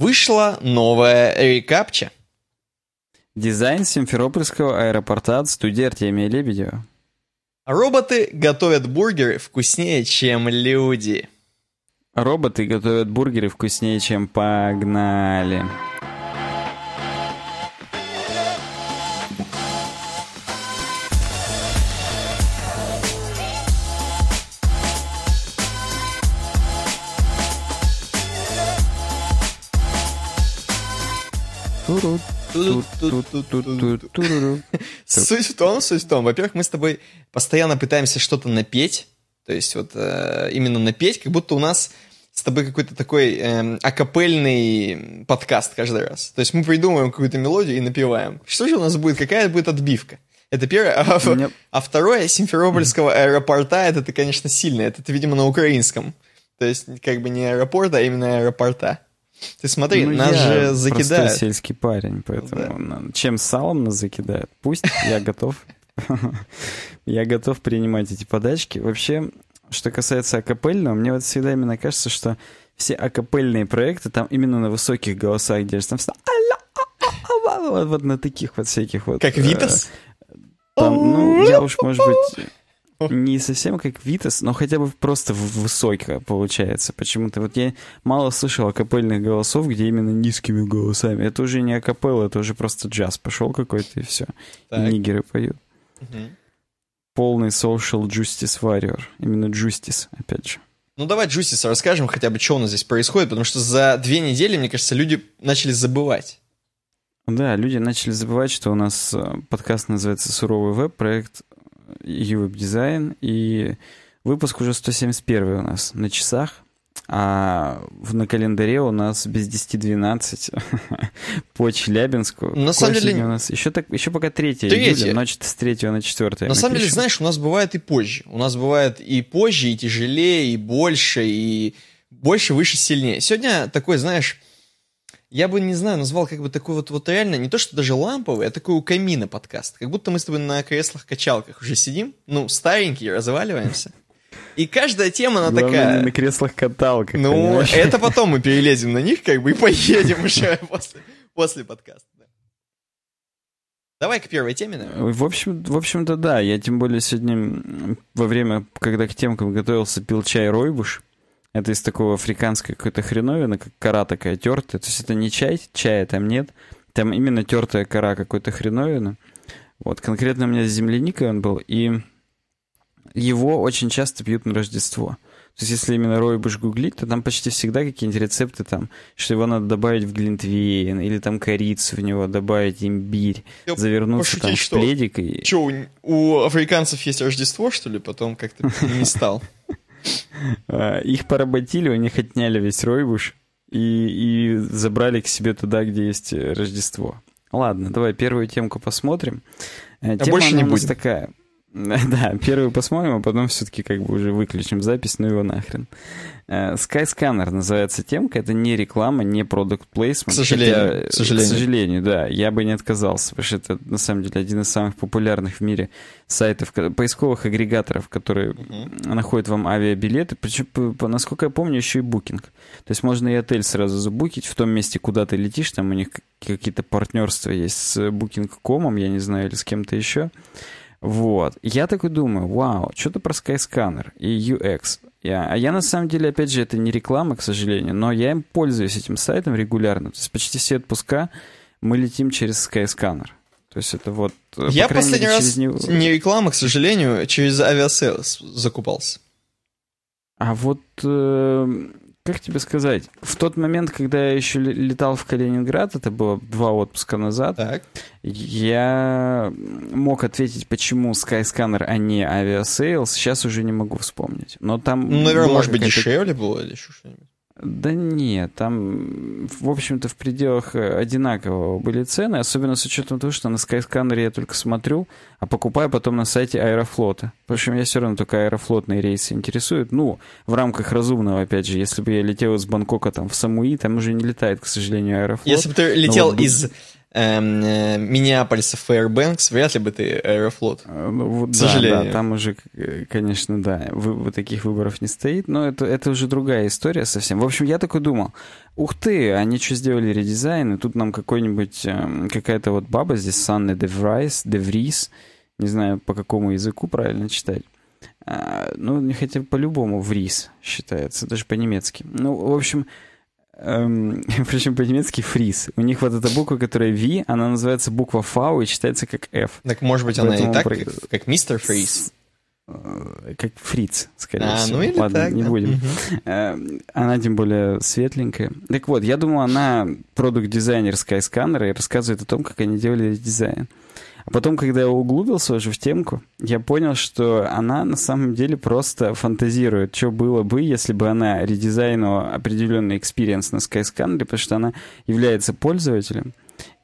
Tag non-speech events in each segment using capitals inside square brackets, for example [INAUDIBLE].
Вышла новая рекапча. Дизайн Симферопольского аэропорта от студии Артемия Лебедева. Роботы готовят бургеры вкуснее, чем люди. Роботы готовят бургеры вкуснее, чем погнали. Суть в том, суть в том, во-первых, мы с тобой постоянно пытаемся что-то напеть, то есть вот именно напеть, как будто у нас с тобой какой-то такой акапельный подкаст каждый раз. То есть мы придумываем какую-то мелодию и напеваем. Что же у нас будет, какая будет отбивка? Это первое. А, Меня... а второе, Симферопольского аэропорта, это, это, конечно, сильно. Это, это, видимо, на украинском. То есть как бы не аэропорт, а именно аэропорта. Ты смотри, ну, нас же закидают. Простой сельский парень, поэтому да. чем салом нас закидают, пусть я готов. [LAUGHS] Я готов принимать эти подачки. Вообще, что касается акапельного, мне вот всегда именно кажется, что все акапельные проекты там именно на высоких голосах держатся. Там вот, вот на таких вот всяких вот. Как Витас? Там, ну, я уж, может быть, не совсем как Витас, но хотя бы просто высоко получается. Почему-то вот я мало слышал акапельных голосов, где именно низкими голосами. Это уже не акапелла, это уже просто джаз пошел какой-то и все. Так. И нигеры поют. Угу. Полный social justice warrior. Именно justice, опять же. Ну давай Justice расскажем хотя бы, что у нас здесь происходит, потому что за две недели, мне кажется, люди начали забывать. Да, люди начали забывать, что у нас э, подкаст называется «Суровый веб», проект UWeb дизайн, и выпуск уже 171 у нас на часах, а на календаре у нас без 10-12 [LAUGHS] по Челябинску. На самом деле... У нас еще, так, еще пока 3 июля, ночь с 3 на 4 На самом деле, знаешь, у нас бывает и позже. У нас бывает и позже, и тяжелее, и больше, и больше, выше, сильнее. Сегодня такой, знаешь, я бы, не знаю, назвал как бы такой вот, вот реально, не то что даже ламповый, а такой у камина подкаст. Как будто мы с тобой на креслах-качалках уже сидим, ну, старенькие, разваливаемся. И каждая тема, она Главное, такая... на креслах-каталках, Ну, понимаешь? это потом мы перелезем на них, как бы, и поедем уже [LAUGHS] после, после подкаста. Давай к первой теме, наверное. В общем, в общем-то, да. Я тем более сегодня во время, когда к темкам готовился, пил чай ройбуш. Это из такого африканской какой-то хреновины, как кора такая тертая. То есть это не чай, чая там нет. Там именно тертая кора какой-то хреновины. Вот, конкретно у меня с земляникой он был, и его очень часто пьют на Рождество. То есть, если именно ройбуш гуглить, то там почти всегда какие-нибудь рецепты там, что его надо добавить в глинтвейн, или там корицу в него добавить, имбирь, Я завернуться пошутить, там в пледик. И... Что, у, у африканцев есть Рождество, что ли? Потом как-то не стал. [LAUGHS] А, их поработили, у них отняли весь ройбуш и, и забрали к себе туда, где есть Рождество. Ладно, давай первую темку посмотрим. Э, а Тема больше не будет такая. [LAUGHS] Да, первую посмотрим, а потом все-таки как бы уже выключим запись, ну его нахрен. Э, Skyscanner называется темка, это не реклама, не продукт placement. К сожалению, хотя, к сожалению. К сожалению, да, я бы не отказался, потому что это на самом деле один из самых популярных в мире сайтов, поисковых агрегаторов, которые uh-huh. находят вам авиабилеты, причем, насколько я помню, еще и букинг. То есть можно и отель сразу забукить в том месте, куда ты летишь, там у них какие-то партнерства есть с Booking.com, я не знаю, или с кем-то еще. Вот. Я такой думаю, вау, что-то про Skyscanner и UX. Я, а я на самом деле, опять же, это не реклама, к сожалению, но я им пользуюсь этим сайтом регулярно. То есть почти все отпуска мы летим через Skyscanner. То есть это вот... Э, я последний мере, раз него... не реклама, к сожалению, через авиасейлс закупался. А вот э, как тебе сказать, в тот момент, когда я еще летал в Калининград, это было два отпуска назад, так. я мог ответить, почему Skyscanner, а не Aviasales, сейчас уже не могу вспомнить. Но там... Ну, наверное, может быть, дешевле было или еще что-нибудь? Да нет, там, в общем-то, в пределах э, одинакового были цены, особенно с учетом того, что на Skyscanner я только смотрю, а покупаю потом на сайте Аэрофлота. В общем, я все равно только аэрофлотные рейсы интересуют. Ну, в рамках разумного, опять же, если бы я летел из Бангкока там в Самуи, там уже не летает, к сожалению, Аэрофлот. Если бы ты летел вот... из эм, э, Миннеаполиса Fairbanks, вряд ли бы ты Аэрофлот. Э, ну, вот, К да, сожалению. Да, там уже, конечно, да, вы, вы таких выборов не стоит, но это, это уже другая история совсем. В общем, я такой думал, ух ты, они что сделали редизайн, и тут нам какой-нибудь, э, какая-то вот баба здесь, Санна Деврайс, Деврис, не знаю, по какому языку правильно читать, а, ну, хотя по-любому врис считается, даже по-немецки. Ну, в общем, Эм, [LAUGHS] причем по-немецки фриз. У них вот эта буква, которая V, она называется буква V и читается как F. Так может быть она Поэтому и так, про... как мистер Фриз? Э, как фриц, скорее а, всего. Ну или Ладно, так, не да. будем. Угу. Она тем более светленькая. Так вот, я думал, она продукт-дизайнер Skyscanner и рассказывает о том, как они делали дизайн. А потом, когда я углубился уже в темку, я понял, что она на самом деле просто фантазирует, что было бы, если бы она редизайнула определенный experience на Skyscanner, потому что она является пользователем.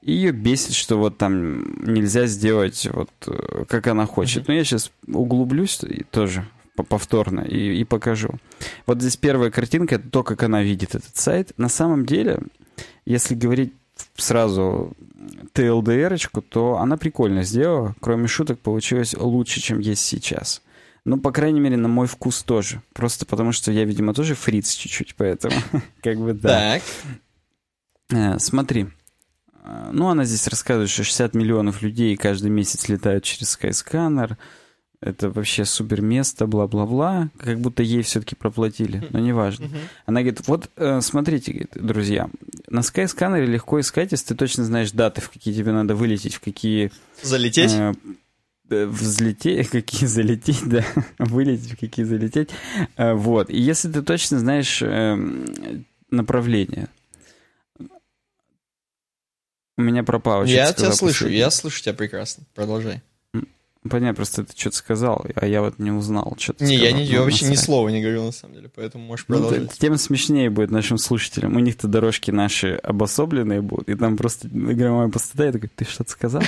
И ее бесит, что вот там нельзя сделать вот э, как она хочет. Mm-hmm. Но я сейчас углублюсь и тоже повторно и, и покажу. Вот здесь первая картинка, это то, как она видит этот сайт. На самом деле, если говорить сразу TLDR-очку, то она прикольно сделала. Кроме шуток, получилось лучше, чем есть сейчас. Ну, по крайней мере, на мой вкус тоже. Просто потому, что я, видимо, тоже фриц чуть-чуть, поэтому [LAUGHS] как бы да. Так. Э, смотри. Э, ну, она здесь рассказывает, что 60 миллионов людей каждый месяц летают через Skyscanner это вообще супер место, бла-бла-бла, как будто ей все-таки проплатили, но неважно. Она говорит, вот э, смотрите, говорит, друзья, на Skyscanner легко искать, если ты точно знаешь даты, в какие тебе надо вылететь, в какие... Залететь? Э, э взлететь, [LAUGHS] какие залететь, да, [LAUGHS] вылететь, в какие залететь. Э, вот, и если ты точно знаешь э, направление, у меня пропало. Я тебя слышу, я слышу тебя прекрасно. Продолжай. Понятно, просто ты что-то сказал, а я вот не узнал, что ты Не, сказал. я, не, я вообще ни слова не говорил, на самом деле, поэтому можешь ну, продолжать. Ну, тем смешнее будет нашим слушателям. У них-то дорожки наши обособленные будут, и там просто игровая пустота, я такой, ты что-то сказал?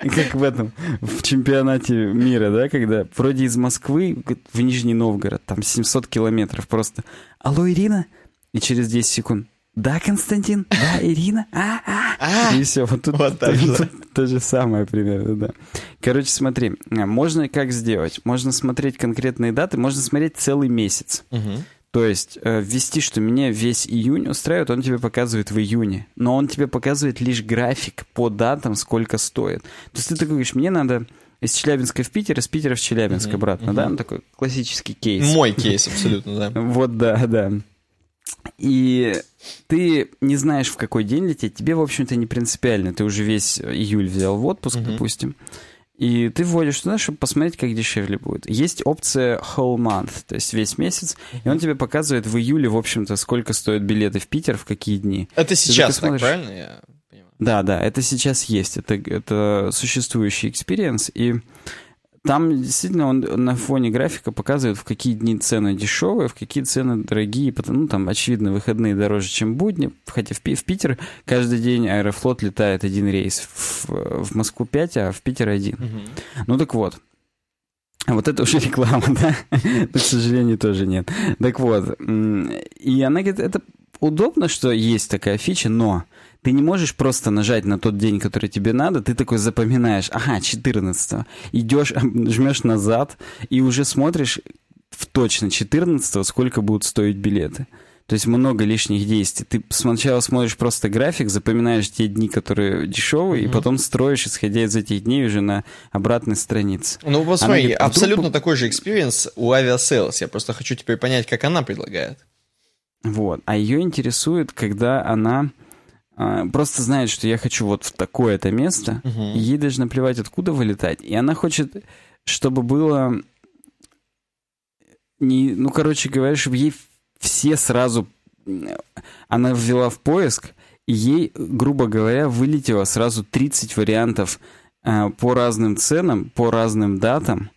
Как в этом, в чемпионате мира, да, когда вроде из Москвы в Нижний Новгород, там 700 километров просто. Алло, Ирина? И через 10 секунд. Да, Константин? Да, Ирина? А, а. а. И все, вот тут, вот так, тут, да. тут то же самое примерно, да. Короче, смотри, можно как сделать? Можно смотреть конкретные даты, можно смотреть целый месяц. Угу. То есть э, ввести, что меня весь июнь устраивает, он тебе показывает в июне. Но он тебе показывает лишь график по датам, сколько стоит. То есть ты такой говоришь, мне надо из Челябинска в Питер, из Питера в Челябинск uh обратно, uh да? Ну, такой классический кейс. Мой кейс, абсолютно, да. [LAUGHS] Вот, да, да и ты не знаешь, в какой день лететь, тебе, в общем-то, не принципиально. Ты уже весь июль взял в отпуск, uh-huh. допустим, и ты вводишь туда, чтобы посмотреть, как дешевле будет. Есть опция whole month, то есть весь месяц, и он тебе показывает в июле, в общем-то, сколько стоят билеты в Питер, в какие дни. Это сейчас, смотришь... так, правильно? Я понимаю. Да, да, это сейчас есть, это, это существующий experience, и там действительно он на фоне графика показывает, в какие дни цены дешевые, в какие цены дорогие. Ну, там, очевидно, выходные дороже, чем будни. Хотя в, в Питер каждый день Аэрофлот летает один рейс. В, в Москву 5, а в Питер один. Угу. Ну так вот. Вот это уже [LAUGHS] реклама, да? К сожалению, тоже нет. Так вот. И она говорит, это удобно, что есть такая фича, но ты не можешь просто нажать на тот день, который тебе надо, ты такой запоминаешь, ага, 14 идешь, [LAUGHS] жмешь назад и уже смотришь в точно 14 сколько будут стоить билеты. То есть много лишних действий. Ты сначала смотришь просто график, запоминаешь те дни, которые дешевые, mm-hmm. и потом строишь, исходя из этих дней, уже на обратной странице. Ну, вот смотри, говорит, а абсолютно вдруг... такой же experience у Aviasales. Я просто хочу теперь понять, как она предлагает. Вот. А ее интересует, когда она а, просто знает, что я хочу вот в такое-то место, угу. и ей даже наплевать, откуда вылетать. И она хочет, чтобы было... Не, ну, короче говоря, чтобы ей все сразу... Она ввела в поиск, и ей, грубо говоря, вылетело сразу 30 вариантов э, по разным ценам, по разным датам.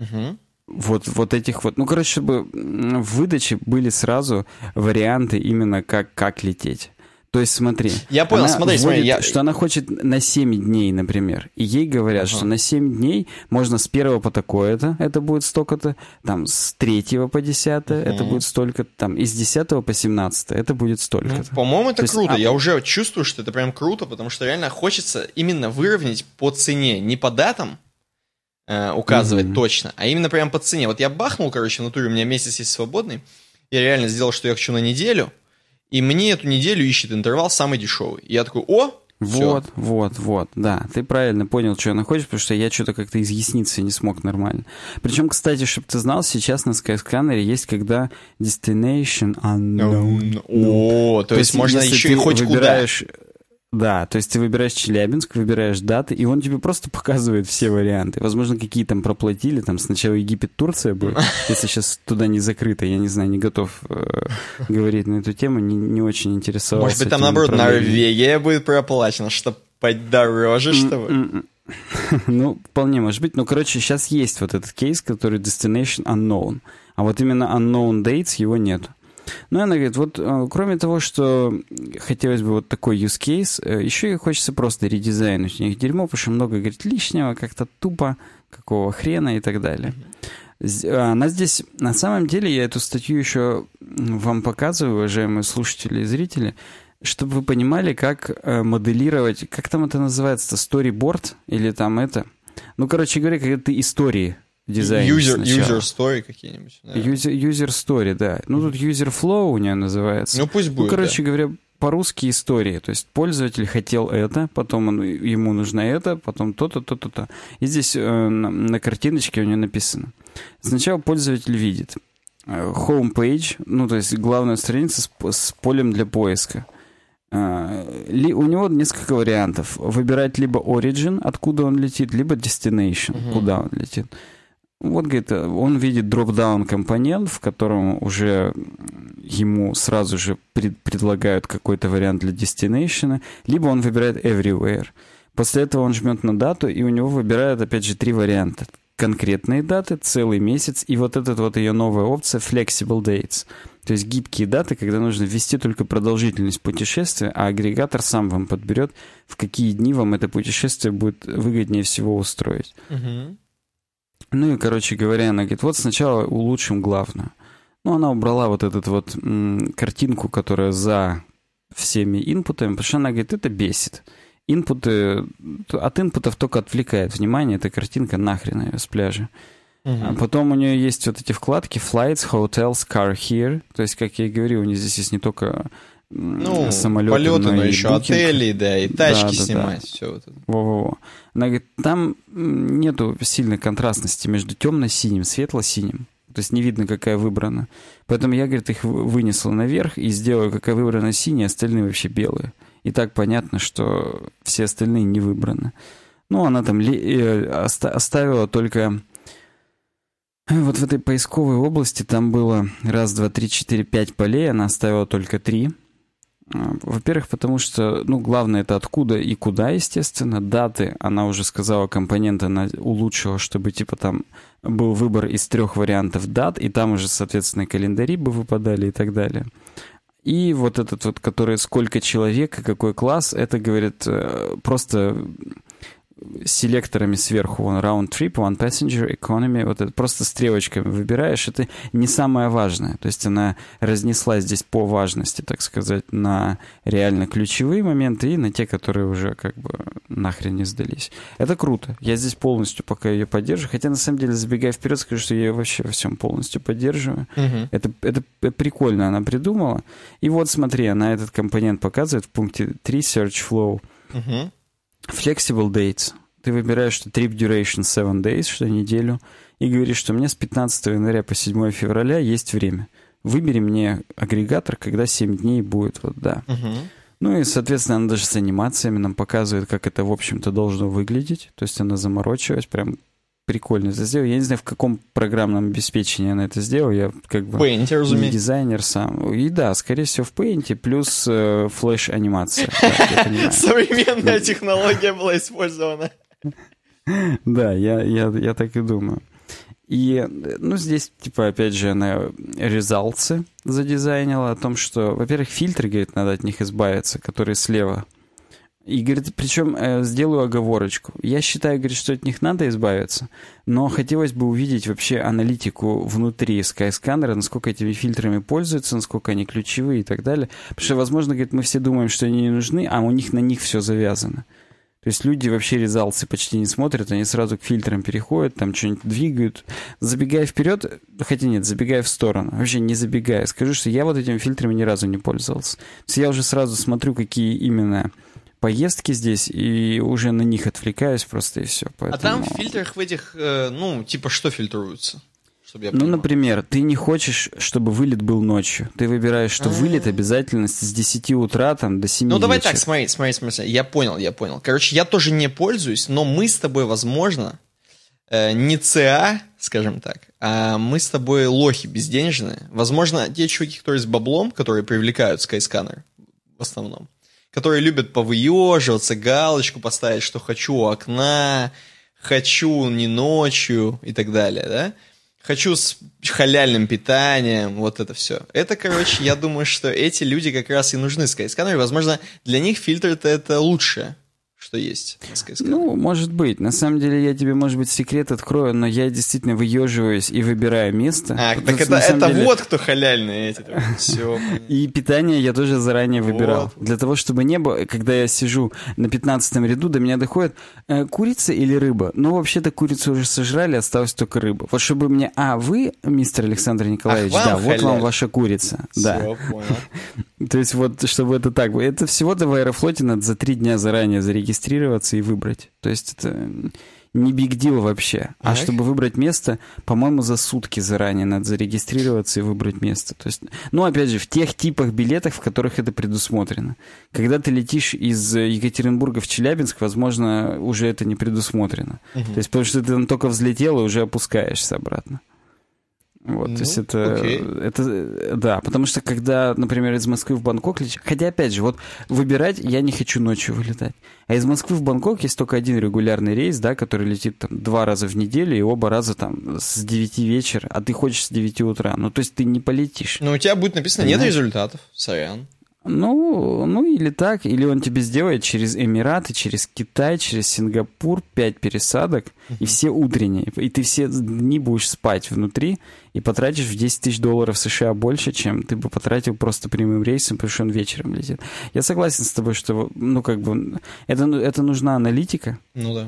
Угу. Вот, вот этих вот... Ну, короче, чтобы в выдаче были сразу варианты именно как, как лететь. То есть смотри. Я понял, она смотри, смотри. Я... Что она хочет на 7 дней, например. И ей говорят, ага. что на 7 дней можно с первого по такое-то, это будет столько-то, там с третьего по десятое, это будет столько-то, там и с десятого по семнадцатое, это будет столько-то. Ну, по-моему, это То круто. Есть, а... Я уже чувствую, что это прям круто, потому что реально хочется именно выровнять по цене, не по датам, э, указывать угу. точно, а именно прям по цене. Вот я бахнул, короче, в натуре, у меня месяц есть свободный, я реально сделал, что я хочу на неделю, и мне эту неделю ищет интервал самый дешевый. И я такой, о, вот, Все. вот, вот, да. Ты правильно понял, что она хочет, потому что я что-то как-то изъясниться не смог нормально. Причем, кстати, чтобы ты знал, сейчас на Skyscanner есть когда Destination Unknown. О, то, то есть, есть можно еще и хоть выбираешь, куда. Да, то есть ты выбираешь Челябинск, выбираешь даты, и он тебе просто показывает все варианты. Возможно, какие там проплатили, там сначала Египет, Турция будет, [LAUGHS] если сейчас туда не закрыто, я не знаю, не готов э, говорить на эту тему, не, не очень интересовался. Может быть, там наоборот Норвегия будет проплачена, чтобы подороже, чтобы... [LAUGHS] Ну, вполне может быть. Ну, короче, сейчас есть вот этот кейс, который Destination Unknown. А вот именно Unknown Dates его нет. Ну, она говорит, вот э, кроме того, что хотелось бы вот такой use case, э, еще и хочется просто редизайнуть у них дерьмо, потому что много, говорит, лишнего, как-то тупо, какого хрена и так далее. А, она здесь, на самом деле, я эту статью еще вам показываю, уважаемые слушатели и зрители, чтобы вы понимали, как э, моделировать, как там это называется, storyboard или там это. Ну, короче говоря, когда ты истории дизайн user, user story какие-нибудь. User, user story, да. Ну, тут user flow у нее называется. Ну, пусть будет, Ну, короче да. говоря, по-русски истории. То есть пользователь хотел это, потом он, ему нужно это, потом то-то, то-то, то. И здесь э, на, на картиночке у нее написано. Сначала пользователь видит э, homepage, ну, то есть главная страница с, с полем для поиска. Uh, ли, у него несколько вариантов. Выбирать либо origin, откуда он летит, либо destination, uh-huh. куда он летит. Вот, говорит, он видит дроп-даун компонент, в котором уже ему сразу же пред предлагают какой-то вариант для destination, либо он выбирает everywhere. После этого он жмет на дату, и у него выбирают, опять же, три варианта. Конкретные даты, целый месяц, и вот эта вот ее новая опция flexible dates. То есть гибкие даты, когда нужно ввести только продолжительность путешествия, а агрегатор сам вам подберет, в какие дни вам это путешествие будет выгоднее всего устроить. Uh-huh. Ну и, короче говоря, она говорит, вот сначала улучшим главное. Ну, она убрала вот эту вот м, картинку, которая за всеми инпутами, потому что она говорит, это бесит. Инпуты, от инпутов только отвлекает внимание, эта картинка нахрен ее с пляжа. Угу. А потом у нее есть вот эти вкладки Flights, Hotels, Car Here. То есть, как я и говорю, у нее здесь есть не только ну, самолеты, полеты, но, но еще букинг. отели, да, и тачки да, да, снимать, да. все вот это. Во-во-во. Она говорит, там нету сильной контрастности между темно-синим, светло-синим. То есть не видно, какая выбрана. Поэтому я, говорит, их вынесла наверх и сделаю, какая выбрана синяя, остальные вообще белые. И так понятно, что все остальные не выбраны. Ну, она там э, оставила только... Вот в этой поисковой области там было раз, два, три, четыре, пять полей, она оставила только три. А, во-первых, потому что, ну, главное это откуда и куда, естественно. Даты, она уже сказала, компоненты она улучшила, чтобы, типа, там был выбор из трех вариантов дат, и там уже, соответственно, календари бы выпадали и так далее. И вот этот вот, который сколько человек и какой класс, это, говорит, э, просто селекторами сверху, вон, round trip, one passenger, economy, вот это просто стрелочками выбираешь, это не самое важное. То есть она разнесла здесь по важности, так сказать, на реально ключевые моменты и на те, которые уже как бы нахрен не сдались. Это круто. Я здесь полностью пока ее поддерживаю, хотя на самом деле, забегая вперед, скажу, что я ее вообще во всем полностью поддерживаю. Uh-huh. Это, это прикольно она придумала. И вот смотри, она этот компонент показывает в пункте 3 Search Flow. Uh-huh. Flexible dates. Ты выбираешь, что trip duration 7 days, что неделю, и говоришь, что у меня с 15 января по 7 февраля есть время. Выбери мне агрегатор, когда 7 дней будет, вот, да. Uh-huh. Ну и, соответственно, она даже с анимациями нам показывает, как это, в общем-то, должно выглядеть. То есть она заморочилась, прям прикольно это сделал. Я не знаю, в каком программном обеспечении она это сделала. Я как бы Paint, не дизайнер сам. И да, скорее всего, в Paint плюс э, флеш-анимация. [LAUGHS] Современная технология была использована. [LAUGHS] Да, я, я, я так и думаю. И, ну, здесь, типа, опять же, она резалцы задизайнила о том, что, во-первых, фильтры, говорит, надо от них избавиться, которые слева и говорит, причем э, сделаю оговорочку. Я считаю, говорит, что от них надо избавиться, но хотелось бы увидеть вообще аналитику внутри Skyscanner, насколько этими фильтрами пользуются, насколько они ключевые и так далее. Потому что, возможно, говорит, мы все думаем, что они не нужны, а у них на них все завязано. То есть люди вообще резалсы почти не смотрят, они сразу к фильтрам переходят, там что-нибудь двигают. Забегая вперед, хотя нет, забегая в сторону, вообще не забегая, скажу, что я вот этими фильтрами ни разу не пользовался. То есть я уже сразу смотрю, какие именно поездки здесь, и уже на них отвлекаюсь просто и все. Поэтому... А там в фильтрах в этих, э, ну, типа что фильтруется? Чтобы я ну, например, ты не хочешь, чтобы вылет был ночью. Ты выбираешь, что А-а-а. вылет обязательно с 10 утра там, до 7 Ну, давай вечера. так, смотри, смотри, смотри. Я понял, я понял. Короче, я тоже не пользуюсь, но мы с тобой, возможно, э, не ЦА, скажем так, а мы с тобой лохи безденежные. Возможно, те чуваки, которые с баблом, которые привлекают Skyscanner в основном, которые любят повыеживаться, галочку поставить, что хочу у окна, хочу не ночью и так далее, да? Хочу с халяльным питанием, вот это все. Это, короче, я думаю, что эти люди как раз и нужны Skyscanner, и, возможно, для них фильтр-то это лучшее что есть Ну, может быть. На самом деле, я тебе, может быть, секрет открою, но я действительно выеживаюсь и выбираю место. А, так это, это деле... вот кто халяльный эти. [LAUGHS] Все. И питание я тоже заранее выбирал. Вот. Для того, чтобы не было, когда я сижу на 15 ряду, до меня доходит э, курица или рыба. Ну, вообще-то курицу уже сожрали, осталась только рыба. Вот чтобы мне... А, вы, мистер Александр Николаевич, Ах, да, халяль. вот вам ваша курица. Все, да. понял. [LAUGHS] То есть вот, чтобы это так... Это всего-то в Аэрофлоте надо за три дня заранее зарегистрировать зарегистрироваться и выбрать. То есть это не биг дил вообще. А чтобы выбрать место, по-моему, за сутки заранее надо зарегистрироваться и выбрать место. То есть, ну, опять же, в тех типах билетов, в которых это предусмотрено. Когда ты летишь из Екатеринбурга в Челябинск, возможно, уже это не предусмотрено. Угу. То есть, потому что ты там только взлетел и уже опускаешься обратно. Вот, ну, то есть это, это, да, потому что когда, например, из Москвы в Бангкок летишь, хотя, опять же, вот выбирать я не хочу ночью вылетать, а из Москвы в Бангкок есть только один регулярный рейс, да, который летит там два раза в неделю, и оба раза там с 9 вечера, а ты хочешь с 9 утра, ну, то есть ты не полетишь. Ну, у тебя будет написано, Понимаешь? нет результатов, сорян. Ну, ну или так, или он тебе сделает через Эмираты, через Китай, через Сингапур пять пересадок, uh-huh. и все утренние. И ты все дни будешь спать внутри, и потратишь в 10 тысяч долларов США больше, чем ты бы потратил просто прямым рейсом, потому что он вечером летит. Я согласен с тобой, что, ну, как бы, это, это нужна аналитика. Ну да.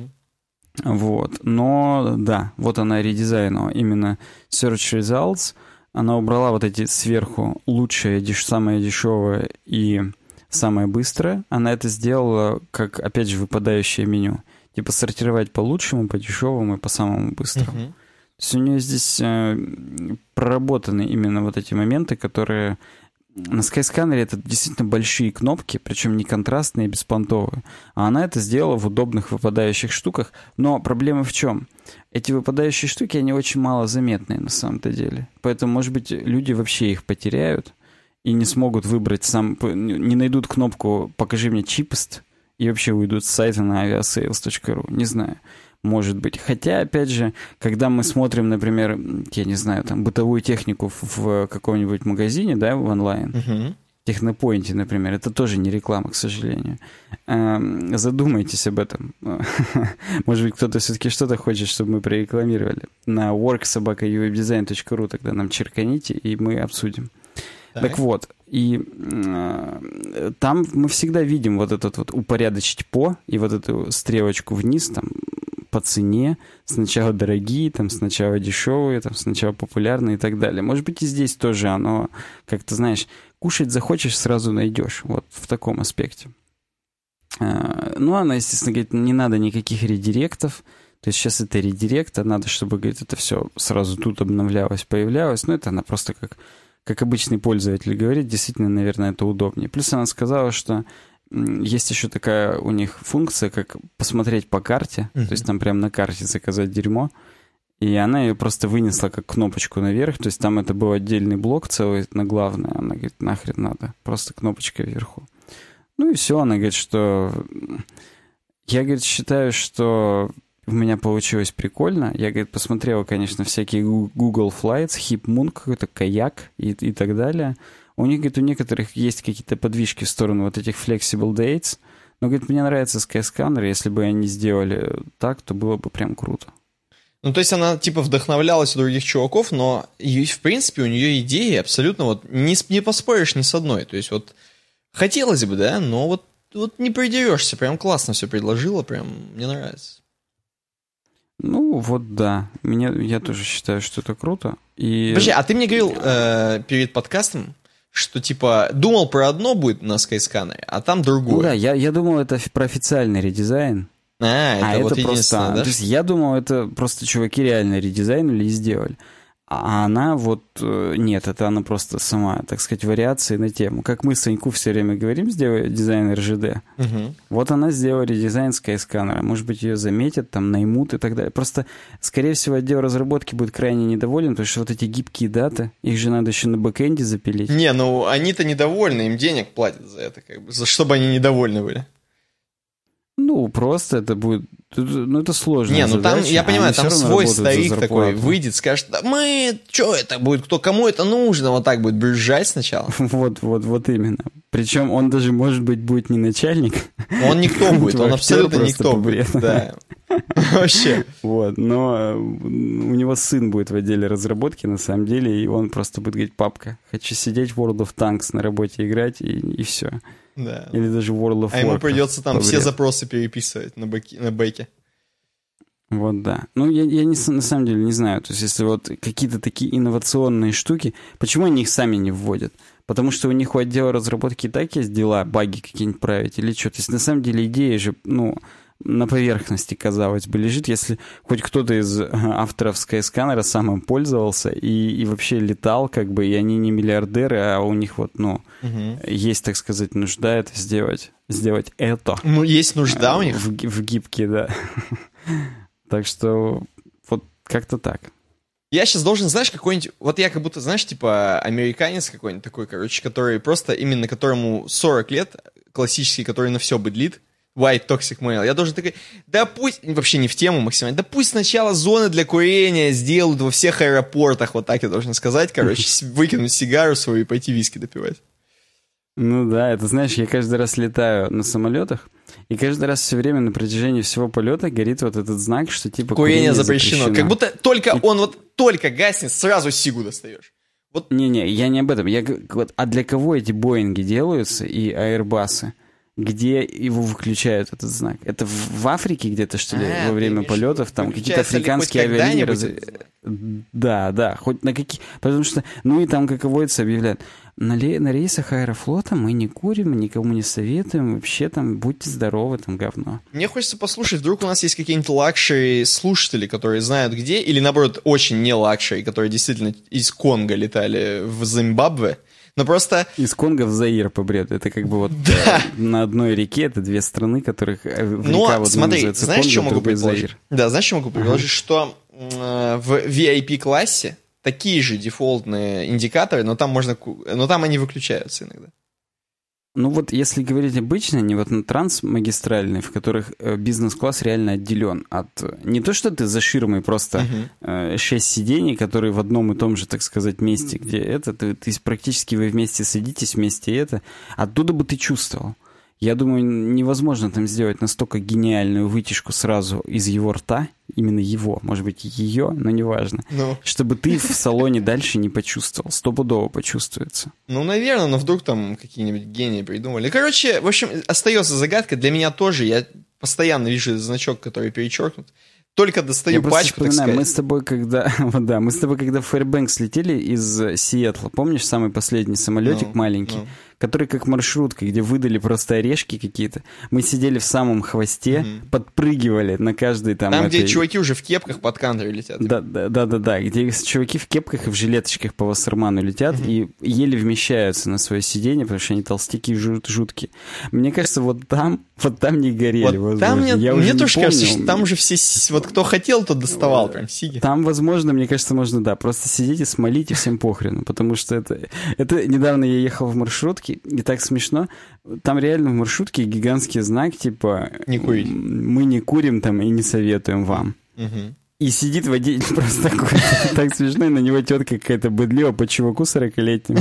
Вот. Но, да, вот она редизайнила именно Search Results — она убрала вот эти сверху лучшее, деш, самое дешевое и самое быстрое. Она это сделала как, опять же, выпадающее меню. Типа сортировать по лучшему, по дешевому и по самому быстрому. Uh-huh. То есть у нее здесь э, проработаны именно вот эти моменты, которые на Skyscanner это действительно большие кнопки, причем не контрастные, беспонтовые. А она это сделала в удобных выпадающих штуках. Но проблема в чем? Эти выпадающие штуки, они очень мало заметные на самом-то деле. Поэтому, может быть, люди вообще их потеряют и не смогут выбрать сам, не найдут кнопку «Покажи мне чипест» и вообще уйдут с сайта на aviasales.ru. Не знаю может быть. Хотя, опять же, когда мы смотрим, например, я не знаю, там, бытовую технику в каком-нибудь магазине, да, в онлайн, uh-huh. Технопоинте, например, это тоже не реклама, к сожалению. Эм, задумайтесь об этом. [LAUGHS] Может быть, кто-то все-таки что-то хочет, чтобы мы прорекламировали. На worksobaka.uwebdesign.ru тогда нам черканите, и мы обсудим. Так, так вот, и э, там мы всегда видим вот этот вот упорядочить по, и вот эту стрелочку вниз, там, по цене, сначала дорогие, там сначала дешевые, там сначала популярные и так далее. Может быть и здесь тоже оно, как то знаешь, кушать захочешь, сразу найдешь. Вот в таком аспекте. А, ну, она, естественно, говорит, не надо никаких редиректов. То есть сейчас это редирект, а надо, чтобы, говорит, это все сразу тут обновлялось, появлялось. Но это она просто как, как обычный пользователь говорит. Действительно, наверное, это удобнее. Плюс она сказала, что есть еще такая у них функция, как посмотреть по карте, uh-huh. то есть там прямо на карте заказать дерьмо, и она ее просто вынесла как кнопочку наверх, то есть там это был отдельный блок целый на главное, она говорит, нахрен надо, просто кнопочка вверху. Ну и все, она говорит, что... Я, говорит, считаю, что у меня получилось прикольно. Я, говорит, посмотрел, конечно, всякие Google Flights, HipMoon, какой-то каяк и, и так далее. У них, говорит, у некоторых есть какие-то подвижки в сторону вот этих flexible dates. Но, говорит, мне нравится Skyscanner, если бы они сделали так, то было бы прям круто. Ну, то есть она, типа, вдохновлялась у других чуваков, но, и, в принципе, у нее идеи абсолютно вот не, не поспоришь ни с одной. То есть вот хотелось бы, да, но вот, вот не придерешься. Прям классно все предложила, прям мне нравится. Ну, вот да. Меня, я тоже считаю, что это круто. И... Подожди, а ты мне говорил э, перед подкастом, что типа думал про одно будет на Skyscanner, а там другое. Ну да, я, я думал, это про официальный редизайн. А, это, а вот это просто, да? То есть я думал, это просто чуваки реально редизайнили и сделали. А она вот... Э, нет, это она просто сама, так сказать, вариации на тему. Как мы с Саньку все время говорим, сделай дизайн РЖД. Угу. Вот она сделала редизайн Skyscanner. Может быть, ее заметят, там, наймут и так далее. Просто, скорее всего, отдел разработки будет крайне недоволен, потому что вот эти гибкие даты, их же надо еще на бэкэнде запилить. Не, ну они-то недовольны, им денег платят за это, как бы, за чтобы они недовольны были. Ну, просто это будет... Ну, это сложно. Не, ну там, я понимаю, там свой старик такой выйдет, скажет, да мы, что это будет, кто, кому это нужно, вот так будет брюзжать сначала. [LAUGHS] Вот, вот, вот именно. Причем он даже, может быть, будет не начальник. Он никто [LAUGHS] будет, он абсолютно никто будет, да. [LAUGHS] Вообще. Вот, но э, у него сын будет в отделе разработки, на самом деле, и он просто будет говорить, папка, хочу сидеть в World of Tanks на работе играть, и, и все. Да. Или даже World of Warcraft. А ему придется там все запросы переписывать на, бэке, на бэке. Вот, да. Ну, я, я не, на самом деле не знаю. То есть, если вот какие-то такие инновационные штуки, почему они их сами не вводят? Потому что у них у отдела разработки и так есть дела, баги какие-нибудь править или что. То есть, на самом деле, идея же, ну, на поверхности, казалось бы, лежит, если хоть кто-то из э, авторов Skyscanner сам им пользовался и, и вообще летал, как бы, и они не миллиардеры, а у них вот, ну, угу. есть, так сказать, нужда это сделать, сделать это. Ну, есть нужда у них? В, в гибке, да. [LAUGHS] Так что вот как-то так. Я сейчас должен, знаешь, какой-нибудь... Вот я как будто, знаешь, типа американец какой-нибудь такой, короче, который просто именно которому 40 лет, классический, который на все быдлит, White Toxic Male. Я должен такой, да пусть, вообще не в тему максимально, да пусть сначала зоны для курения сделают во всех аэропортах, вот так я должен сказать, короче, выкинуть сигару свою и пойти виски допивать. Ну да, это знаешь, я каждый раз летаю на самолетах, и каждый раз все время на протяжении всего полета горит вот этот знак, что типа курение, курение запрещено. запрещено. Как будто только и... он вот только гаснет, сразу сигу достаешь. Вот... Не-не, я не об этом. Я, вот, а для кого эти Боинги делаются и Аэрбасы? Где его выключают этот знак. Это в Африке где-то, что ли, а, во время полетов, там какие-то африканские авиалинии. Раз... Да, да, хоть на какие... Потому что, ну и там, как водится, объявляют, на, ле... на рейсах аэрофлота мы не курим, никому не советуем, вообще там будьте здоровы, там говно. Мне хочется послушать, вдруг у нас есть какие-нибудь luxury слушатели, которые знают где, или наоборот, очень не luxury, которые действительно из Конго летали в Зимбабве, но просто... Из Конго в Заир по броду. Это как бы вот [LAUGHS] да. Э, на одной реке, это две страны, которых э, река вот смотри, знаешь, что могу предположить? Заир. Да, знаешь, что могу предположить? Ага. Что э, в VIP-классе такие же дефолтные индикаторы, но там можно... Но там они выключаются иногда. Ну вот если говорить обычно, не вот на трансмагистральные, в которых э, бизнес-класс реально отделен от... Не то, что ты за ширмой просто uh-huh. шесть сидений, которые в одном и том же, так сказать, месте, где это, ты, ты практически вы вместе садитесь, вместе это, оттуда бы ты чувствовал. Я думаю, невозможно там сделать настолько гениальную вытяжку сразу из его рта, именно его, может быть, ее, но неважно, ну. чтобы ты в [LAUGHS] салоне дальше не почувствовал, стопудово почувствуется. Ну, наверное, но вдруг там какие-нибудь гении придумали. Короче, в общем, остается загадка для меня тоже. Я постоянно вижу значок, который перечеркнут. Только достаю Я пачку, так сказать. Мы с тобой, когда, [LAUGHS] да, мы с тобой, когда в Fairbanks летели из Сиэтла, помнишь самый последний самолетик no, маленький? No который как маршрутка, где выдали просто орешки какие-то. Мы сидели в самом хвосте, угу. подпрыгивали на каждый там... Там, этой... где чуваки уже в кепках под кантри летят. Да, да, да, да, да, где чуваки в кепках и в жилеточках по Вассерману летят угу. и еле вмещаются на свое сиденье, потому что они толстяки жут, жуткие. Мне кажется, вот там, вот там не горели. Вот там мне, Я мне тоже помню. кажется, что там уже все, вот кто хотел, тот доставал прям сиги. Там, возможно, мне кажется, можно, да, просто сидеть и смолить, и всем похрену, потому что это... Это недавно я ехал в маршрутке, маршрутке, и так смешно. Там реально в маршрутке гигантский знак, типа... Не курить. Мы не курим там и не советуем вам. Мгм. И сидит водитель [LAUGHS] просто такой, так смешно, и на него тетка какая-то быдлива по чуваку 40-летнему.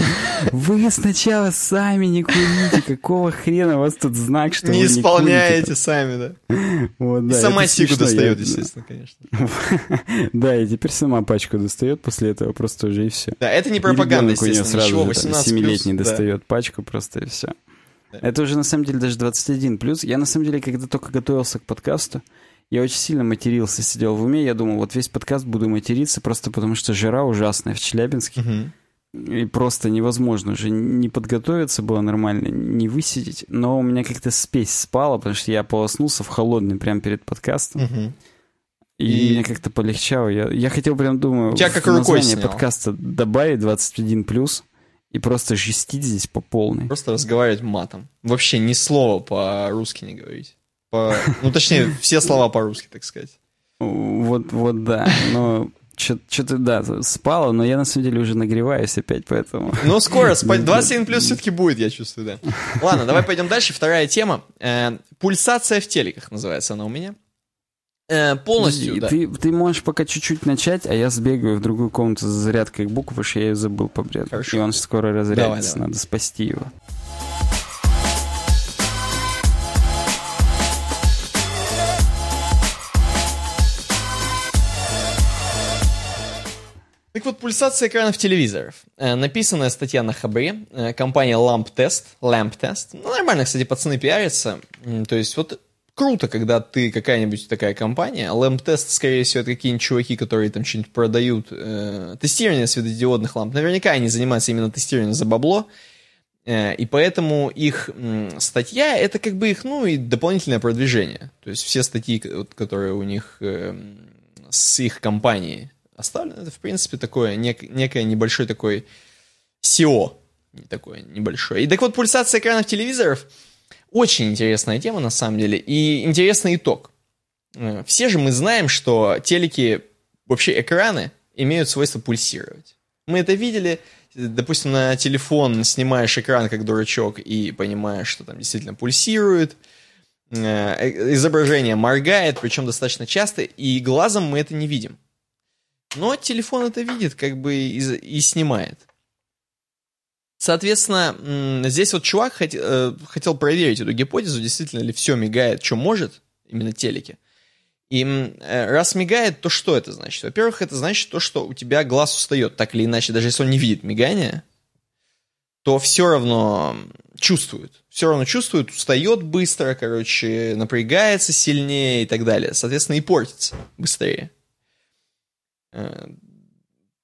Вы сначала сами не курите, какого хрена у вас тут знак, что Не вы исполняете сами, да. курите? Вот, И да, сама это сигу смешно, достает, я- естественно, конечно. [LAUGHS] Да, и теперь сама пачку достает после этого просто уже и все. Да, это не И пропаганда, естественно, сразу ничего, же, там, 18 7-летний плюс, да. достает пачку просто и все. Да. Это уже на самом деле даже 21 плюс. Я на самом деле, когда только готовился к подкасту, я очень сильно матерился, сидел в уме. Я думал, вот весь подкаст буду материться, просто потому что жара ужасная в Челябинске. Мгм. И просто невозможно уже не подготовиться было нормально, не высидеть. Но у меня как-то спесь спала, потому что я полоснулся в холодный прямо перед подкастом. Мгм. И, И- мне как-то полегчало. Я, я хотел прям, думаю, Тебя как в название сняло. подкаста добавить 21 плюс и просто жестить здесь по полной. Просто разговаривать матом. Вообще ни слова по-русски не говорить. По... Ну, точнее, все слова по-русски, так сказать. Вот, вот да. Но что-то, да, спало, но я на самом деле уже нагреваюсь опять, поэтому... Ну, скоро, спать. 27 плюс все-таки будет, я чувствую, да. Ладно, давай пойдем дальше. Вторая тема. Э, Пульсация в телеках называется она у меня. Э, Полностью, Подожди, да. ты, ты можешь пока чуть-чуть начать, а я сбегаю в другую комнату за зарядкой букв, потому что я ее забыл побред. Хорошо. И он скоро разрядится, Давай, давай. надо спасти его. Так вот, пульсация экранов телевизоров. Э, Написанная статья на Хабре. Э, Компания Lamp Test. Lamp Test. Ну, нормально, кстати, пацаны пиарятся. То есть, вот круто, когда ты какая-нибудь такая компания. Lamp Test, скорее всего, это какие-нибудь чуваки, которые там что-нибудь продают. э, тестирование светодиодных ламп. Наверняка они занимаются именно тестированием за бабло. И поэтому их статья это как бы их, ну, и дополнительное продвижение. То есть все статьи, которые у них с их компанией оставлены, это, в принципе, такое, нек- некое небольшой такой SEO. Такое небольшое. И так вот, пульсация экранов телевизоров очень интересная тема, на самом деле, и интересный итог. Э, Все же мы знаем, что телеки, вообще экраны, имеют свойство пульсировать. Мы это видели, допустим, на телефон снимаешь экран как дурачок и понимаешь, что там действительно пульсирует. Э, э, Изображение моргает, причем достаточно часто, и глазом мы это не видим. Но телефон это видит, как бы и, и снимает. Соответственно, здесь вот чувак хот- э, хотел проверить эту гипотезу, действительно ли все мигает, что может, именно телеки. И э, раз мигает, то что это значит? Во-первых, это значит то, что у тебя глаз устает, так или иначе, даже если он не видит мигания, то все равно чувствует. Все равно чувствует, устает быстро, короче, напрягается сильнее и так далее. Соответственно, и портится быстрее. Э,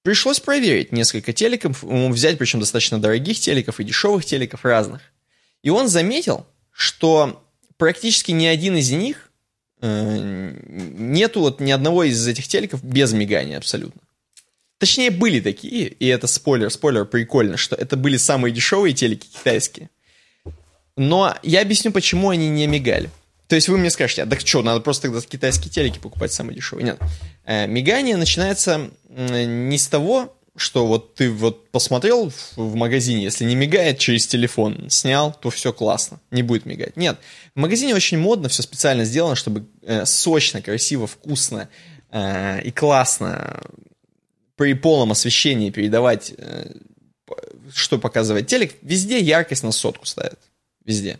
Пришлось проверить несколько телеков, взять причем достаточно дорогих телеков и дешевых телеков разных. И он заметил, что практически ни один из них э, нету вот ни одного из этих телеков без мигания абсолютно. Точнее, были такие, и это спойлер, спойлер, прикольно, что это были самые дешевые телеки китайские. Но я объясню, почему они не мигали. То есть вы мне скажете, а так что, надо просто тогда китайские телеки покупать самые дешевые. Нет. Э, Мигание начинается не с того, что вот ты вот посмотрел в, магазине, если не мигает через телефон, снял, то все классно, не будет мигать. Нет, в магазине очень модно, все специально сделано, чтобы э, сочно, красиво, вкусно э, и классно при полном освещении передавать, что показывает телек. Везде яркость на сотку ставят. Везде.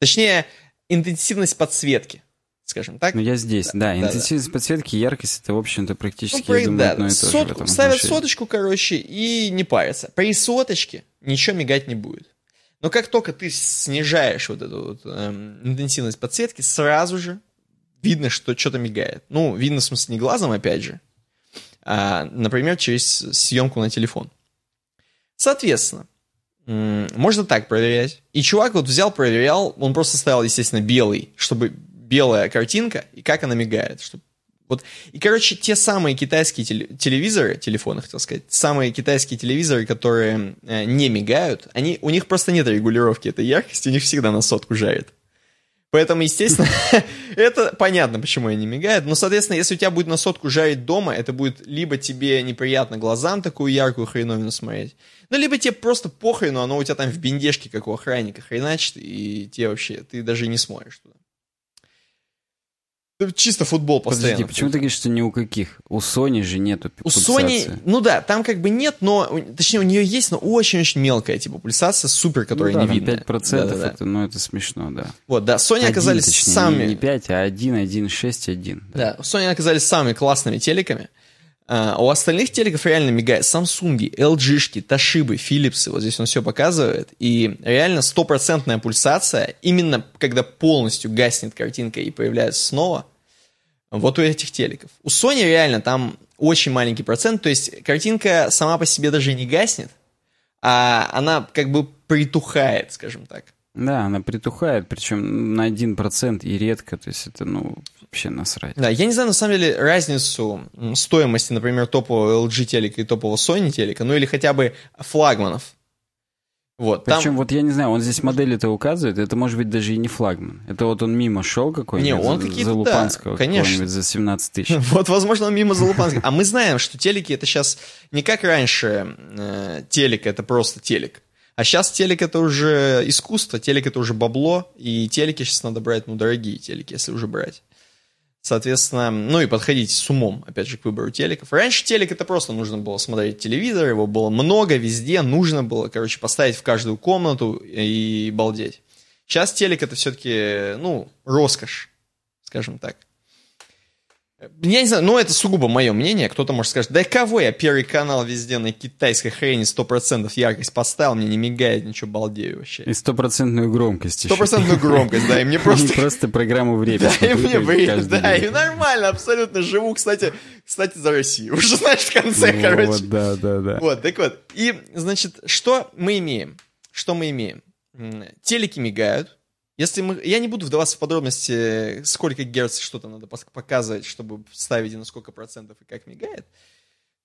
Точнее, интенсивность подсветки, скажем так. Ну, я здесь, да. да, Интенсивность подсветки, яркость, это, в общем-то, практически, Ну, про- я думаю, да, одно и то же в сотку- этом ставят отношении. соточку, короче, и не парятся. При соточке ничего мигать не будет. Но как только ты снижаешь вот эту вот, эм, интенсивность подсветки, сразу же видно, что что-то мигает. Ну, видно, в смысле, не глазом, опять же, а, например, через съемку на телефон. Соответственно, можно так проверять. И чувак вот взял, проверял, он просто ставил, естественно, белый, чтобы белая картинка, и как она мигает. Чтобы вот. И, короче, те самые китайские теле- телевизоры, телефоны, хотел сказать, самые китайские телевизоры, которые э, не мигают, они, у них просто нет регулировки этой яркости, у них всегда на сотку жарит. Поэтому, естественно, [LAUGHS] это понятно, почему они мигают. Но, соответственно, если у тебя будет на сотку жарить дома, это будет либо тебе неприятно глазам такую яркую хреновину смотреть, ну, либо тебе просто похрену, оно у тебя там в бендежке, как у охранника, хреначит, и тебе вообще, ты даже не смотришь туда. Чисто футбол постоянно. Подожди, почему ты говоришь, что ни у каких? У Sony же нету У Sony, ну да, там как бы нет, но, точнее, у нее есть, но очень-очень мелкая, типа, пульсация, супер, которая ну, да, не видно. 5% да, да, да. это, ну, это смешно, да. Вот, да, Sony 1, оказались точнее, самыми... Не 5, а 1, 1, 6, 1. Да, Sony оказались самыми классными телеками. А у остальных телеков реально мигает Samsung, LG, Toshiba, Philips, вот здесь он все показывает, и реально стопроцентная пульсация, именно когда полностью гаснет картинка и появляется снова, вот у этих телеков. У Sony реально там очень маленький процент, то есть картинка сама по себе даже не гаснет, а она как бы притухает, скажем так. Да, она притухает, причем на 1% и редко, то есть это, ну, вообще насрать. Да, я не знаю, на самом деле, разницу стоимости, например, топового LG телека и топового Sony телека, ну или хотя бы флагманов. Вот, Причем, там... вот я не знаю, он здесь модели-то указывает, это может быть даже и не флагман. Это вот он мимо шел какой-нибудь. Не, он какие-то, Залупанского, да, конечно. за 17 тысяч. [LAUGHS] Вот, возможно, он мимо Залупанского. А мы знаем, что телеки это сейчас не как раньше э, телек, это просто телек. А сейчас телек это уже искусство, телек это уже бабло, и телеки сейчас надо брать, ну, дорогие телеки, если уже брать. Соответственно, ну и подходить с умом, опять же, к выбору телеков. Раньше телек это просто нужно было смотреть телевизор, его было много везде, нужно было, короче, поставить в каждую комнату и балдеть. Сейчас телек это все-таки, ну, роскошь, скажем так. Я не знаю, ну это сугубо мое мнение. Кто-то может сказать, да кого я первый канал везде на китайской хрени 100% яркость поставил, мне не мигает, ничего, балдею вообще. И стопроцентную громкость Стопроцентную громкость, да, и мне [LAUGHS] просто... Просто программу время. Да, и мне время, да, и нормально, абсолютно живу, кстати, кстати, за Россию. [LAUGHS] Уже знаешь, в конце, ну короче. Вот, да, да, да. Вот, так вот. И, значит, что мы имеем? Что мы имеем? Телеки мигают, если мы... Я не буду вдаваться в подробности, сколько герц что-то надо показывать, чтобы ставить на сколько процентов и как мигает.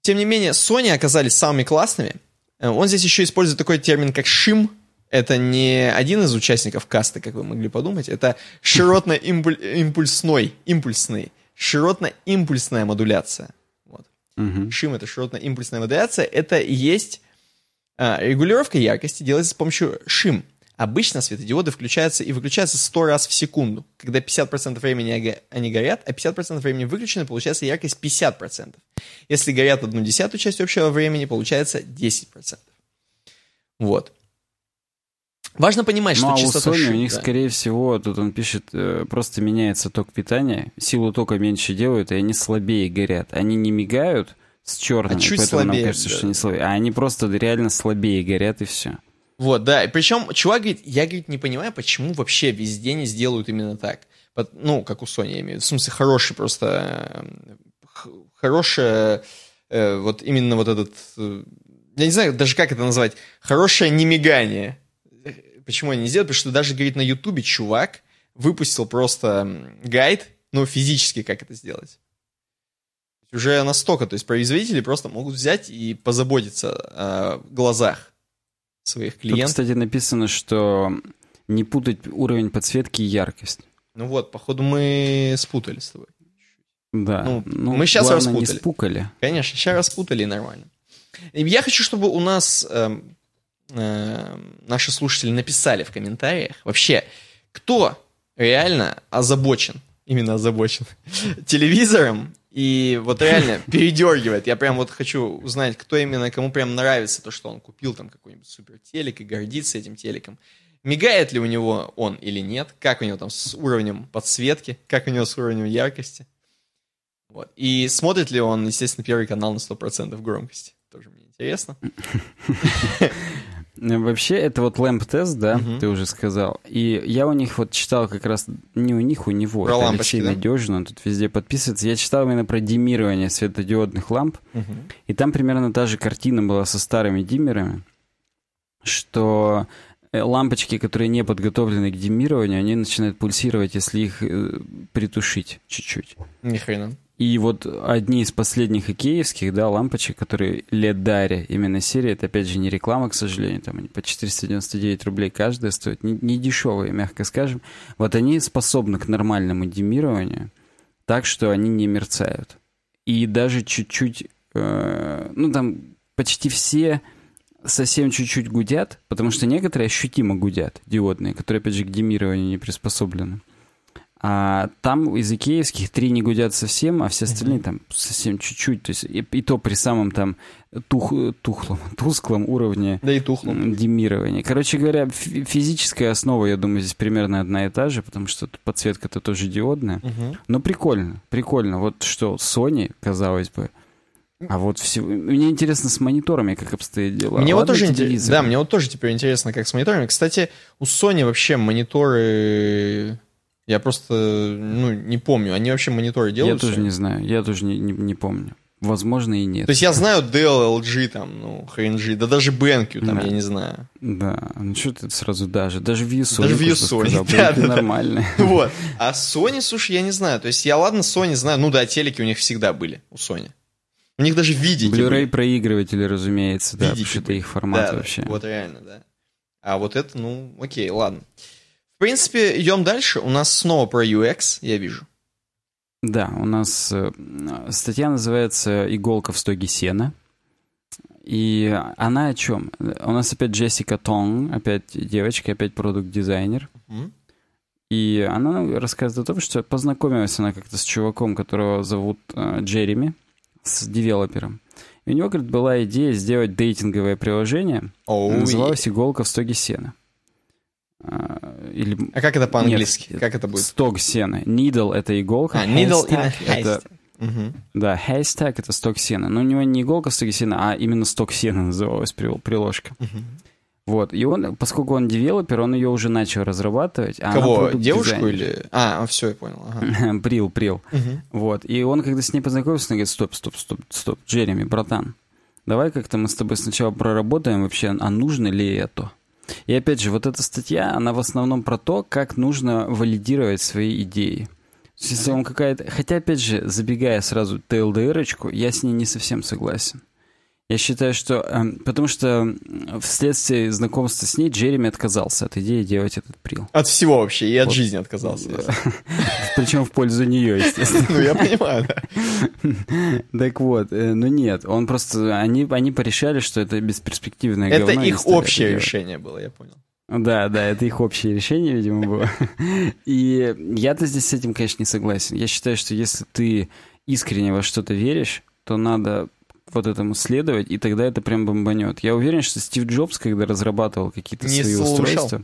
Тем не менее, Sony оказались самыми классными. Э, он здесь еще использует такой термин, как шим. Это не один из участников касты, как вы могли подумать. Это широтно-импульсной, импульсный, широтно-импульсная модуляция. Вот. Угу. Шим — это широтно-импульсная модуляция. Это и есть а, регулировка яркости делается с помощью шим. Обычно светодиоды включаются и выключаются 100 раз в секунду. Когда 50% времени они горят, а 50% времени выключены, получается яркость 50%. Если горят одну десятую часть общего времени, получается 10%. Вот. Важно понимать, ну, что а частота у Sony шин, у них, да. скорее всего, тут он пишет, э, просто меняется ток питания, силу тока меньше делают, и они слабее горят. Они не мигают с черным, а чуть поэтому слабее, нам кажется, да. что они слабее. А они просто реально слабее горят, и все. Вот, да. Причем чувак говорит, я, говорит, не понимаю, почему вообще везде не сделают именно так. Ну, как у Sony, я имею в виду. В смысле, хороший просто... Хорошая... Э, вот именно вот этот... Э, я не знаю даже, как это назвать. Хорошее немигание. Почему они не сделают? Потому что даже, говорит, на Ютубе чувак выпустил просто гайд, ну, физически, как это сделать. Уже настолько, то есть производители просто могут взять и позаботиться о глазах своих клиентов. Тут, кстати, написано, что не путать уровень подсветки и яркость. Ну вот, походу мы спутали с тобой. Да. Ну, ну, мы сейчас распутали. не спукали. Конечно, сейчас распутали нормально. Я хочу, чтобы у нас э, э, наши слушатели написали в комментариях вообще, кто реально озабочен, именно озабочен, [LAUGHS] телевизором и вот реально [LAUGHS] передергивает. Я прям вот хочу узнать, кто именно, кому прям нравится то, что он купил там какой-нибудь супер телек и гордится этим телеком. Мигает ли у него он или нет, как у него там с уровнем подсветки, как у него с уровнем яркости. Вот. И смотрит ли он, естественно, первый канал на 100% громкости. Тоже мне интересно. [LAUGHS] Вообще, это вот lamp тест, да, Мгм. ты уже сказал. И я у них вот читал как раз, не у них, у него. Про это лампочки, Алексей да? Надежин, он тут везде подписывается. Я читал именно про диммирование светодиодных ламп. И там примерно та же картина была со старыми диммерами, что э, лампочки, которые не подготовлены к диммированию, они начинают пульсировать, если их э, притушить чуть-чуть. Ни хрена. И вот одни из последних икеевских, да, лампочек, которые Ледаре, именно серия, это опять же не реклама, к сожалению, там они по 499 рублей каждая стоят, не, не дешевые, мягко скажем. Вот они способны к нормальному демированию, так что они не мерцают. И даже чуть-чуть, э, ну там почти все совсем чуть-чуть гудят, потому что некоторые ощутимо гудят, диодные, которые, опять же, к демированию не приспособлены. А там из икеевских три не гудят совсем, а все остальные там совсем чуть-чуть. То есть и, и то при самом там тух, тухлом, [LAUGHS] тусклом уровне да и тухлом. демирования. Короче говоря, физическая основа, я думаю, здесь примерно одна и та же, потому что подсветка-то тоже диодная. Угу. Но прикольно, прикольно. Вот что Sony, казалось бы, а вот все... Мне интересно с мониторами, как обстоят дела. Мне Ладно, вот тоже интересно. Да, мне вот тоже теперь интересно, как с мониторами. Кстати, у Sony вообще мониторы я просто, ну, не помню. Они вообще мониторы делают? Я тоже не знаю. Я тоже не, не, не помню. Возможно, и нет. То есть я знаю Dell, LG, там, ну, HNG, да даже BenQ, там, да. я не знаю. Да, ну что ты сразу даже, даже в Sony. Даже сказал, [LAUGHS] да, да, нормально. [LAUGHS] Вот, а Sony, слушай, я не знаю, то есть я, ладно, Sony знаю, ну да, телеки у них всегда были, у Sony. У них даже видите. Blu-ray проигрыватели, разумеется, да, потому что это их формат да, вообще. вот реально, да. А вот это, ну, окей, ладно. В принципе, идем дальше. У нас снова про UX, я вижу. Да, у нас э, статья называется «Иголка в стоге сена». И она о чем? У нас опять Джессика Тонг, опять девочка, опять продукт-дизайнер. Mm-hmm. И она рассказывает о том, что познакомилась она как-то с чуваком, которого зовут э, Джереми, с девелопером. И у него, говорит, была идея сделать дейтинговое приложение. Oh, называлось «Иголка в стоге сена». А, или... А как это по-английски? Как это будет? Сток сена. Needle — это иголка. А, needle haystack — это... Угу. Да, haystack — это сток сена. Но у него не иголка сток сена, а именно сток сена называлась приложка. Угу. Вот. И он, поскольку он девелопер, он ее уже начал разрабатывать. А Кого? Девушку или... А, все, я понял. Ага. [LAUGHS] прил, прил. Угу. Вот. И он, когда с ней познакомился, он говорит, стоп, стоп, стоп, стоп, Джереми, братан, давай как-то мы с тобой сначала проработаем вообще, а нужно ли это? И опять же, вот эта статья, она в основном про то, как нужно валидировать свои идеи. Если вам какая-то... Хотя, опять же, забегая сразу ТЛДРочку, я с ней не совсем согласен. Я считаю, что... Э, потому что вследствие знакомства с ней Джереми отказался от идеи делать этот прил. От всего вообще, и от вот. жизни отказался. [LAUGHS] Причем в пользу нее, естественно. [LAUGHS] Ну, я понимаю, да. [LAUGHS] Так вот, э, ну нет, он просто... Они, они порешали, что это бесперспективное Это их общее решение было, я понял. Да, да, это их общее решение, видимо, было. И я-то здесь с этим, конечно, не согласен. Я считаю, что если ты искренне во что-то веришь, то надо вот этому следовать, и тогда это прям бомбанет. Я уверен, что Стив Джобс, когда разрабатывал какие-то свои слушал. устройства,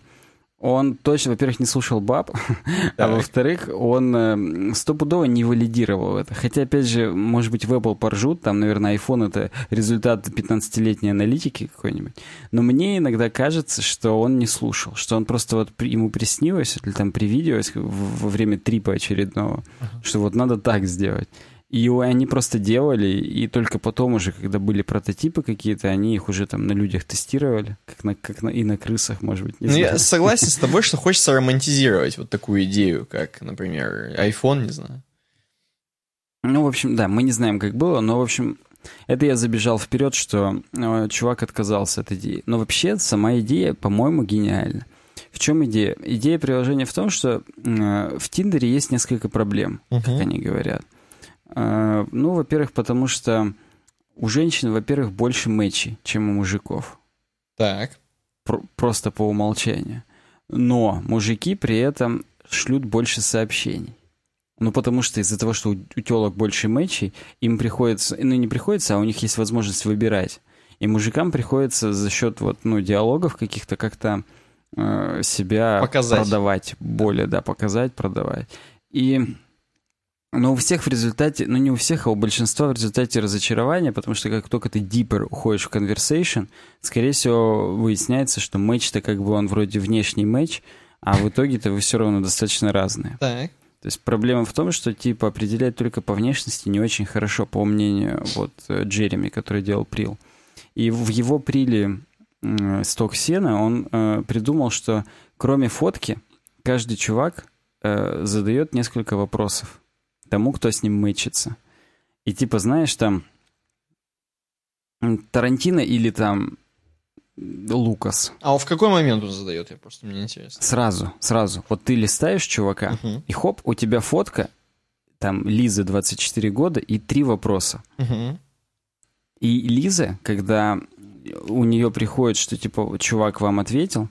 он точно, во-первых, не слушал баб, [LAUGHS] а во-вторых, он э, стопудово не валидировал это. Хотя, опять же, может быть, в Apple поржут, там, наверное, iPhone — это результат 15-летней аналитики какой-нибудь. Но мне иногда кажется, что он не слушал, что он просто вот ему приснилось или там привиделось во время трипа очередного, что вот надо так сделать. И они просто делали, и только потом уже, когда были прототипы какие-то, они их уже там на людях тестировали, как, на, как на, и на крысах, может быть. Не ну, знаю. я согласен с тобой, что [LAUGHS] хочется романтизировать вот такую идею, как, например, iPhone, не знаю. Ну, в общем, да, мы не знаем, как было, но, в общем, это я забежал вперед, что э, чувак отказался от идеи. Но вообще сама идея, по-моему, гениальна. В чем идея? Идея приложения в том, что э, в Тиндере есть несколько проблем, uh-huh. как они говорят. А, ну, во-первых, потому что у женщин, во-первых, больше мэчей, чем у мужиков. Так. Про- просто по умолчанию. Но мужики при этом шлют больше сообщений. Ну, потому что из-за того, что у, у телок больше мэчей, им приходится, ну, не приходится, а у них есть возможность выбирать. И мужикам приходится за счет вот, ну, диалогов каких-то как-то э, себя показать. продавать, более, да, показать, продавать. И но у всех в результате, ну не у всех, а у большинства в результате разочарования, потому что как только ты deeper уходишь в conversation, скорее всего выясняется, что матч-то как бы он вроде внешний матч, а в итоге-то вы все равно достаточно разные. Так. То есть проблема в том, что типа определять только по внешности не очень хорошо, по мнению вот Джереми, который делал прил. И в его приле э, сток сена он э, придумал, что кроме фотки каждый чувак э, задает несколько вопросов тому, кто с ним мычится. И типа, знаешь, там Тарантино или там Лукас. А в какой момент он задает? Я просто мне интересно. Сразу, сразу. Вот ты листаешь чувака, uh-huh. и хоп, у тебя фотка, там Лиза 24 года и три вопроса. Uh-huh. И Лиза, когда у нее приходит, что типа чувак вам ответил,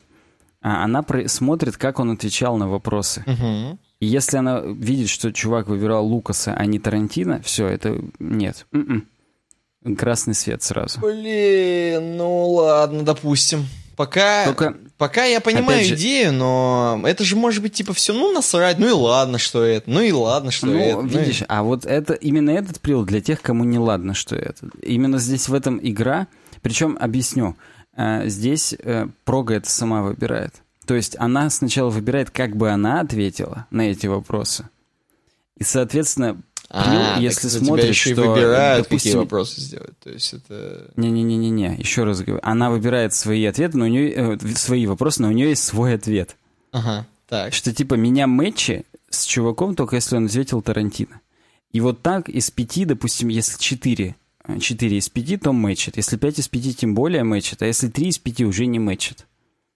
а она смотрит, как он отвечал на вопросы. Uh-huh. И если она видит, что чувак выбирал Лукаса, а не Тарантино, все, это нет. М-м. Красный свет сразу. Блин, ну ладно, допустим. Пока, Только, пока я понимаю же, идею, но это же может быть типа все, ну насрать, ну и ладно, что это, ну и ладно, что ну, это. Видишь, ну и... а вот это именно этот привод для тех, кому не ладно, что это. Именно здесь в этом игра, причем объясню, э, здесь э, прога это сама выбирает. То есть она сначала выбирает, как бы она ответила на эти вопросы. И, соответственно, а, если так смотришь, еще что, выбирают, допустим, какие вопросы сделать. То есть это... Не-не-не-не, еще раз говорю. Она выбирает свои ответы, но у нее э, свои вопросы, но у нее есть свой ответ. Ага, так. Что типа меня мэтчи с чуваком только если он ответил Тарантино. И вот так из пяти, допустим, если четыре, э, четыре из пяти, то мэчит. Если пять из пяти, тем более мэчит. А если три из пяти, уже не мэчит.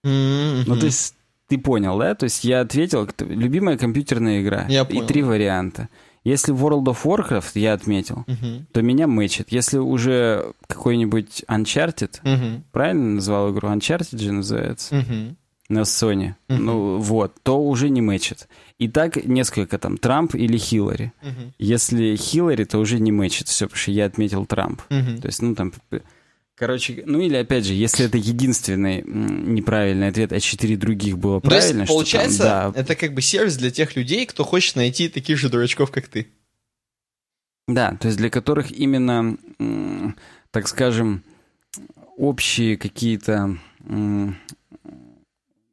Mm-hmm. Ну, то есть ты понял, да? То есть я ответил, любимая компьютерная игра. Я понял. И три варианта. Если World of Warcraft я отметил, uh-huh. то меня мэчит. Если уже какой-нибудь Uncharted, uh-huh. правильно назвал игру? Uncharted же называется. Uh-huh. На Sony. Uh-huh. Ну вот, то уже не мэчит. И так несколько там, Трамп или Хиллари. Uh-huh. Если Хиллари, то уже не мэчит все, потому что я отметил Трамп. Uh-huh. То есть, ну там Короче, ну или опять же, если это единственный неправильный ответ, а четыре других было правильно, То есть, получается, там, да. это как бы сервис для тех людей, кто хочет найти таких же дурачков, как ты. Да, то есть для которых именно, так скажем, общие какие-то...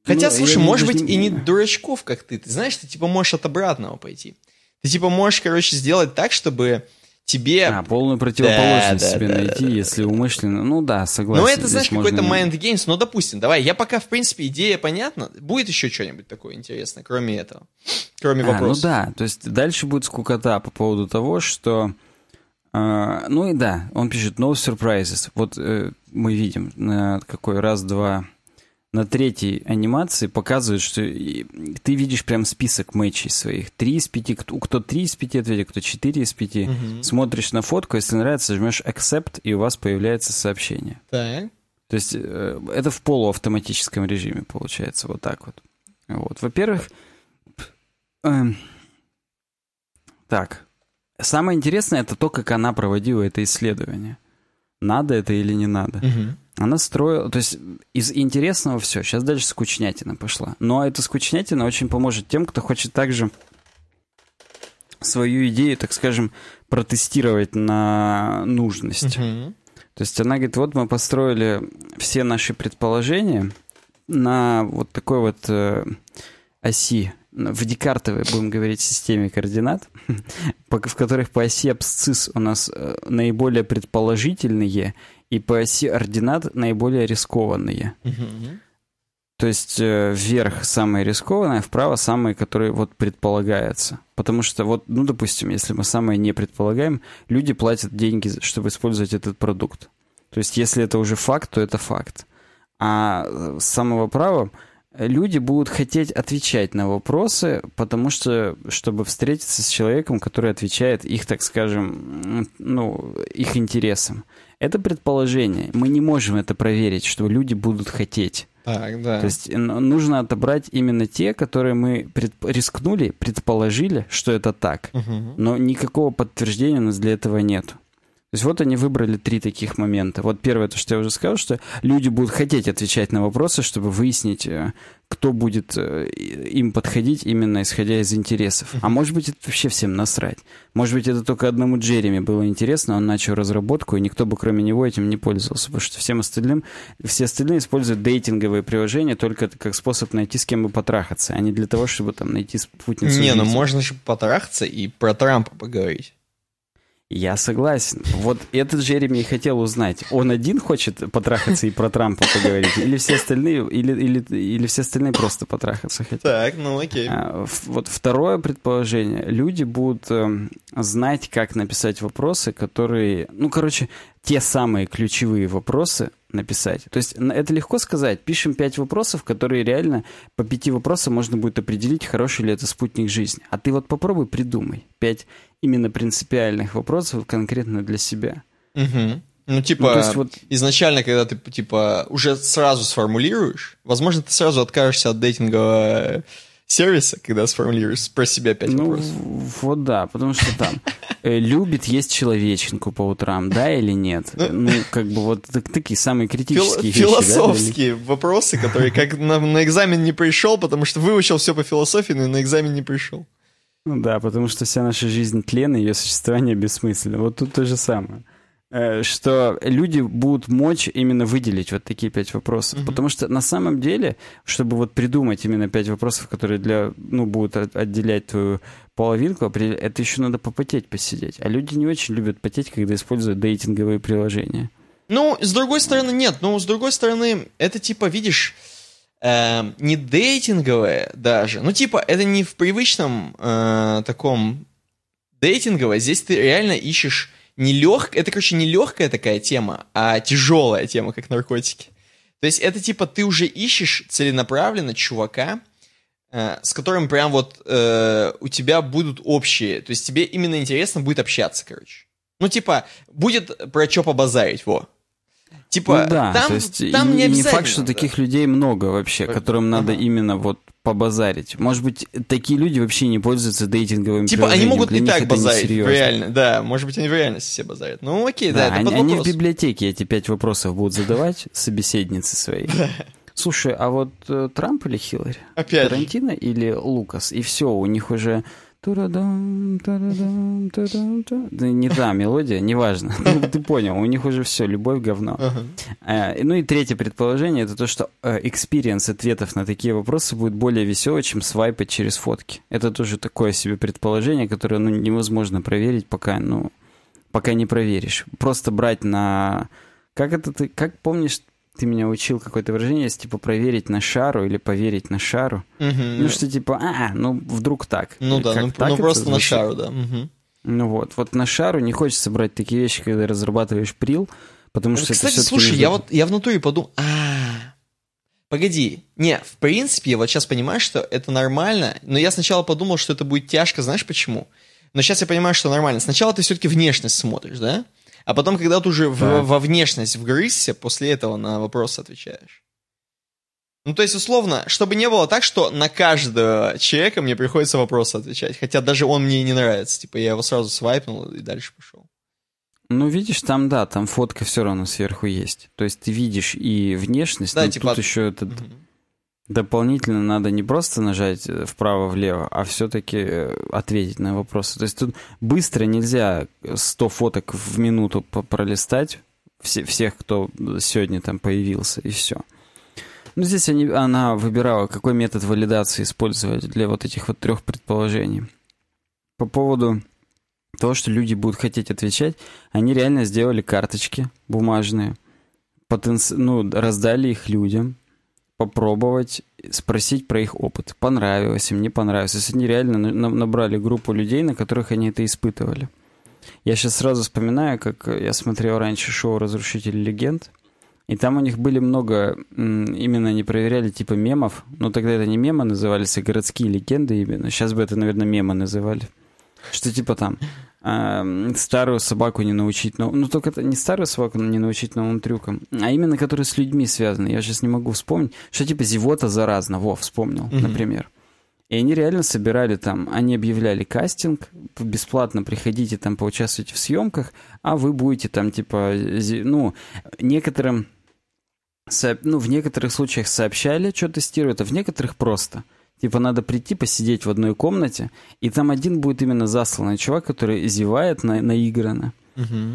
Хотя, ну, слушай, может быть, не... и не дурачков, как ты. Ты знаешь, ты типа можешь от обратного пойти. Ты типа можешь, короче, сделать так, чтобы тебе... А, полную противоположность да, себе да, найти, да, если да. умышленно. Ну да, согласен. Ну это, знаешь, какой-то mind games. Ну, допустим, давай, я пока, в принципе, идея понятна. Будет еще что-нибудь такое интересное, кроме этого? Кроме а, вопросов. Ну да, то есть дальше будет скукота по поводу того, что... Э, ну и да, он пишет no surprises. Вот э, мы видим, на какой раз, два, на третьей анимации показывают, что ты видишь прям список матчей своих. Три из пяти, кто, кто три из пяти ответил, кто четыре из пяти. Угу. Смотришь на фотку, если нравится, жмешь accept, и у вас появляется сообщение. Так. То есть э, это в полуавтоматическом режиме получается, вот так вот. Вот. Во-первых, э, так, самое интересное это то, как она проводила это исследование. Надо это или не надо. Угу. Она строила, то есть из интересного все, сейчас дальше скучнятина пошла. Но эта скучнятина очень поможет тем, кто хочет также свою идею, так скажем, протестировать на нужность. Uh-huh. То есть она говорит, вот мы построили все наши предположения на вот такой вот э, оси, в декартовой, будем говорить, системе координат, [LAUGHS] в которых по оси абсцисс у нас э, наиболее предположительные и по оси ординат наиболее рискованные. Угу. То есть э, вверх самые рискованные, вправо самые, которые вот предполагаются. Потому что вот, ну, допустим, если мы самые не предполагаем, люди платят деньги, чтобы использовать этот продукт. То есть если это уже факт, то это факт. А с самого права люди будут хотеть отвечать на вопросы, потому что, чтобы встретиться с человеком, который отвечает их, так скажем, ну, их интересам. Это предположение. Мы не можем это проверить, что люди будут хотеть. Так, да. То есть нужно отобрать именно те, которые мы пред... рискнули, предположили, что это так. Угу. Но никакого подтверждения у нас для этого нет. То есть вот они выбрали три таких момента. Вот первое, то, что я уже сказал, что люди будут хотеть отвечать на вопросы, чтобы выяснить, э, кто будет э, им подходить именно исходя из интересов. А может быть, это вообще всем насрать. Может быть, это только одному Джереми было интересно, он начал разработку, и никто бы кроме него этим не пользовался, потому что всем остальным, все остальные используют дейтинговые приложения только как способ найти с кем бы потрахаться, а не для того, чтобы там найти спутницу. Не, ну можно же потрахаться и про Трампа поговорить. Я согласен. Вот этот Джереми и хотел узнать, он один хочет потрахаться и про Трампа поговорить, или все остальные, или, или, или все остальные просто потрахаться хотят. Так, ну окей. А, вот второе предположение. Люди будут э, знать, как написать вопросы, которые... Ну, короче, те самые ключевые вопросы, написать. То есть это легко сказать. Пишем пять вопросов, которые реально по пяти вопросам можно будет определить, хороший ли это спутник жизни. А ты вот попробуй придумай пять именно принципиальных вопросов конкретно для себя. Угу. Ну, типа, ну, есть вот... изначально, когда ты, типа, уже сразу сформулируешь, возможно, ты сразу откажешься от дейтингового сервиса, когда сформулируешь про себя пять ну, вопросов. Вот да, потому что там э, любит есть человеченку по утрам, да или нет? Ну, ну как бы вот такие самые критические фил- вещи. Философские да, вопросы, которые как на, на экзамен не пришел, потому что выучил все по философии, но на экзамен не пришел. Ну да, потому что вся наша жизнь тлен, и ее существование бессмысленно. Вот тут то же самое. Э, что люди будут мочь именно выделить вот такие пять вопросов. Mm-hmm. Потому что на самом деле, чтобы вот придумать именно пять вопросов, которые для, ну, будут отделять твою половинку, это еще надо попотеть, посидеть. А люди не очень любят потеть, когда используют дейтинговые приложения. Ну, с другой стороны, нет. Ну, с другой стороны, это типа, видишь, э, не дейтинговое даже. Ну, типа, это не в привычном э, таком дейтинговое. Здесь ты реально ищешь не лег... Это, короче, не легкая такая тема, а тяжелая тема, как наркотики. То есть это типа ты уже ищешь целенаправленно чувака, э, с которым прям вот э, у тебя будут общие. То есть тебе именно интересно будет общаться, короче. Ну, типа, будет про что побазарить, во. Типа, ну, да, там, то есть там не, не факт, что да. таких людей много вообще, которым ага. надо именно вот побазарить. Может быть, такие люди вообще не пользуются дейтинговым Типа, они могут Для и так базарить, реально, да. Может быть, они в реальности все базарят. Ну, окей, да, да это они, они в библиотеке эти пять вопросов будут задавать собеседницы своей. [LAUGHS] Слушай, а вот э, Трамп или Хиллари? Опять Тарантино или Лукас? И все, у них уже не та мелодия, неважно. [LAUGHS] Ну, ты понял, у них уже все, любовь, говно. Э, ну и третье предположение, это то, что experience ответов на такие вопросы будет более веселый, чем свайпать через фотки. Это тоже такое себе предположение, которое ну, невозможно проверить, пока, ну, пока не проверишь. Просто брать на... Как это ты... Как помнишь, ты меня учил какое-то выражение, есть, типа, проверить на шару или поверить на шару. Угу. Ну, что, типа, а, ну, вдруг так. Ну, да, ну, так ну просто на шару, да. Угу. Ну, вот. Вот на шару не хочется брать такие вещи, когда разрабатываешь прил, потому что Кстати, это слушай, я вот, я внутри подумал, а, Погоди, не, в принципе, я вот сейчас понимаю, что это нормально, но я сначала подумал, что это будет тяжко, знаешь почему? Но сейчас я понимаю, что нормально. Сначала ты все-таки внешность смотришь, да? А потом, когда ты уже в, во внешность вгрызся, после этого на вопрос отвечаешь. Ну, то есть, условно, чтобы не было так, что на каждого человека мне приходится вопросы отвечать. Хотя даже он мне не нравится. Типа, я его сразу свайпнул и дальше пошел. Ну, видишь, там, да, там фотка все равно сверху есть. То есть ты видишь и внешность, да, но типа... тут еще этот... Угу. Дополнительно надо не просто нажать э, вправо-влево, а все-таки э, ответить на вопросы. То есть тут быстро нельзя 100 фоток в минуту пролистать, все, всех, кто сегодня там появился, и все. Ну, здесь они, она выбирала, какой метод валидации использовать для вот этих вот трех предположений. По поводу того, что люди будут хотеть отвечать, они реально сделали карточки бумажные, потенци... ну, раздали их людям, попробовать спросить про их опыт. Понравилось им, не понравилось. Если они реально набрали группу людей, на которых они это испытывали. Я сейчас сразу вспоминаю, как я смотрел раньше шоу «Разрушители легенд», и там у них были много, именно они проверяли типа мемов, но тогда это не мемы назывались, а городские легенды именно. Сейчас бы это, наверное, мемы называли. Что типа там э, старую собаку не научить, но, ну только это не старую собаку не научить новым трюкам, а именно которые с людьми связаны. Я сейчас не могу вспомнить, что типа зевота заразна, во, вспомнил, mm-hmm. например. И они реально собирали там, они объявляли кастинг, бесплатно приходите там, поучаствуйте в съемках, а вы будете там типа, ну, некоторым, ну, в некоторых случаях сообщали, что тестируют, а в некоторых просто – Типа надо прийти, посидеть в одной комнате, и там один будет именно засланный чувак, который зевает на, наигранно.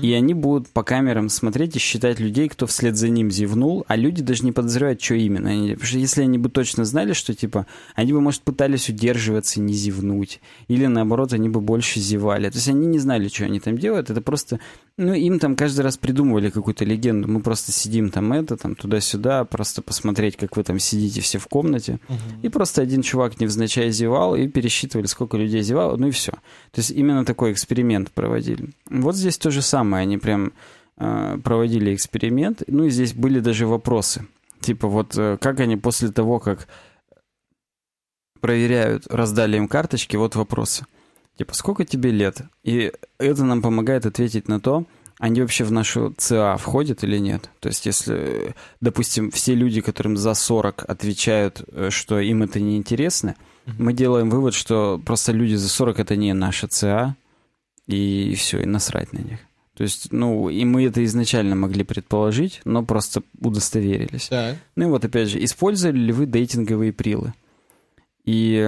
и они будут по камерам смотреть и считать людей, кто вслед за ним зевнул, а люди даже не подозревают, что именно. Они, потому что если они бы точно знали, что типа, они бы, может, пытались удерживаться и не зевнуть, или наоборот, они бы больше зевали. То есть они не знали, что они там делают, это просто, ну, им там каждый раз придумывали какую-то легенду. Мы просто сидим там это, там туда-сюда, просто посмотреть, как вы там сидите все в комнате. Угу. И просто один чувак невзначай зевал, и пересчитывали, сколько людей зевало, ну и все. То есть именно такой эксперимент проводили. Вот здесь то же самое, они прям э, проводили эксперимент, ну и здесь были даже вопросы. Типа вот э, как они после того, как проверяют, раздали им карточки, вот вопросы. Типа, сколько тебе лет? И это нам помогает ответить на то, они вообще в нашу ЦА входят или нет? То есть, если, допустим, все люди, которым за 40 отвечают, э, что им это не интересно, mm-hmm. мы делаем вывод, что просто люди за 40 это не наша ЦА, и все, и насрать на них. То есть, ну, и мы это изначально могли предположить, но просто удостоверились. Так. Ну и вот опять же, использовали ли вы дейтинговые прилы? И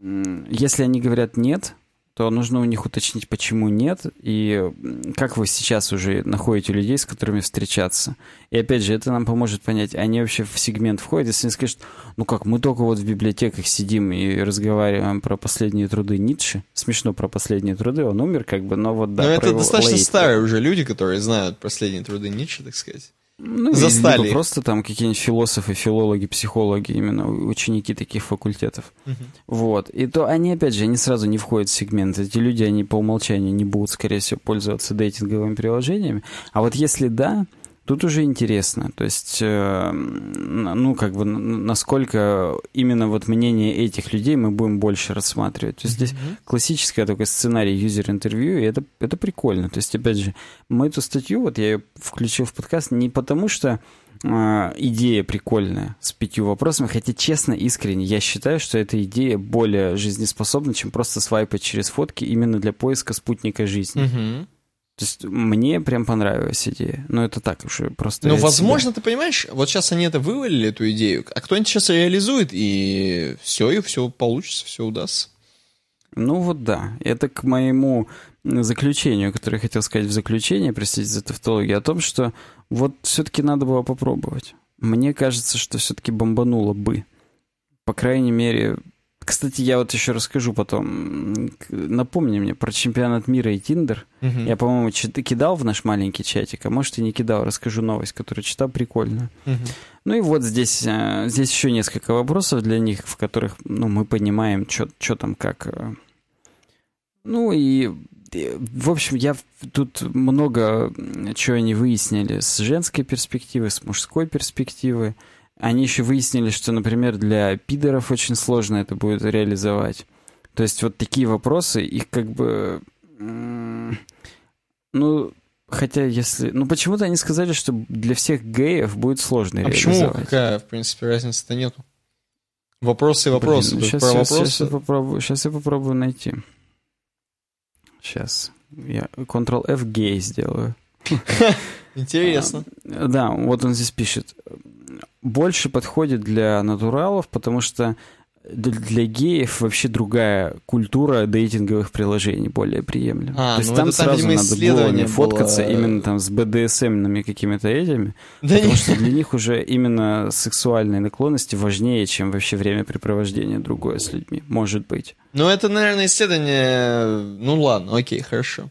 если они говорят нет, то нужно у них уточнить, почему нет, и как вы сейчас уже находите людей, с которыми встречаться. И опять же, это нам поможет понять, они вообще в сегмент входят, если они скажут, ну как, мы только вот в библиотеках сидим и разговариваем про последние труды Ницше, смешно про последние труды, он умер как бы, но вот да. Но это достаточно лейт. старые уже люди, которые знают последние труды Ницше, так сказать. Ну, Застали. Либо просто там какие-нибудь философы, филологи, психологи, именно ученики таких факультетов. Угу. Вот. И то они, опять же, они сразу не входят в сегмент. Эти люди, они по умолчанию не будут, скорее всего, пользоваться дейтинговыми приложениями. А вот если да, Тут уже интересно, то есть, э, ну, как бы, насколько именно вот мнение этих людей мы будем больше рассматривать. То есть здесь mm-hmm. классический такой сценарий юзер-интервью, и это, это прикольно. То есть, опять же, мы эту статью, вот я ее включил в подкаст не потому, что э, идея прикольная с пятью вопросами, хотя, честно, искренне, я считаю, что эта идея более жизнеспособна, чем просто свайпать через фотки именно для поиска спутника жизни. Mm-hmm. То есть мне прям понравилась идея. Но это так уже просто... Ну, возможно, себя. ты понимаешь, вот сейчас они это вывалили, эту идею, а кто-нибудь сейчас реализует, и все, и все получится, все удастся. Ну вот да. Это к моему заключению, которое я хотел сказать в заключение, простите за тавтологию, о том, что вот все-таки надо было попробовать. Мне кажется, что все-таки бомбануло бы. По крайней мере, кстати, я вот еще расскажу потом. Напомни мне про чемпионат мира и Тиндер. Угу. Я, по-моему, кидал в наш маленький чатик, а может и не кидал. Расскажу новость, которую читал, прикольно. Угу. Ну и вот здесь, э, здесь еще несколько вопросов для них, в которых ну, мы понимаем, что там как. Э. Ну и в общем, я тут много чего они выяснили с женской перспективы, с мужской перспективы. Они еще выяснили, что, например, для пидоров очень сложно это будет реализовать. То есть вот такие вопросы, их как бы... Ну, хотя если... Ну, почему-то они сказали, что для всех геев будет сложно а реализовать. почему? Какая, в принципе, разницы-то нету? Вопросы и вопросы. Блин, сейчас, сейчас, вопросы. Сейчас, я попробую, сейчас я попробую найти. Сейчас. Я Ctrl-F гей сделаю. [LAUGHS] Интересно. А, да, вот он здесь пишет больше подходит для натуралов, потому что для геев вообще другая культура дейтинговых приложений более приемлема. А, То есть ну там сразу там, надо было не фоткаться было... именно там с БДСМными какими-то этими, да потому нет. что для них уже именно сексуальные наклонности важнее, чем вообще времяпрепровождение другое с людьми. Может быть. Ну, это, наверное, исследование... Ну, ладно, окей, хорошо.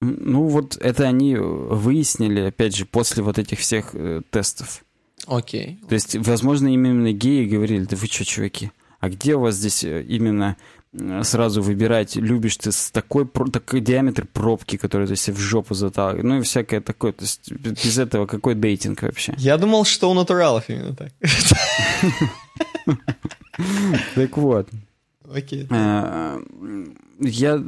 Ну, вот это они выяснили, опять же, после вот этих всех э, тестов. Окей. То есть, возможно, именно геи говорили, да вы что, чуваки, а где у вас здесь э, именно э, сразу выбирать, любишь ты с такой, такой диаметр пробки, который ты себе в жопу заталкиваешь, ну и всякое такое. То есть без этого какой дейтинг вообще? Я думал, что у натуралов именно так. Так вот. Окей. Э, я...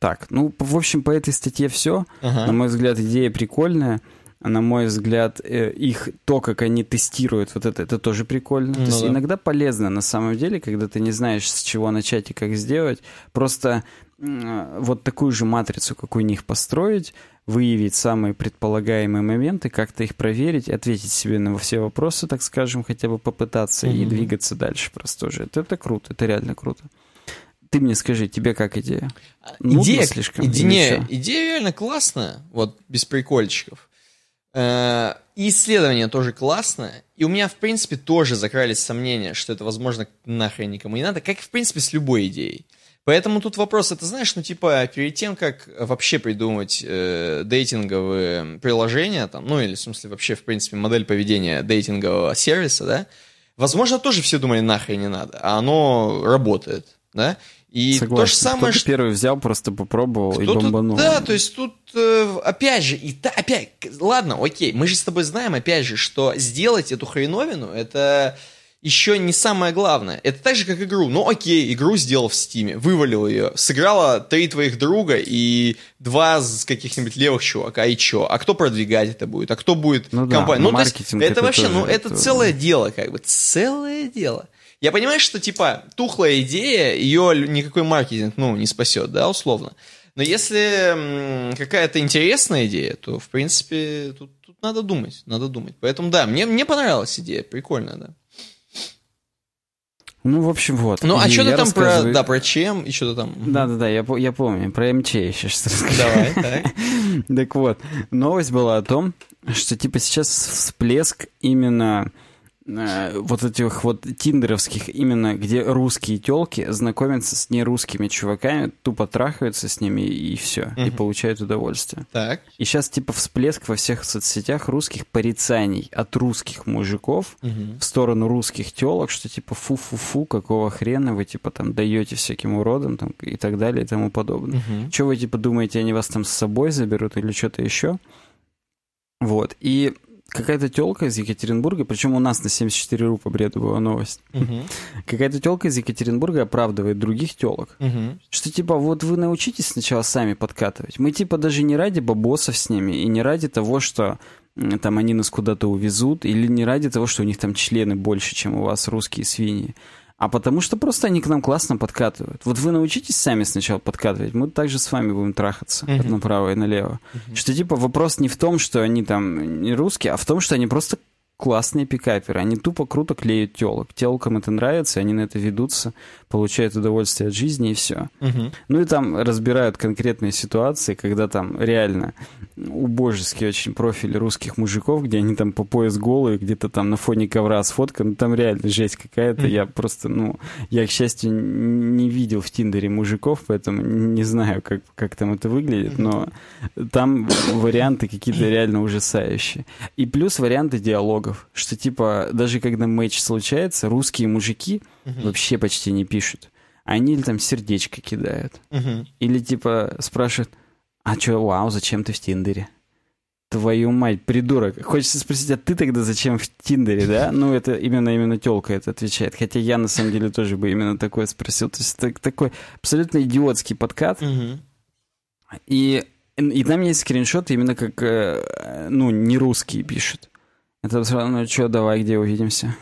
Так, ну, в общем, по этой статье все. На мой взгляд, идея прикольная на мой взгляд, э, их то, как они тестируют вот это, это тоже прикольно. Ну, то есть да. иногда полезно на самом деле, когда ты не знаешь, с чего начать и как сделать, просто вот такую же матрицу, как у них построить, выявить самые предполагаемые моменты, как-то их проверить, ответить себе на все вопросы, так скажем, хотя бы попытаться mm-hmm. и двигаться дальше просто уже. Это, это круто, это реально круто. ты мне скажи, тебе как идея? Нудно идея слишком? Идея, идея реально классная, вот без прикольчиков. Э, и исследование тоже классное. И у меня, в принципе, тоже закрались сомнения, что это, возможно, нахрен никому не надо, как, в принципе, с любой идеей. Поэтому тут вопрос, это знаешь, ну типа перед тем, как вообще придумать э, дейтинговые приложения, там, ну или в смысле вообще, в принципе, модель поведения дейтингового сервиса, да, возможно, тоже все думали, нахрен не надо, а оно работает, да, и Согласен. то же самое, Кто-то первый взял, просто попробовал и бомбанул. Да, то есть тут, э, опять же, и та, опять, ладно, окей, мы же с тобой знаем, опять же, что сделать эту хреновину, это еще не самое главное. Это так же, как игру. Ну, окей, игру сделал в Стиме, вывалил ее, сыграла три твоих друга и два с каких-нибудь левых чувака, и чё? А кто продвигать это будет? А кто будет ну, компания? Да, ну, то есть, это, это вообще, ну, это, это целое дело, как бы, целое дело. Я понимаю, что, типа, тухлая идея, ее никакой маркетинг, ну, не спасет, да, условно. Но если какая-то интересная идея, то, в принципе, тут, тут надо думать, надо думать. Поэтому, да, мне, мне понравилась идея, прикольная, да. Ну, в общем, вот. Ну, а что ты там рассказываю... про, да, про чем и что-то там? Да-да-да, я, я помню, про МЧ еще что расскажу. Давай, так. [LAUGHS] Так вот, новость была о том, что, типа, сейчас всплеск именно вот этих вот тиндеровских, именно где русские телки знакомятся с нерусскими чуваками, тупо трахаются с ними и все, угу. и получают удовольствие. Так. И сейчас типа всплеск во всех соцсетях русских порицаний от русских мужиков угу. в сторону русских телок, что типа фу-фу-фу, какого хрена вы типа там даете всяким уродам там, и так далее и тому подобное. Угу. Что вы типа думаете, они вас там с собой заберут или что-то еще? Вот. И какая-то телка из Екатеринбурга, причем у нас на 74 ру по бреду была новость. Угу. [LAUGHS] Какая-то телка из Екатеринбурга оправдывает других телок. Угу. Что типа, вот вы научитесь сначала сами подкатывать. Мы типа даже не ради бабосов с ними и не ради того, что там они нас куда-то увезут, или не ради того, что у них там члены больше, чем у вас русские свиньи а потому что просто они к нам классно подкатывают. Вот вы научитесь сами сначала подкатывать, мы также с вами будем трахаться uh-huh. направо и налево. Uh-huh. Что типа вопрос не в том, что они там не русские, а в том, что они просто классные пикаперы. Они тупо круто клеют телок. Телкам это нравится, они на это ведутся, получают удовольствие от жизни и все. Угу. Ну и там разбирают конкретные ситуации, когда там реально убожеский очень профиль русских мужиков, где они там по пояс голые, где-то там на фоне ковра сфотканы. Там реально жесть какая-то. Угу. Я просто, ну, я, к счастью, не видел в Тиндере мужиков, поэтому не знаю, как, как там это выглядит, но там варианты какие-то реально ужасающие. И плюс варианты диалогов, что типа даже когда матч случается, русские мужики угу. вообще почти не пишут. Они там сердечко кидают. Угу. Или типа спрашивают, а чё, вау, зачем ты в Тиндере? Твою мать, придурок. Хочется спросить, а ты тогда зачем в Тиндере, да? [LAUGHS] Ну, это именно именно телка это отвечает. Хотя я на самом деле тоже бы именно такое спросил. То есть это такой абсолютно идиотский подкат. Угу. И, и там есть скриншоты именно как, э, ну, не русские пишут. Это сразу, ну что, давай, где увидимся?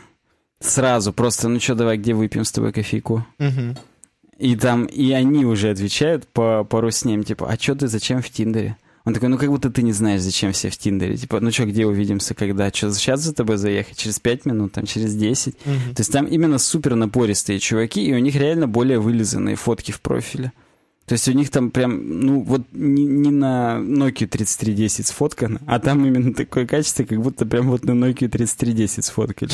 Сразу, просто, ну что, давай, где выпьем с тобой кофейку? Угу. И там, и они уже отвечают по пару с ним, типа, а что ты, зачем в Тиндере? Он такой, ну как будто ты не знаешь, зачем все в Тиндере. Типа, ну что, где увидимся, когда? Что, сейчас за тобой заехать? Через пять минут, там, через десять? Угу. То есть там именно супер напористые чуваки, и у них реально более вылизанные фотки в профиле. То есть у них там прям, ну вот не, не на Nokia 3310 сфоткано, а там именно такое качество, как будто прям вот на Nokia 3310 сфоткали.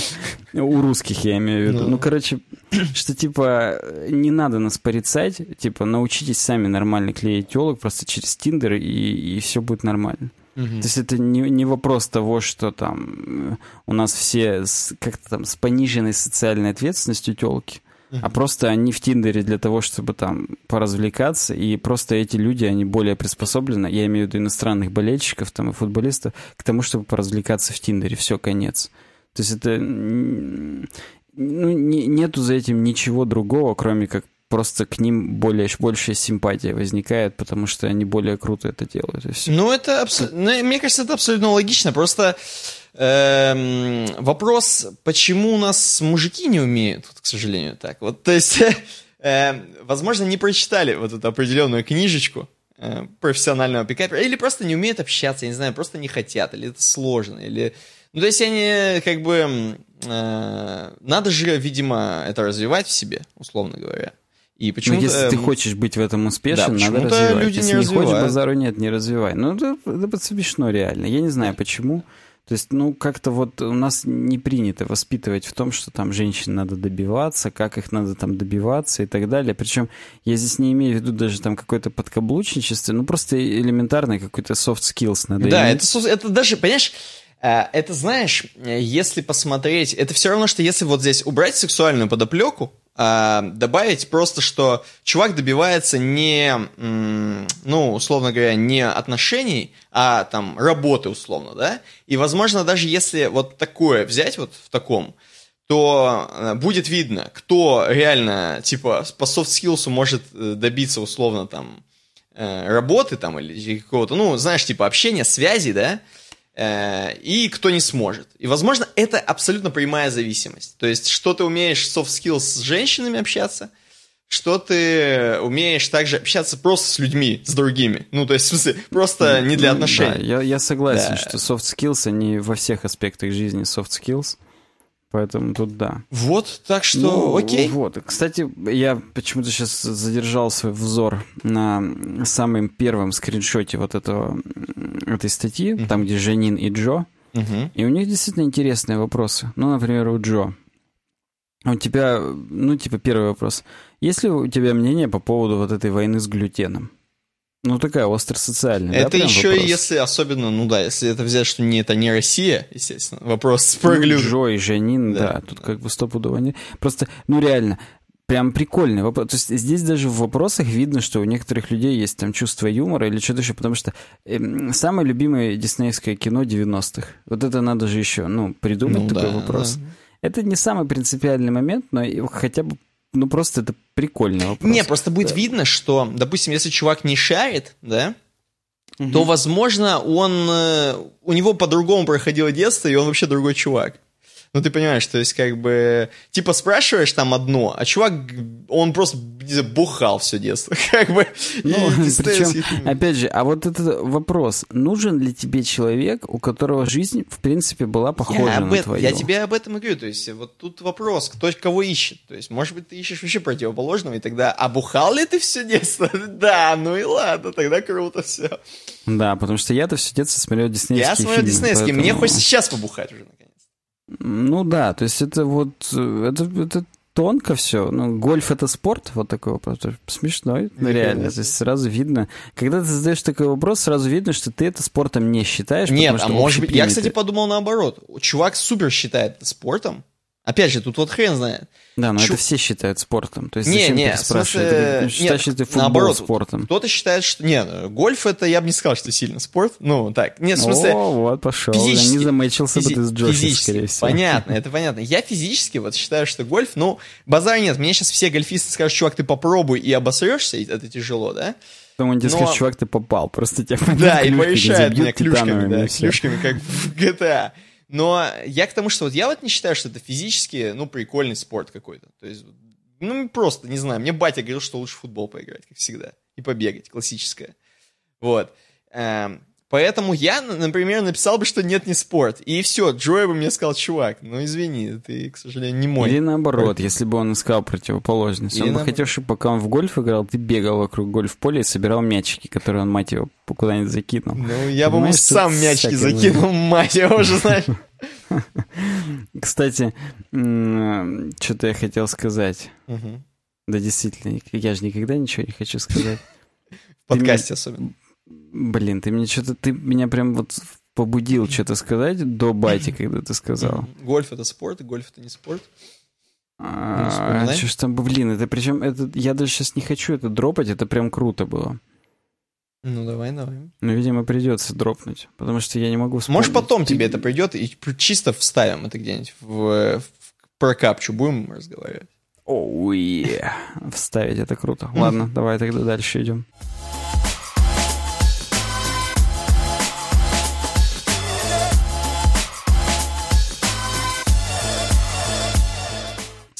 У русских я имею в виду. Ну, ну короче, [CLEARS THROAT] что типа не надо нас порицать, типа научитесь сами нормально клеить телок просто через Тиндер и, и все будет нормально. То есть это не, не вопрос того, что там у нас все как-то там с пониженной социальной ответственностью телки а просто они в Тиндере для того, чтобы там поразвлекаться, и просто эти люди, они более приспособлены, я имею в виду иностранных болельщиков там и футболистов, к тому, чтобы поразвлекаться в Тиндере. Все, конец. То есть это... Ну, не, нету за этим ничего другого, кроме как просто к ним более, большая симпатия возникает, потому что они более круто это делают. Ну, это абсолютно... Ну, мне кажется, это абсолютно логично. Просто Эм, вопрос, почему у нас мужики не умеют, вот, к сожалению, так. Вот, то есть, [LAUGHS] э, возможно, не прочитали вот эту определенную книжечку э, профессионального пикапера, или просто не умеют общаться, я не знаю, просто не хотят, или это сложно, или... Ну, то есть они как бы... Э, надо же, видимо, это развивать в себе, условно говоря. И почему-то... Ну, если ты хочешь быть в этом успешен, да, надо развивать. люди если не, не хочешь, базару нет, не развивай. Ну, это, это смешно реально. Я не знаю, почему. То есть, ну, как-то вот у нас не принято воспитывать в том, что там женщин надо добиваться, как их надо там добиваться и так далее. Причем я здесь не имею в виду даже там какое-то подкаблучничество, ну, просто элементарный какой-то soft skills надо Да, иметь. это, это даже, понимаешь, э, это, знаешь, если посмотреть, это все равно, что если вот здесь убрать сексуальную подоплеку, добавить просто, что чувак добивается не, ну, условно говоря, не отношений, а там работы, условно, да, и, возможно, даже если вот такое взять вот в таком, то э, будет видно, кто реально, типа, по skills может э, добиться, условно, там, работы там или какого-то, ну, знаешь, типа, общения, связи, да, и кто не сможет. И, возможно, это абсолютно прямая зависимость. То есть, что ты умеешь soft skills с женщинами общаться, что ты умеешь также общаться просто с людьми, с другими. Ну, то есть, в смысле, просто не для отношений. Да, я, я согласен, да. что soft skills, они во всех аспектах жизни soft skills. Поэтому тут да. Вот, так что ну, окей. Вот. Кстати, я почему-то сейчас задержал свой взор на самом первом скриншоте вот этого, этой статьи, uh-huh. там, где Жанин и Джо. Uh-huh. И у них действительно интересные вопросы. Ну, например, у Джо. У тебя, ну, типа, первый вопрос. Есть ли у тебя мнение по поводу вот этой войны с глютеном? Ну, такая остросоциальная. Это да, еще вопрос? если, особенно, ну да, если это взять, что не, это не Россия, естественно, вопрос про ну, глют. Джо и Жанин, да. да, тут как бы стопудово не... Просто, ну реально, прям прикольный вопрос. То есть здесь даже в вопросах видно, что у некоторых людей есть там чувство юмора или что-то еще, потому что э, самое любимое диснеевское кино 90-х. Вот это надо же еще, ну, придумать ну, такой да, вопрос. Да. Это не самый принципиальный момент, но хотя бы ну, просто это прикольный вопрос. Не, просто будет да. видно, что, допустим, если чувак не шарит, да, угу. то, возможно, он, у него по-другому проходило детство, и он вообще другой чувак. Ну, ты понимаешь, то есть, как бы, типа, спрашиваешь там одно, а чувак, он просто бухал все детство, [LAUGHS] как бы. Ну, [LAUGHS] причем, опять же, а вот этот вопрос, нужен ли тебе человек, у которого жизнь, в принципе, была похожа я на этом, твою? Я тебе об этом и говорю, то есть, вот тут вопрос, кто кого ищет, то есть, может быть, ты ищешь вообще противоположного, и тогда, а бухал ли ты все детство? [LAUGHS] да, ну и ладно, тогда круто все. Да, потому что я-то все детство смотрел диснеевские Я смотрел диснеевские, поэтому... мне хочется сейчас побухать уже, наконец. Ну да, то есть это вот, это, это тонко все. Ну, гольф это спорт, вот такой вопрос. Смешной, ну, реально. То есть сразу видно. Когда ты задаешь такой вопрос, сразу видно, что ты это спортом не считаешь. Нет, а может быть, я, кстати, подумал наоборот. Чувак супер считает это спортом. Опять же, тут вот хрен знает. Да, но Чу... это все считают спортом. То есть не, зачем не? Смысле... Ты считаешь, нет, ты футбол наоборот, спортом? Кто-то считает, что... Не, гольф это, я бы не сказал, что сильно спорт. Ну, так, нет, в смысле... О, вот, пошел. Физически, я не замечился физи... бы ты с Джошем, физически. скорее всего. Понятно, это понятно. Я физически вот считаю, что гольф, ну, базар нет. Мне сейчас все гольфисты скажут, чувак, ты попробуй и обосрешься, это тяжело, да? Потом он тебе Но... скажет, чувак, ты попал. Просто тебя Да, и порешает меня клюшками, да, клюшками, как в GTA. Но я к тому, что вот я вот не считаю, что это физически, ну, прикольный спорт какой-то. То есть, ну, просто, не знаю, мне батя говорил, что лучше в футбол поиграть, как всегда. И побегать, классическое. Вот. Эм, поэтому я, например, написал бы, что нет, не спорт. И все, Джой бы мне сказал, чувак, ну, извини, ты, к сожалению, не мой. Или наоборот, если бы он искал противоположность. Или он бы наоборот. хотел, чтобы пока он в гольф играл, ты бегал вокруг гольф-поля и собирал мячики, которые он, мать его, куда-нибудь закинул. Ну, я бы Понимаешь, сам тут мячики закинул, мать его уже, знаешь. [LAUGHS] Кстати, что-то я хотел сказать. Да, действительно, я же никогда ничего не хочу сказать. [LAUGHS] В подкасте особенно. Блин, ты мне что-то, ты меня прям вот побудил что-то сказать до бати, когда ты сказал. Гольф это спорт, гольф это не спорт. А, вспоминай. что ж там, блин, это причем, это, я даже сейчас не хочу это дропать, это прям круто было. Ну, давай, давай. Но, видимо, придется дропнуть, потому что я не могу вспомнить. Может, потом тебе это придет, и чисто вставим это где-нибудь в, в прокапчу, будем разговаривать. Оу, е. Вставить это круто. Ладно, [LAUGHS] давай тогда дальше идем.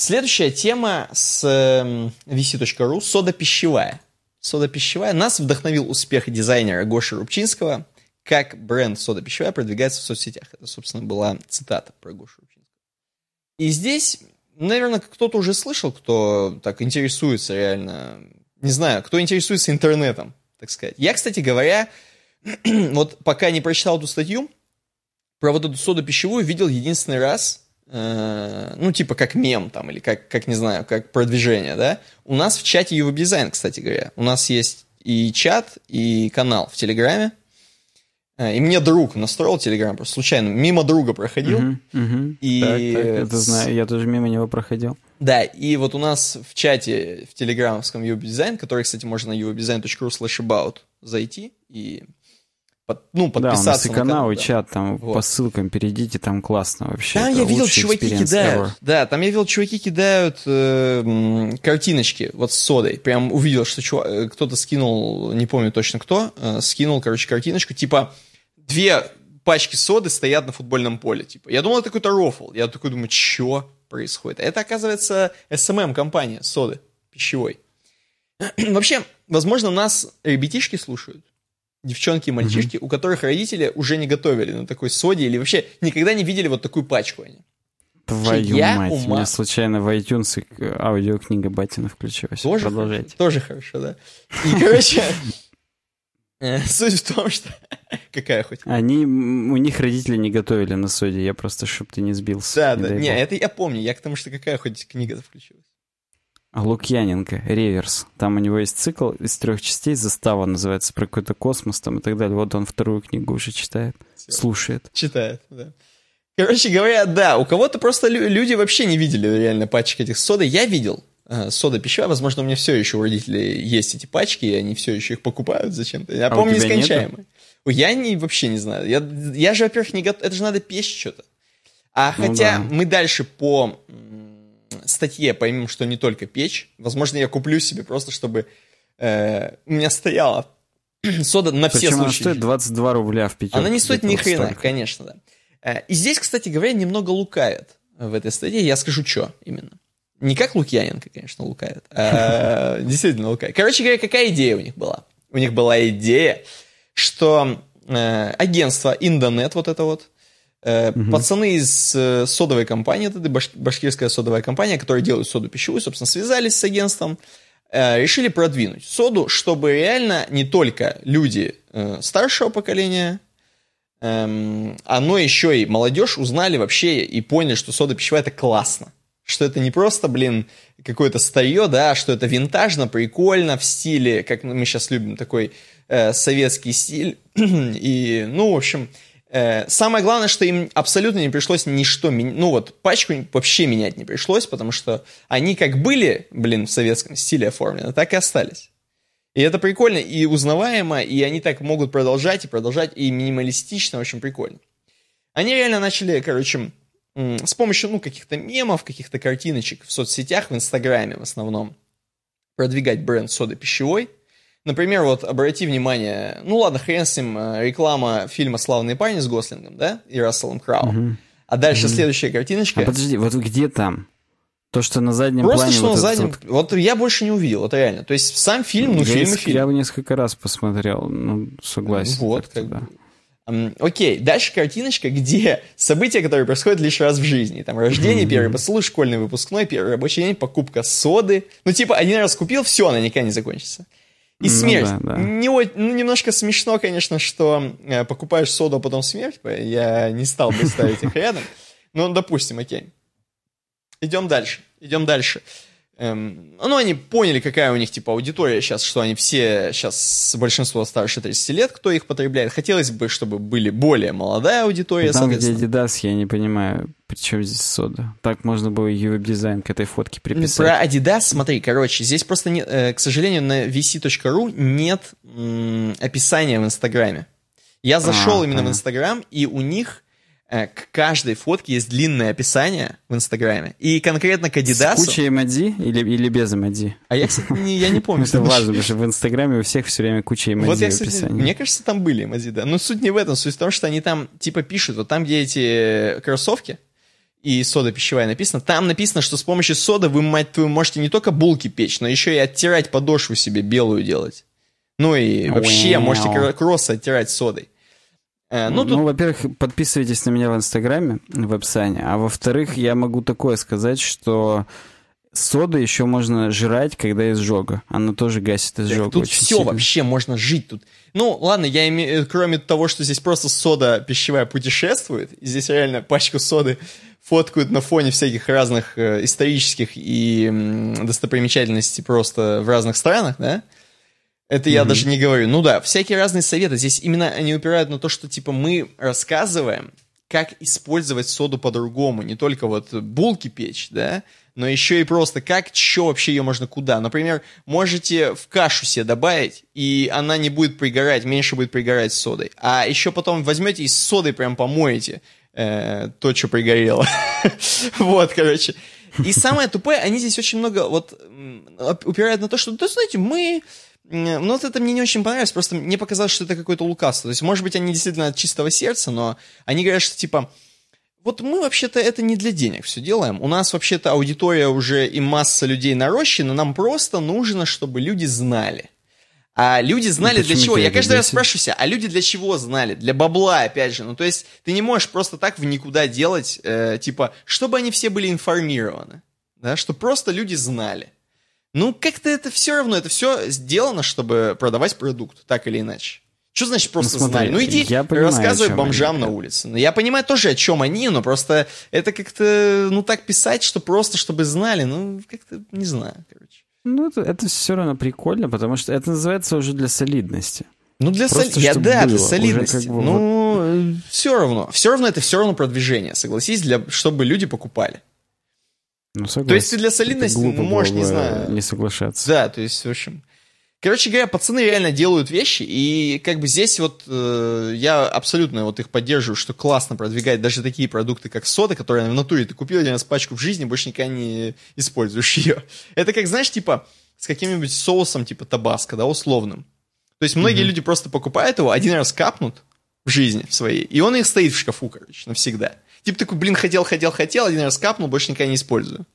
Следующая тема с эм, vc.ru сода пищевая. Сода пищевая. Нас вдохновил успех дизайнера Гоши Рубчинского, как бренд сода пищевая продвигается в соцсетях. Это, собственно, была цитата про Гошу Рубчинского. И здесь наверное, кто-то уже слышал, кто так интересуется реально. Не знаю, кто интересуется интернетом, так сказать. Я, кстати говоря, [CLEARS THROAT] вот пока не прочитал эту статью, про вот эту соду пищевую видел единственный раз, э, ну, типа как мем там, или как, как, не знаю, как продвижение, да. У нас в чате Ювеб Дизайн, кстати говоря. У нас есть и чат, и канал в Телеграме. Э, и мне друг настроил Телеграм, просто случайно, мимо друга проходил. Угу, угу. И... Так, так, это знаю, я тоже мимо него проходил. Да, и вот у нас в чате в телеграммском Юбидизайн, который, кстати, можно на uwebdesign.ru slash about зайти и под, ну, подписаться. Да, у нас и канал, и чат, там вот. по ссылкам перейдите, там классно вообще. Там я видел, чуваки кидают. Ever. Да, там я видел, чуваки кидают э, картиночки вот с содой. Прям увидел, что чувак, э, кто-то скинул, не помню точно кто, э, скинул, короче, картиночку, типа две пачки соды стоят на футбольном поле. Типа. Я думал, это какой-то рофл. Я такой думаю, что происходит? Это, оказывается, SMM-компания соды пищевой. [CLEARS THROAT] Вообще, возможно, нас ребятишки слушают девчонки и мальчишки, mm-hmm. у которых родители уже не готовили на такой соде или вообще никогда не видели вот такую пачку они. Твою я мать, ума... у меня случайно в iTunes аудиокнига Батина включилась. Тоже Продолжайте. Хорошо, тоже хорошо, да. И, короче, [LAUGHS] э, суть в том, что... [LAUGHS] Какая хоть? Они, у них родители не готовили на соде, я просто, чтобы ты не сбился. Да, да, не, это я помню, я к тому, что какая хоть книга включилась. Лукьяненко, Реверс. Там у него есть цикл из трех частей, застава называется, про какой-то космос там и так далее. Вот он вторую книгу уже читает, Все. слушает. Читает, да. Короче говоря, да, у кого-то просто люди вообще не видели реально пачек этих соды. Я видел э, сода пищевая, возможно, у меня все еще у родителей есть эти пачки, и они все еще их покупают зачем-то. Я а помню, нескончаемые. Я не, вообще не знаю. Я, я же, во-первых, не готов... Это же надо печь что-то. А ну хотя да. мы дальше по статье поймем, что не только печь. Возможно, я куплю себе просто, чтобы э, у меня стояла [CLEARS THROAT] сода на Причем все случаи. она стоит 22 рубля в пятерке. Она не стоит ни хрена, столько. конечно, да. Э, и здесь, кстати говоря, немного лукавят в этой статье. Я скажу, что именно. Не как Лукьяненко, конечно, лукавит. А [LAUGHS] действительно лукавит. Короче говоря, какая идея у них была? У них была идея, что э, агентство Индонет, вот это вот, Угу. Пацаны из э, содовой компании, это баш, башкирская содовая компания, которая делает соду пищевую, собственно, связались с агентством, э, решили продвинуть соду, чтобы реально не только люди старшего поколения, эм, а но еще и молодежь узнали вообще и поняли, что сода пищевая это классно. Что это не просто, блин, какое-то старье, да, а что это винтажно, прикольно, в стиле, как мы сейчас любим, такой э, советский стиль. [CLEARS THROAT] и, ну, в общем, самое главное, что им абсолютно не пришлось ничто менять. Ну вот, пачку вообще менять не пришлось, потому что они как были, блин, в советском стиле оформлены, так и остались. И это прикольно и узнаваемо, и они так могут продолжать и продолжать, и минималистично, очень прикольно. Они реально начали, короче, с помощью, ну, каких-то мемов, каких-то картиночек в соцсетях, в Инстаграме в основном, продвигать бренд соды пищевой – Например, вот обрати внимание, ну ладно, хрен с ним, э, реклама фильма «Славный парень» с Гослингом, да, и Расселом Крау. Угу. А дальше угу. следующая картиночка. А подожди, вот где там? То, что на заднем Просто, плане... что вот на заднем... Вот... вот я больше не увидел, это реально. То есть сам фильм, ну, я фильм и фильм. Я его несколько раз посмотрел, ну, согласен. Вот, как. Um, окей, дальше картиночка, где [LAUGHS] события, которые происходят лишь раз в жизни. Там рождение, mm-hmm. первый поцелуй, школьный выпускной, первый рабочий день, покупка соды. Ну, типа, один раз купил, все, она никогда не закончится. И ну, смерть. Да, да. Не, ну, немножко смешно, конечно, что э, покупаешь соду, а потом смерть. Я не стал бы ставить их рядом. Ну, допустим, окей. Идем дальше. Идем дальше. Эм, ну, они поняли, какая у них, типа, аудитория сейчас, что они все сейчас, большинство старше 30 лет, кто их потребляет. Хотелось бы, чтобы были более молодая аудитория, Там, где Adidas, я не понимаю, при чем здесь сода? Так можно было и веб-дизайн к этой фотке приписать. Про Adidas, смотри, короче, здесь просто, не, э, к сожалению, на vc.ru нет м, описания в Инстаграме. Я зашел а, именно понятно. в Инстаграм, и у них Э, к каждой фотке есть длинное описание в Инстаграме. И конкретно к Adidas... С кучей эмодзи или, или без эмодзи? А я, кстати, не, я не помню. [LAUGHS] Это важно, потому что в Инстаграме у всех все время куча эмодзи вот я, кстати, описании. Мне кажется, там были эмодзи, да. Но суть не в этом. Суть в том, что они там типа пишут, вот там, где эти кроссовки, и сода пищевая написано, там написано, что с помощью соды вы, мать твою, можете не только булки печь, но еще и оттирать подошву себе белую делать. Ну и вообще можете кроссы оттирать содой. Э, ну, ну, тут... во-первых, подписывайтесь на меня в Инстаграме, в описании. А во-вторых, я могу такое сказать, что сода еще можно жрать, когда изжога. Она тоже гасит изжогу. Тут все сильно. вообще можно жить тут. Ну, ладно, я имею, кроме того, что здесь просто сода пищевая путешествует, и здесь реально пачку соды фоткают на фоне всяких разных э, исторических и достопримечательностей просто в разных странах, да? Это я mm-hmm. даже не говорю. Ну да, всякие разные советы. Здесь именно они упирают на то, что типа мы рассказываем, как использовать соду по-другому. Не только вот булки печь, да, но еще и просто как, что вообще ее можно куда. Например, можете в кашу себе добавить, и она не будет пригорать, меньше будет пригорать с содой. А еще потом возьмете и с содой прям помоете э, то, что пригорело. [LAUGHS] вот, короче. И самое тупое, они здесь очень много вот упирают на то, что, да, знаете, мы ну, вот это мне не очень понравилось, просто мне показалось, что это какое-то лукавство. То есть, может быть, они действительно от чистого сердца, но они говорят, что, типа, вот мы вообще-то это не для денег все делаем. У нас вообще-то аудитория уже и масса людей нарощена, нам просто нужно, чтобы люди знали. А люди знали для чего? Я каждый раз спрашиваю себя, а люди для чего знали? Для бабла, опять же. Ну, то есть, ты не можешь просто так в никуда делать, э, типа, чтобы они все были информированы. Да, чтобы просто люди знали. Ну, как-то это все равно, это все сделано, чтобы продавать продукт, так или иначе. Что значит просто ну, смотри, знали? Ну иди я понимаю, рассказывай бомжам они. на улице. Ну, я понимаю тоже, о чем они, но просто это как-то, ну так писать, что просто, чтобы знали, ну как-то, не знаю, короче. Ну это, это все равно прикольно, потому что это называется уже для солидности. Ну для солидности, я да, для солидности. Как бы ну вот... все равно, все равно это все равно продвижение, согласись, для, чтобы люди покупали. Ну, согласен. То есть ты для солидности ну, можешь, не знаю... Не соглашаться. Да, то есть, в общем... Короче говоря, пацаны реально делают вещи, и как бы здесь вот э, я абсолютно вот их поддерживаю, что классно продвигать даже такие продукты, как сода, которые в натуре ты купил один раз пачку в жизни, больше никогда не используешь [LAUGHS] ее. Это как, знаешь, типа с каким-нибудь соусом типа табаско, да, условным. То есть многие mm-hmm. люди просто покупают его, один раз капнут в жизни в своей, и он их стоит в шкафу, короче, навсегда. Типа такой, блин, хотел, хотел, хотел, один раз капнул, больше никогда не использую.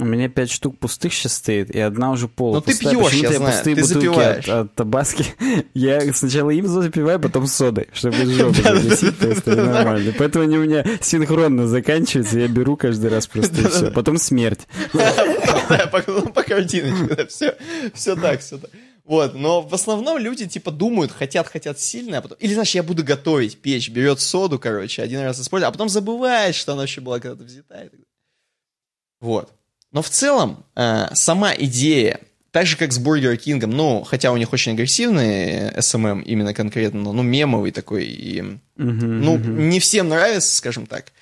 У меня пять штук пустых сейчас стоит, и одна уже пол. Ну ты пьешь, я, я знаю, пустые ты запиваешь. От, от табаски. [LAUGHS] Я сначала им запиваю, потом содой, чтобы жопу [LAUGHS] загасить, то есть нормально. Поэтому они у меня синхронно заканчиваются, я беру каждый раз просто и все. Потом смерть. По картиночке, все, все так, все так. Вот, но в основном люди, типа, думают, хотят, хотят сильно, а потом... Или, знаешь, я буду готовить печь, берет соду, короче, один раз использует, а потом забывает, что она вообще была когда-то взята. Вот. Но в целом, э, сама идея, так же, как с Бургер Кингом, ну, хотя у них очень агрессивный SMM именно конкретно, ну, мемовый такой, и, uh-huh, ну, uh-huh. не всем нравится, скажем так,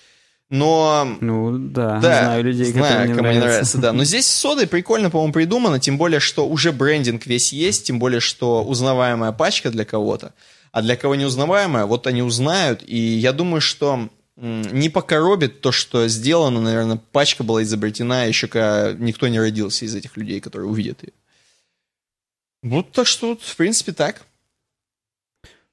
но... Ну, да, да знаю людей, знаю, кому не нравится. да. Но [LAUGHS] здесь с содой прикольно, по-моему, придумано, тем более, что уже брендинг весь есть, тем более, что узнаваемая пачка для кого-то, а для кого не узнаваемая, вот они узнают, и я думаю, что не покоробит то, что сделано, наверное, пачка была изобретена еще когда никто не родился из этих людей, которые увидят ее. Вот так что, в принципе, так.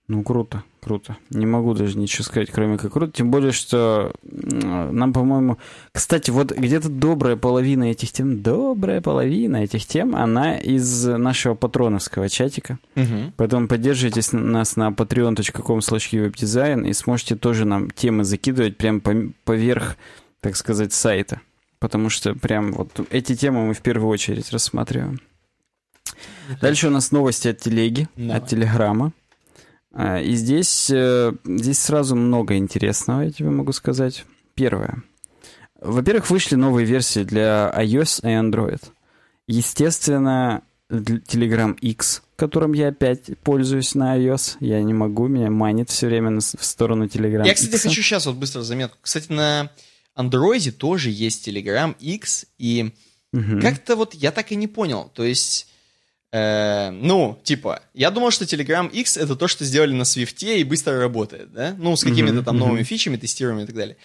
Ну, круто, круто. Не могу даже ничего сказать, кроме как круто. Тем более, что нам, по-моему... Кстати, вот где-то добрая половина этих тем, добрая половина этих тем, она из нашего патроновского чатика. Угу. Поэтому поддерживайте нас на patreon.com slash и сможете тоже нам темы закидывать прям поверх, так сказать, сайта. Потому что прям вот эти темы мы в первую очередь рассматриваем. Дальше у нас новости от телеги, Давай. от телеграмма. А, и здесь, э, здесь сразу много интересного, я тебе могу сказать. Первое. Во-первых, вышли новые версии для iOS и Android. Естественно, Telegram X, которым я опять пользуюсь на iOS. Я не могу, меня манит все время в сторону Telegram Я, кстати, X. хочу сейчас вот быстро заметку. Кстати, на Android тоже есть Telegram X, и угу. как-то вот я так и не понял. То есть Э, ну, типа, я думал, что Telegram X это то, что сделали на Swift и быстро работает, да? Ну, с какими-то там новыми фичами, тестированиями и так далее.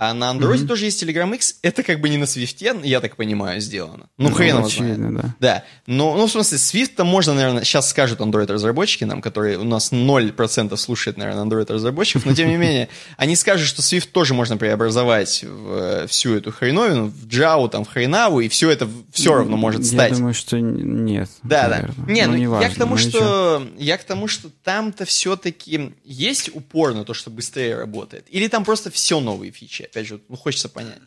А на Android mm-hmm. тоже есть Telegram X. Это как бы не на Swift, я так понимаю, сделано. Ну, ну хрен его знает. Да. да. Но, ну, в смысле, Swift-то можно, наверное, сейчас скажут Android-разработчики нам, которые у нас 0% слушают, наверное, Android-разработчиков, но тем не менее, они скажут, что Swift тоже можно преобразовать в э, всю эту хреновину, в Java, там, в хренаву, и все это все равно может стать. Я думаю, что нет. Да, наверное. да. Не, ну, ну важно, я к тому, что я к тому, что там-то все-таки есть упор на то, что быстрее работает. Или там просто все новые фичи опять же, ну, хочется понять.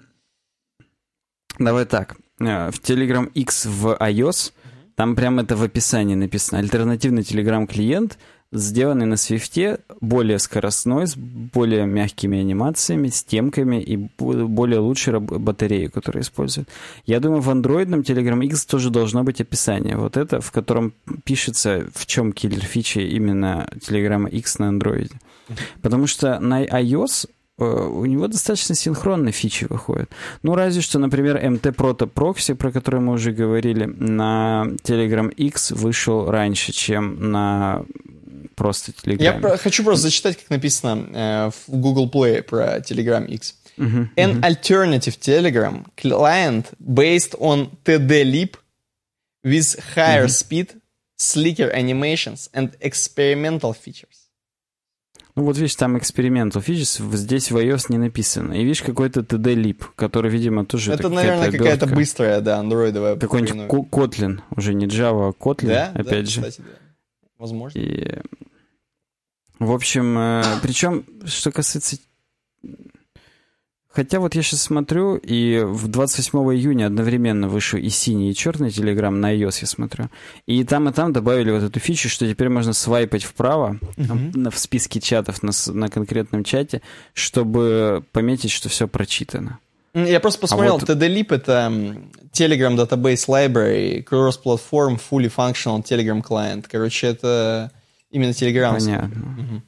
Давай так. Э, в Telegram X в iOS, там прямо это в описании написано. Альтернативный Telegram клиент, сделанный на Swift, более скоростной, с более мягкими анимациями, с темками и более лучшей батареей, которую используют. Я думаю, в андроидном Telegram X тоже должно быть описание. Вот это, в котором пишется, в чем киллер фичи именно Telegram X на андроиде. Потому что на iOS у него достаточно синхронные фичи выходят. Ну, разве что, например, MT Proto Proxy, про который мы уже говорили, на Telegram X вышел раньше, чем на просто Telegram. Я про- хочу просто зачитать, как написано э, в Google Play про Telegram X. Uh-huh, An uh-huh. alternative Telegram client based on TD-Lib with higher uh-huh. speed, slicker animations and experimental features. Ну вот видишь, там экспериментал фичес, здесь в iOS не написано. И видишь, какой-то TD-лип, который, видимо, тоже... Это, наверное, какая-то быстрая, да, андроидовая. Какой-нибудь Kotlin, уже не Java, а Kotlin, да? опять да, же. Кстати, да. Возможно. И... В общем, э, причем, что касается Хотя вот я сейчас смотрю, и в 28 июня одновременно вышел и синий, и черный телеграм на iOS, я смотрю. И там, и там добавили вот эту фичу, что теперь можно свайпать вправо uh-huh. в списке чатов на, на конкретном чате, чтобы пометить, что все прочитано. Я просто посмотрел, а вот... TD-Lib — это Telegram Database Library, Cross-Platform, Fully Functional Telegram Client. Короче, это именно Telegram. Понятно. Угу.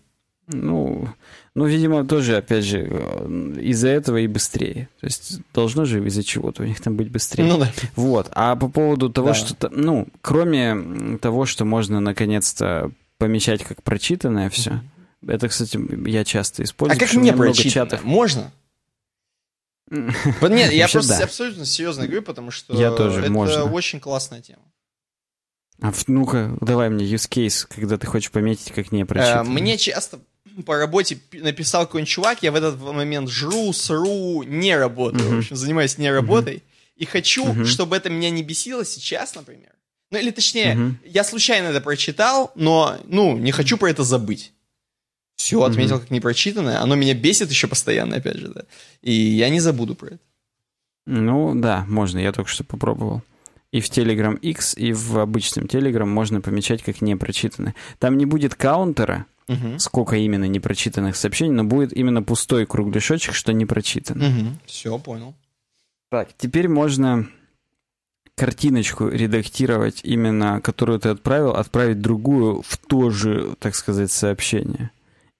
Ну, ну, видимо, тоже, опять же, э, из-за этого и быстрее. То есть должно же из-за чего-то у них там быть быстрее. Ну да. Вот. А по поводу того, да. что... Ну, кроме того, что можно наконец-то помещать как прочитанное все, mm-hmm. это, кстати, я часто использую. А как мне прочитанное? Чатов. Можно? Нет, я просто абсолютно серьезно говорю, потому что это очень классная тема. А ну-ка, давай мне use case, когда ты хочешь пометить, как не прочитанное. Мне часто по работе написал какой-нибудь чувак, я в этот момент жру, сру, не работаю, mm-hmm. в общем, занимаюсь не работой, mm-hmm. и хочу, mm-hmm. чтобы это меня не бесило сейчас, например. Ну, или точнее, mm-hmm. я случайно это прочитал, но, ну, не хочу про это забыть. Все, отметил mm-hmm. как непрочитанное. Оно меня бесит еще постоянно, опять же, да. И я не забуду про это. Ну, да, можно, я только что попробовал. И в Telegram X, и в обычном Telegram можно помечать как непрочитанное. Там не будет каунтера, угу. сколько именно непрочитанных сообщений, но будет именно пустой кругляшочек, что не прочитано. Угу. Все, понял. Так, теперь можно картиночку редактировать именно, которую ты отправил, отправить другую в то же, так сказать, сообщение.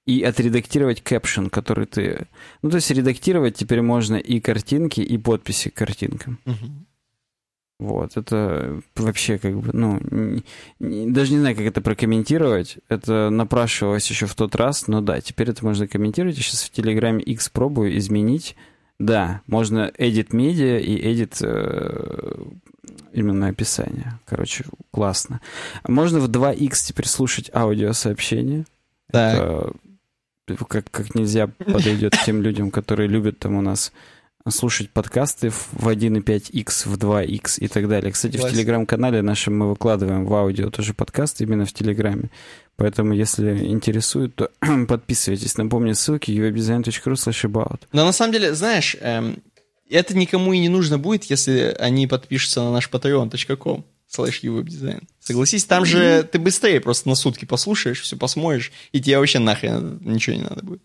И отредактировать кэпшн, который ты... Ну, то есть редактировать теперь можно и картинки, и подписи к картинкам. Угу. Вот, это вообще как бы, ну, не, не, даже не знаю, как это прокомментировать. Это напрашивалось еще в тот раз, но да, теперь это можно комментировать. Я сейчас в Телеграме X пробую изменить. Да, можно edit media и edit э, именно описание. Короче, классно. Можно в 2x теперь слушать аудиосообщения. Так. Это как, как нельзя подойдет тем людям, которые любят там у нас слушать подкасты в 1.5x, в 2x и так далее. Кстати, Класс. в телеграм-канале нашем мы выкладываем в аудио тоже подкасты именно в телеграме. Поэтому, если интересует, то [CLEARS THROAT] подписывайтесь. Напомню, ссылки uwebdesign.ru slash about. Но на самом деле, знаешь, эм, это никому и не нужно будет, если они подпишутся на наш patreon.com slash uwebdesign. Согласись, там же ты быстрее просто на сутки послушаешь, все посмотришь, и тебе вообще нахрен ничего не надо будет.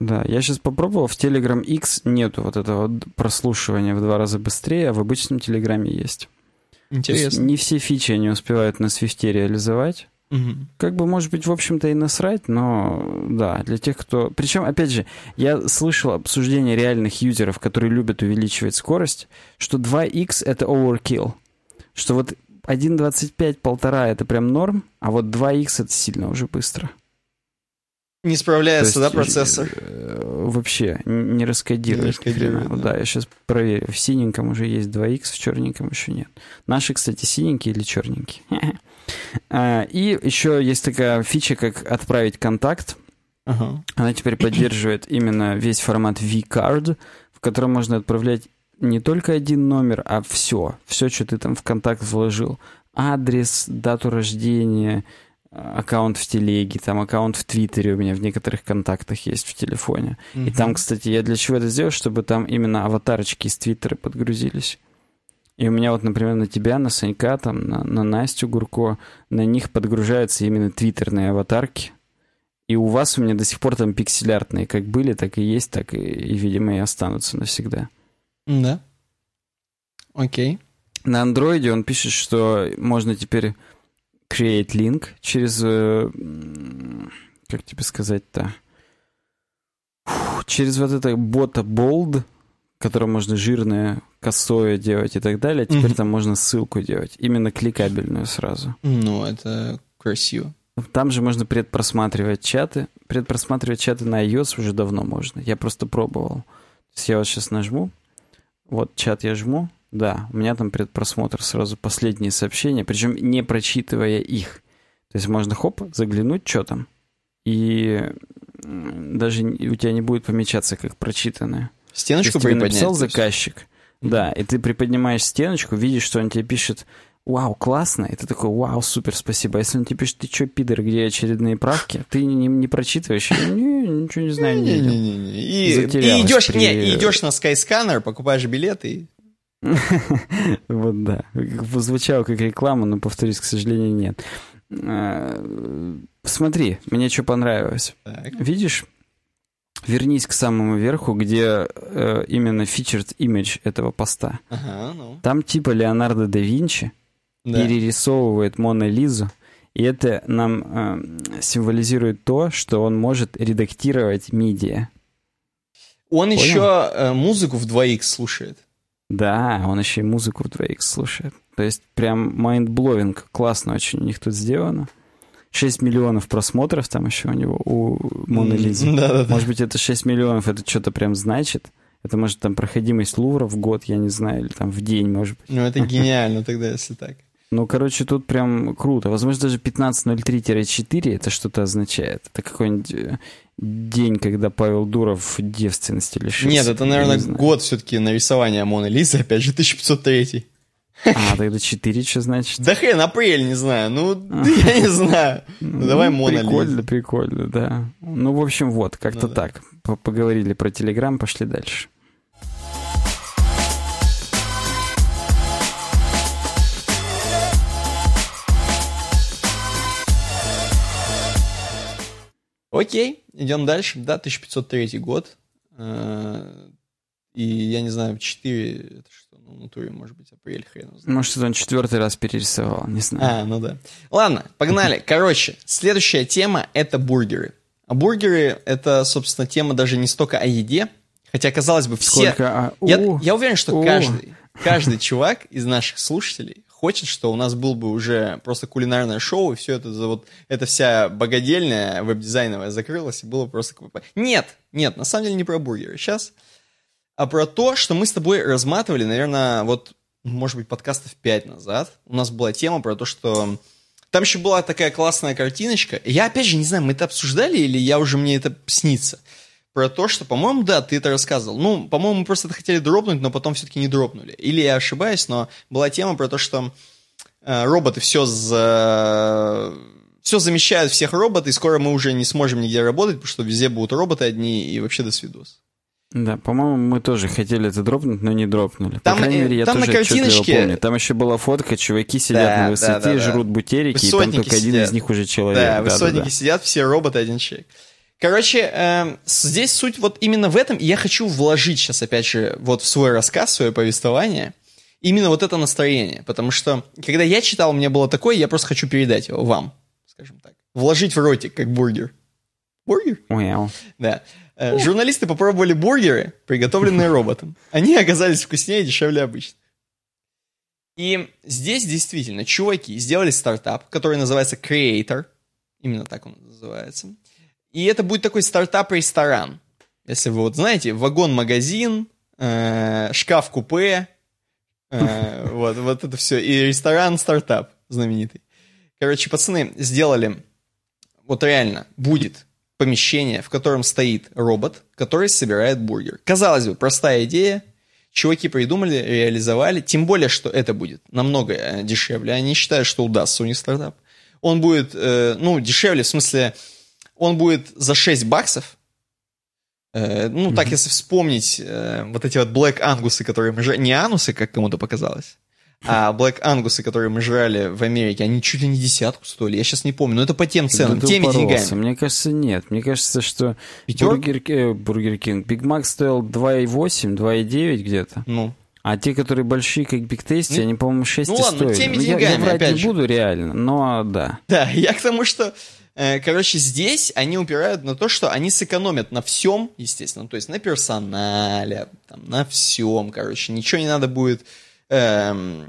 Да, я сейчас попробовал, в Telegram X нету вот этого прослушивания в два раза быстрее, а в обычном Телеграме есть. Интересно. не все фичи они успевают на свифте реализовать. Угу. Как бы, может быть, в общем-то и насрать, но да, для тех, кто... Причем, опять же, я слышал обсуждение реальных юзеров, которые любят увеличивать скорость, что 2x — это overkill. Что вот 1.25, полтора — это прям норм, а вот 2x — это сильно уже быстро. Не справляется, есть, да, процессор? Э, вообще не раскодирует. Не раскодирует да. да, я сейчас проверю. В синеньком уже есть 2х, в черненьком еще нет. Наши, кстати, синенькие или черненькие. [LAUGHS] А, и еще есть такая фича, как отправить контакт. Ага. Она теперь поддерживает именно весь формат V-Card, в котором можно отправлять не только один номер, а все. Все, что ты там в контакт вложил. Адрес, дату рождения, аккаунт в телеге, там аккаунт в Твиттере у меня в некоторых контактах есть в телефоне. Угу. И там, кстати, я для чего это сделал, чтобы там именно аватарочки из Твиттера подгрузились. И у меня вот, например, на тебя, на Санька, там, на, на Настю Гурко, на них подгружаются именно твиттерные аватарки. И у вас у меня до сих пор там пикселяртные, как были, так и есть, так и, и видимо, и останутся навсегда. Да. Окей. На андроиде он пишет, что можно теперь create link через, э, как тебе сказать-то, через вот это бота bold, которое можно жирное, косое делать и так далее, теперь mm-hmm. там можно ссылку делать, именно кликабельную сразу. Ну, это красиво. Там же можно предпросматривать чаты. Предпросматривать чаты на iOS уже давно можно. Я просто пробовал. То есть я вот сейчас нажму. Вот чат я жму. Да, у меня там предпросмотр сразу последние сообщения, причем не прочитывая их. То есть можно хоп, заглянуть, что там. И даже у тебя не будет помечаться как прочитанное. Стеночку приподнять. написал заказчик. Да, и ты приподнимаешь стеночку, видишь, что он тебе пишет вау, классно, и ты такой, вау, супер, спасибо. А если он тебе пишет, ты что, пидор, где очередные правки, ты не, не прочитываешь, не, ничего не знаю, не, не, не, не. И, и идешь, при... не, идешь на Skyscanner, покупаешь билеты и... [LAUGHS] Вот да. Звучало как реклама, но, повторюсь, к сожалению, нет. А, смотри, мне что понравилось. Видишь, вернись к самому верху, где э, именно featured image этого поста. Ага, ну. Там типа Леонардо да Винчи, да. перерисовывает Мона Лизу, и это нам э, символизирует то, что он может редактировать медиа. Он Понял? еще э, музыку в 2х слушает. Да, он еще и музыку в 2х слушает. То есть прям mind-blowing, классно очень у них тут сделано. 6 миллионов просмотров там еще у него, у Моны Лизы. Да, да, да. Может быть, это 6 миллионов, это что-то прям значит? Это может там проходимость Лувра в год, я не знаю, или там в день, может быть. Ну, это гениально тогда, если так. Ну, короче, тут прям круто. Возможно, даже 15.03-4 это что-то означает. Это какой-нибудь э, день, когда Павел Дуров девственности лишился. Нет, это, наверное, не год все-таки нарисования Моны Лизы, опять же, 1503. А, тогда 4 что значит? Да хрен, апрель, не знаю. Ну, [LAUGHS] я не знаю. Ну, давай Мона Прикольно, прикольно, да. Ну, в общем, вот, как-то ну так. Поговорили про Телеграм, пошли дальше. Окей, идем дальше. Да, 1503 год. Э, и я не знаю, 4, это что, ну, в натуре, может быть, апрель, хрен знает. Может, он четвертый раз перерисовал, не знаю. А, ну да. Ладно, погнали. [LAUGHS] Короче, следующая тема — это бургеры. А бургеры — это, собственно, тема даже не столько о еде, хотя, казалось бы, все... Сколько? Я, я уверен, что каждый, каждый чувак из наших слушателей хочет, что у нас был бы уже просто кулинарное шоу, и все это, вот, эта вся богадельная веб-дизайновая закрылась, и было просто... Нет, нет, на самом деле не про бургеры сейчас, а про то, что мы с тобой разматывали, наверное, вот, может быть, подкастов 5 назад. У нас была тема про то, что... Там еще была такая классная картиночка. Я, опять же, не знаю, мы это обсуждали или я уже мне это снится про то, что, по-моему, да, ты это рассказывал. Ну, по-моему, мы просто это хотели дропнуть, но потом все-таки не дропнули. Или я ошибаюсь, но была тема про то, что э, роботы все за... Все замещают всех роботов, и скоро мы уже не сможем нигде работать, потому что везде будут роботы одни, и вообще до свидос. Да, по-моему, мы тоже хотели это дропнуть, но не дропнули. Там, По крайней мере, я там тоже на картиночке... помню. Там еще была фотка, чуваки сидят да, на высоте, да, да, жрут бутерики, и там только сидят. один из них уже человек. Да, да высотники да, да. сидят, все роботы, один человек. Короче, э, здесь суть вот именно в этом, и я хочу вложить сейчас, опять же, вот в свой рассказ, свое повествование, именно вот это настроение, потому что, когда я читал, у меня было такое, я просто хочу передать его вам, скажем так. Вложить в ротик, как бургер. Бургер? Wow. Да. Э, журналисты попробовали бургеры, приготовленные [LAUGHS] роботом. Они оказались вкуснее и дешевле обычно. И здесь действительно чуваки сделали стартап, который называется Creator, именно так он называется – И это будет такой стартап-ресторан. Если вы вот знаете, вагон-магазин, э, шкаф-купе, э, [LAUGHS] вот, вот это все. И ресторан-стартап знаменитый. Короче, пацаны сделали, вот реально, будет помещение, в котором стоит робот, который собирает бургер. Казалось бы, простая идея, чуваки придумали, реализовали, тем более, что это будет намного э, дешевле. Они считают, что удастся у них стартап. Он будет, э, ну, дешевле, в смысле, он будет за 6 баксов, Э, ну, mm-hmm. так, если вспомнить э, вот эти вот Black Angus, которые мы жрали, не анусы, как кому-то показалось, а Black Angus, которые мы жрали в Америке, они чуть ли не десятку стоили, я сейчас не помню, но это по тем ценам, да теми упоролся. деньгами. Мне кажется, нет, мне кажется, что Бургер, э, Бургер Кинг, Биг Мак стоил 2,8, 2,9 где-то. Ну. А те, которые большие, как Биг Тейсти, ну, они, по-моему, 6 ну, ладно, стоили. Теми деньгами, я, я врать не же. буду реально, но да. Да, [LAUGHS] я к тому, что короче, здесь они упирают на то, что они сэкономят на всем, естественно, то есть на персонале, там, на всем, короче, ничего не надо будет, эм,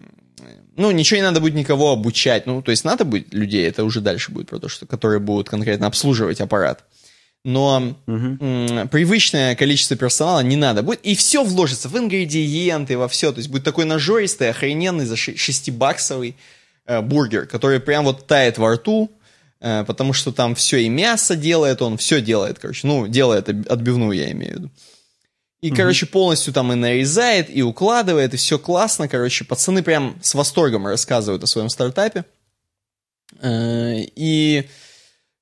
ну, ничего не надо будет никого обучать, ну, то есть надо будет людей, это уже дальше будет про то, что, которые будут конкретно обслуживать аппарат. Но угу. привычное количество персонала не надо будет, и все вложится в ингредиенты, во все, то есть будет такой нажористый, охрененный за 6-баксовый э, бургер, который прям вот тает во рту, Э, потому что там все и мясо делает, он все делает, короче, ну, делает отбивную, я имею в виду. И, mm короче, полностью там и нарезает, и укладывает, и все классно, короче, пацаны прям с восторгом рассказывают о своем стартапе. Э, и,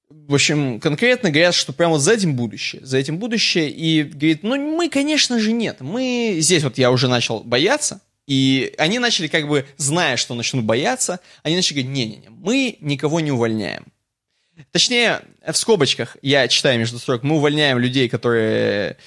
в общем, конкретно говорят, что прямо вот за этим будущее, за этим будущее, и говорит, ну, мы, конечно же, нет, мы, здесь вот я уже начал бояться, и они начали как бы, зная, что начнут бояться, они начали говорить, не-не-не, мы никого не увольняем. Точнее, в скобочках, я читаю между строк, мы увольняем людей, которые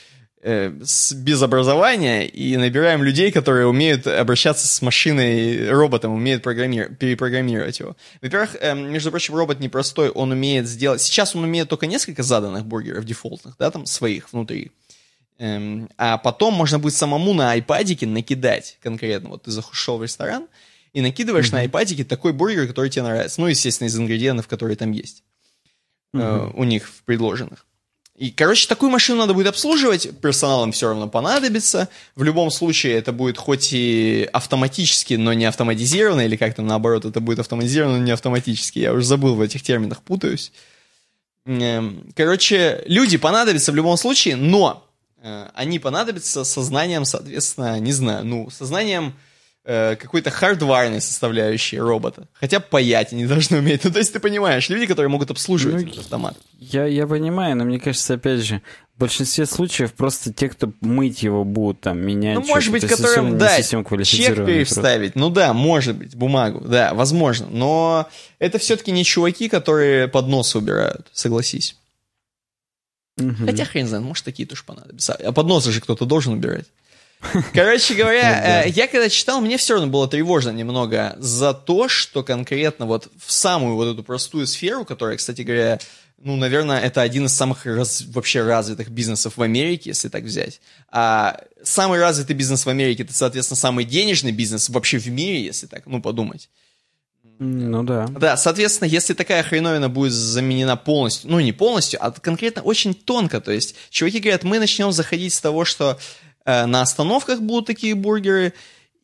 э, с, без образования, и набираем людей, которые умеют обращаться с машиной, роботом, умеют программировать, перепрограммировать его. Во-первых, э, между прочим, робот непростой, он умеет сделать... Сейчас он умеет только несколько заданных бургеров дефолтных, да, там, своих внутри. Эм, а потом можно будет самому на айпадике накидать конкретно. Вот ты зашел в ресторан, и накидываешь mm-hmm. на айпадике такой бургер, который тебе нравится. Ну, естественно, из ингредиентов, которые там есть э, у них в предложенных. И, короче, такую машину надо будет обслуживать, персоналом все равно понадобится. В любом случае, это будет хоть и автоматически, но не автоматизированно, или как там наоборот, это будет автоматизированно, но не автоматически. Я уже забыл в этих терминах, путаюсь. Эм, короче, люди понадобятся в любом случае, но э, они понадобятся сознанием, соответственно, не знаю, ну, сознанием э, какой-то хардварной составляющей робота. Хотя паять они должны уметь. Ну, то есть ты понимаешь, люди, которые могут обслуживать ну, этот автомат. Я, я понимаю, но мне кажется, опять же, в большинстве случаев просто те, кто мыть его будут там менять. Ну, может быть, которым, да, чек переставить. Ну да, может быть, бумагу, да, возможно. Но это все-таки не чуваки, которые под нос убирают, согласись. Угу. Хотя хрен знает, может, такие тоже понадобятся. А подносы же кто-то должен убирать. Короче говоря, э, я когда читал, мне все равно было тревожно немного за то, что конкретно вот в самую вот эту простую сферу, которая, кстати говоря, ну, наверное, это один из самых раз, вообще развитых бизнесов в Америке, если так взять. А самый развитый бизнес в Америке, это, соответственно, самый денежный бизнес вообще в мире, если так, ну, подумать. Ну да. Да, соответственно, если такая хреновина будет заменена полностью, ну не полностью, а конкретно очень тонко, то есть чуваки говорят, мы начнем заходить с того, что на остановках будут такие бургеры.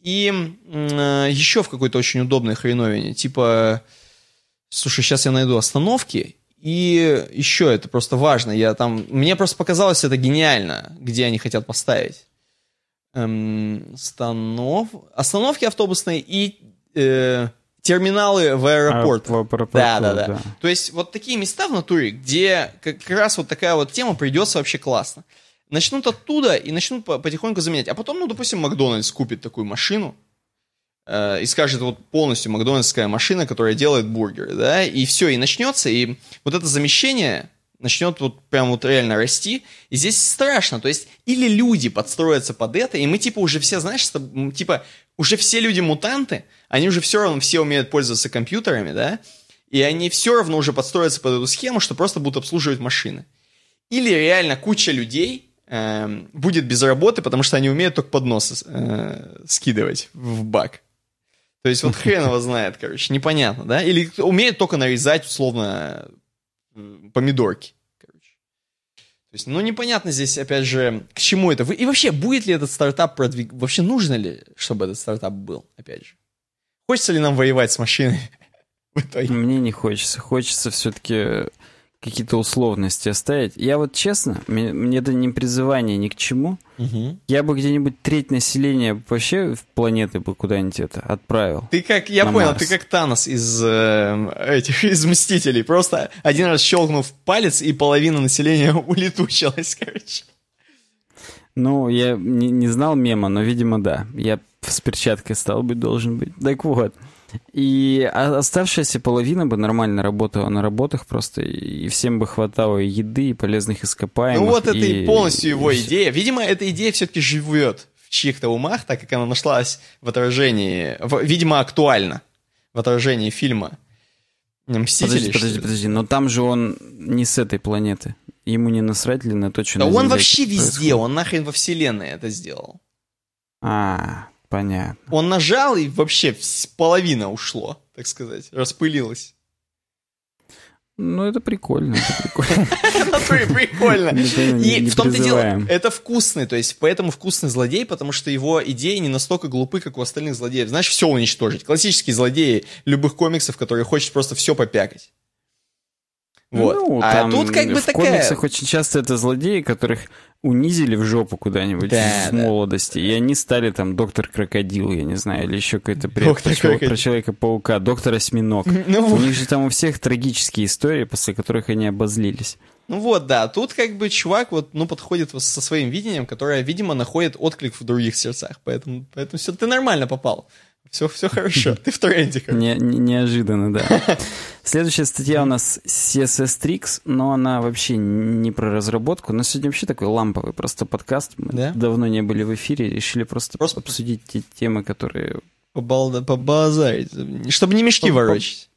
И э, еще в какой-то очень удобной хреновине. Типа, слушай, сейчас я найду остановки. И еще это просто важно. Я там, мне просто показалось это гениально, где они хотят поставить. Эм, станов... Остановки автобусные и э, терминалы в аэропорт. А, в аэропорту, да, да, да, да. То есть вот такие места в натуре, где как раз вот такая вот тема придется вообще классно начнут оттуда и начнут потихоньку заменять. А потом, ну, допустим, Макдональдс купит такую машину э, и скажет, вот полностью Макдональдская машина, которая делает бургеры, да, и все, и начнется, и вот это замещение начнет вот прям вот реально расти, и здесь страшно, то есть или люди подстроятся под это, и мы типа уже все, знаешь, типа уже все люди мутанты, они уже все равно все умеют пользоваться компьютерами, да, и они все равно уже подстроятся под эту схему, что просто будут обслуживать машины. Или реально куча людей э, будет без работы, потому что они умеют только подносы э, скидывать в бак. То есть вот [LAUGHS] хрен его знает, короче, непонятно, да? Или умеет только нарезать, условно, помидорки, короче. То есть, ну, непонятно здесь, опять же, к чему это. И вообще, будет ли этот стартап продвиг... Вообще, нужно ли, чтобы этот стартап был, опять же? Хочется ли нам воевать с машиной [LAUGHS] в итоге? Мне не хочется. Хочется все-таки какие-то условности оставить. Я вот честно, мне, мне это не призывание ни к чему. Угу. Я бы где-нибудь треть населения вообще в планеты бы куда-нибудь это отправил. Ты как, я понял, Марс. ты как Танос из э, этих, [LAUGHS] из Мстителей. Просто один раз щелкнув палец, и половина населения [LAUGHS] улетучилась, короче. Ну, я не, не знал мема, но, видимо, да. Я с перчаткой стал быть, должен быть. Так вот. И оставшаяся половина бы нормально работала на работах просто, и всем бы хватало еды, и полезных ископаемых. Ну вот это и, полностью его и идея. Видимо, эта идея все-таки живет в чьих-то умах, так как она нашлась в отражении, в, видимо, актуально в отражении фильма Мстители. Подожди, подожди, подожди, но там же он не с этой планеты. Ему не насрать ли на то, что Да он вообще везде, происходит? он нахрен во вселенной это сделал. А, Понятно. Он нажал, и вообще половина ушло, так сказать, распылилась. Ну, это прикольно, это прикольно. [LAUGHS] Это прикольно. И в том-то дело, это вкусный, то есть поэтому вкусный злодей, потому что его идеи не настолько глупы, как у остальных злодеев. Знаешь, все уничтожить. Классические злодеи любых комиксов, которые хочет просто все попякать. Вот. Ну, а тут как бы в такая... Комиксах очень часто это злодеи, которых унизили в жопу куда-нибудь да, с да. молодости, и они стали там доктор крокодил, я не знаю, или еще какой-то бред про, человек, про Человека-паука, доктор Осьминог. [LAUGHS] Ну, у них же там у всех трагические истории, после которых они обозлились. Ну вот, да, тут как бы чувак вот, ну, подходит со своим видением, которое, видимо, находит отклик в других сердцах, поэтому, поэтому все, ты нормально попал. Все, все хорошо, ты в тренде. Не, не, неожиданно, да. [LAUGHS] Следующая статья у нас CSS Tricks, но она вообще не про разработку. Нас сегодня вообще такой ламповый просто подкаст. Мы да? давно не были в эфире, решили просто, просто... обсудить те темы, которые... Побалда, побазарить, чтобы не мешки ворочать.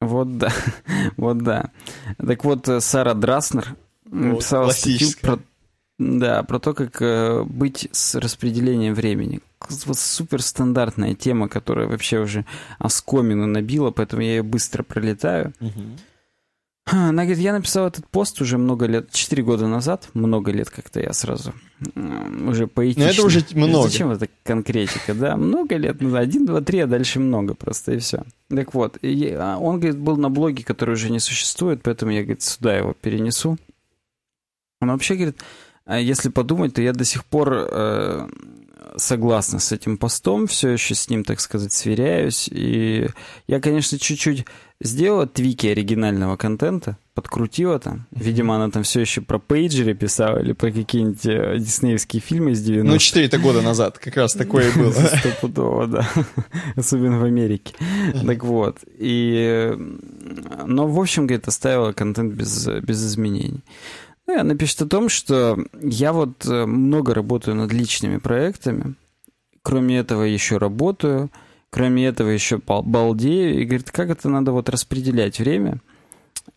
Вот да, [LAUGHS] вот да. Так вот, Сара Драснер написала статью про да, про то, как э, быть с распределением времени. Вот суперстандартная тема, которая вообще уже оскомину набила, поэтому я ее быстро пролетаю. Угу. Она говорит, я написал этот пост уже много лет, 4 года назад, много лет как-то я сразу уже поэтично. Но это уже много. Зачем это конкретика, да? Много лет назад, один, два, три, а дальше много просто, и все. Так вот, и а он, говорит, был на блоге, который уже не существует, поэтому я, говорит, сюда его перенесу. Он вообще, говорит, а если подумать, то я до сих пор э, согласна с этим постом, все еще с ним, так сказать, сверяюсь. И я, конечно, чуть-чуть сделала твики оригинального контента, подкрутила там. Видимо, она там все еще про пейджеры писала или про какие-нибудь э, диснеевские фильмы из 90-х. Ну, 4 года назад как раз такое и было. [LAUGHS] Стопудово, да. [LAUGHS] Особенно в Америке. Так вот. И... Но, в общем, говорит, оставила контент без, без изменений. Ну, она пишет о том, что я вот э, много работаю над личными проектами, кроме этого еще работаю, кроме этого еще балдею, и говорит, как это надо вот распределять время.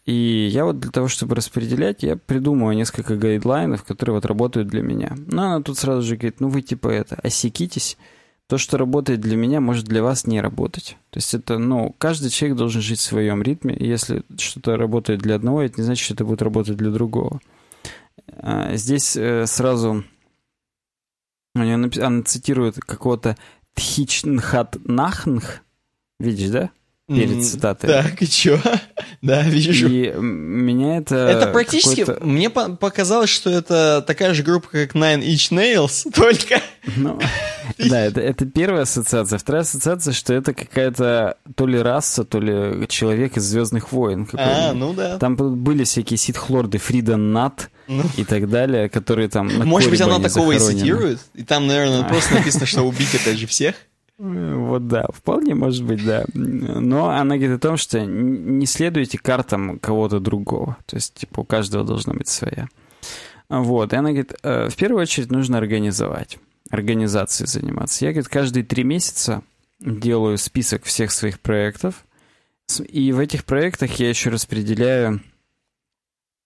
И я вот для того, чтобы распределять, я придумываю несколько гайдлайнов, которые вот работают для меня. Но она тут сразу же говорит, ну вы типа это, осекитесь, то, что работает для меня, может для вас не работать. То есть это, ну, каждый человек должен жить в своем ритме, и если что-то работает для одного, это не значит, что это будет работать для другого. А, здесь э, сразу она цитирует какого-то Тхичнхат Нахнх. Видишь, да? Перед цитатой. Так, и чё? [LAUGHS] да, вижу. И меня это... Это практически... Мне показалось, что это такая же группа, как Nine Inch Nails, [LAUGHS] только... Ну, да, это, это первая ассоциация. Вторая ассоциация, что это какая-то то ли раса, то ли человек из Звездных войн. А, ну да. Там были всякие ситхлорды, Фрида Нат ну. и так далее, которые там Может быть, она такого и цитирует? И там, наверное, просто написано, что убить это же всех? Вот да, вполне может быть, да. Но она говорит о том, что не следуйте картам кого-то другого. То есть, типа, у каждого должна быть своя. Вот, и она говорит, «Э, в первую очередь нужно организовать организацией заниматься. Я, говорит, каждые три месяца делаю список всех своих проектов, и в этих проектах я еще распределяю,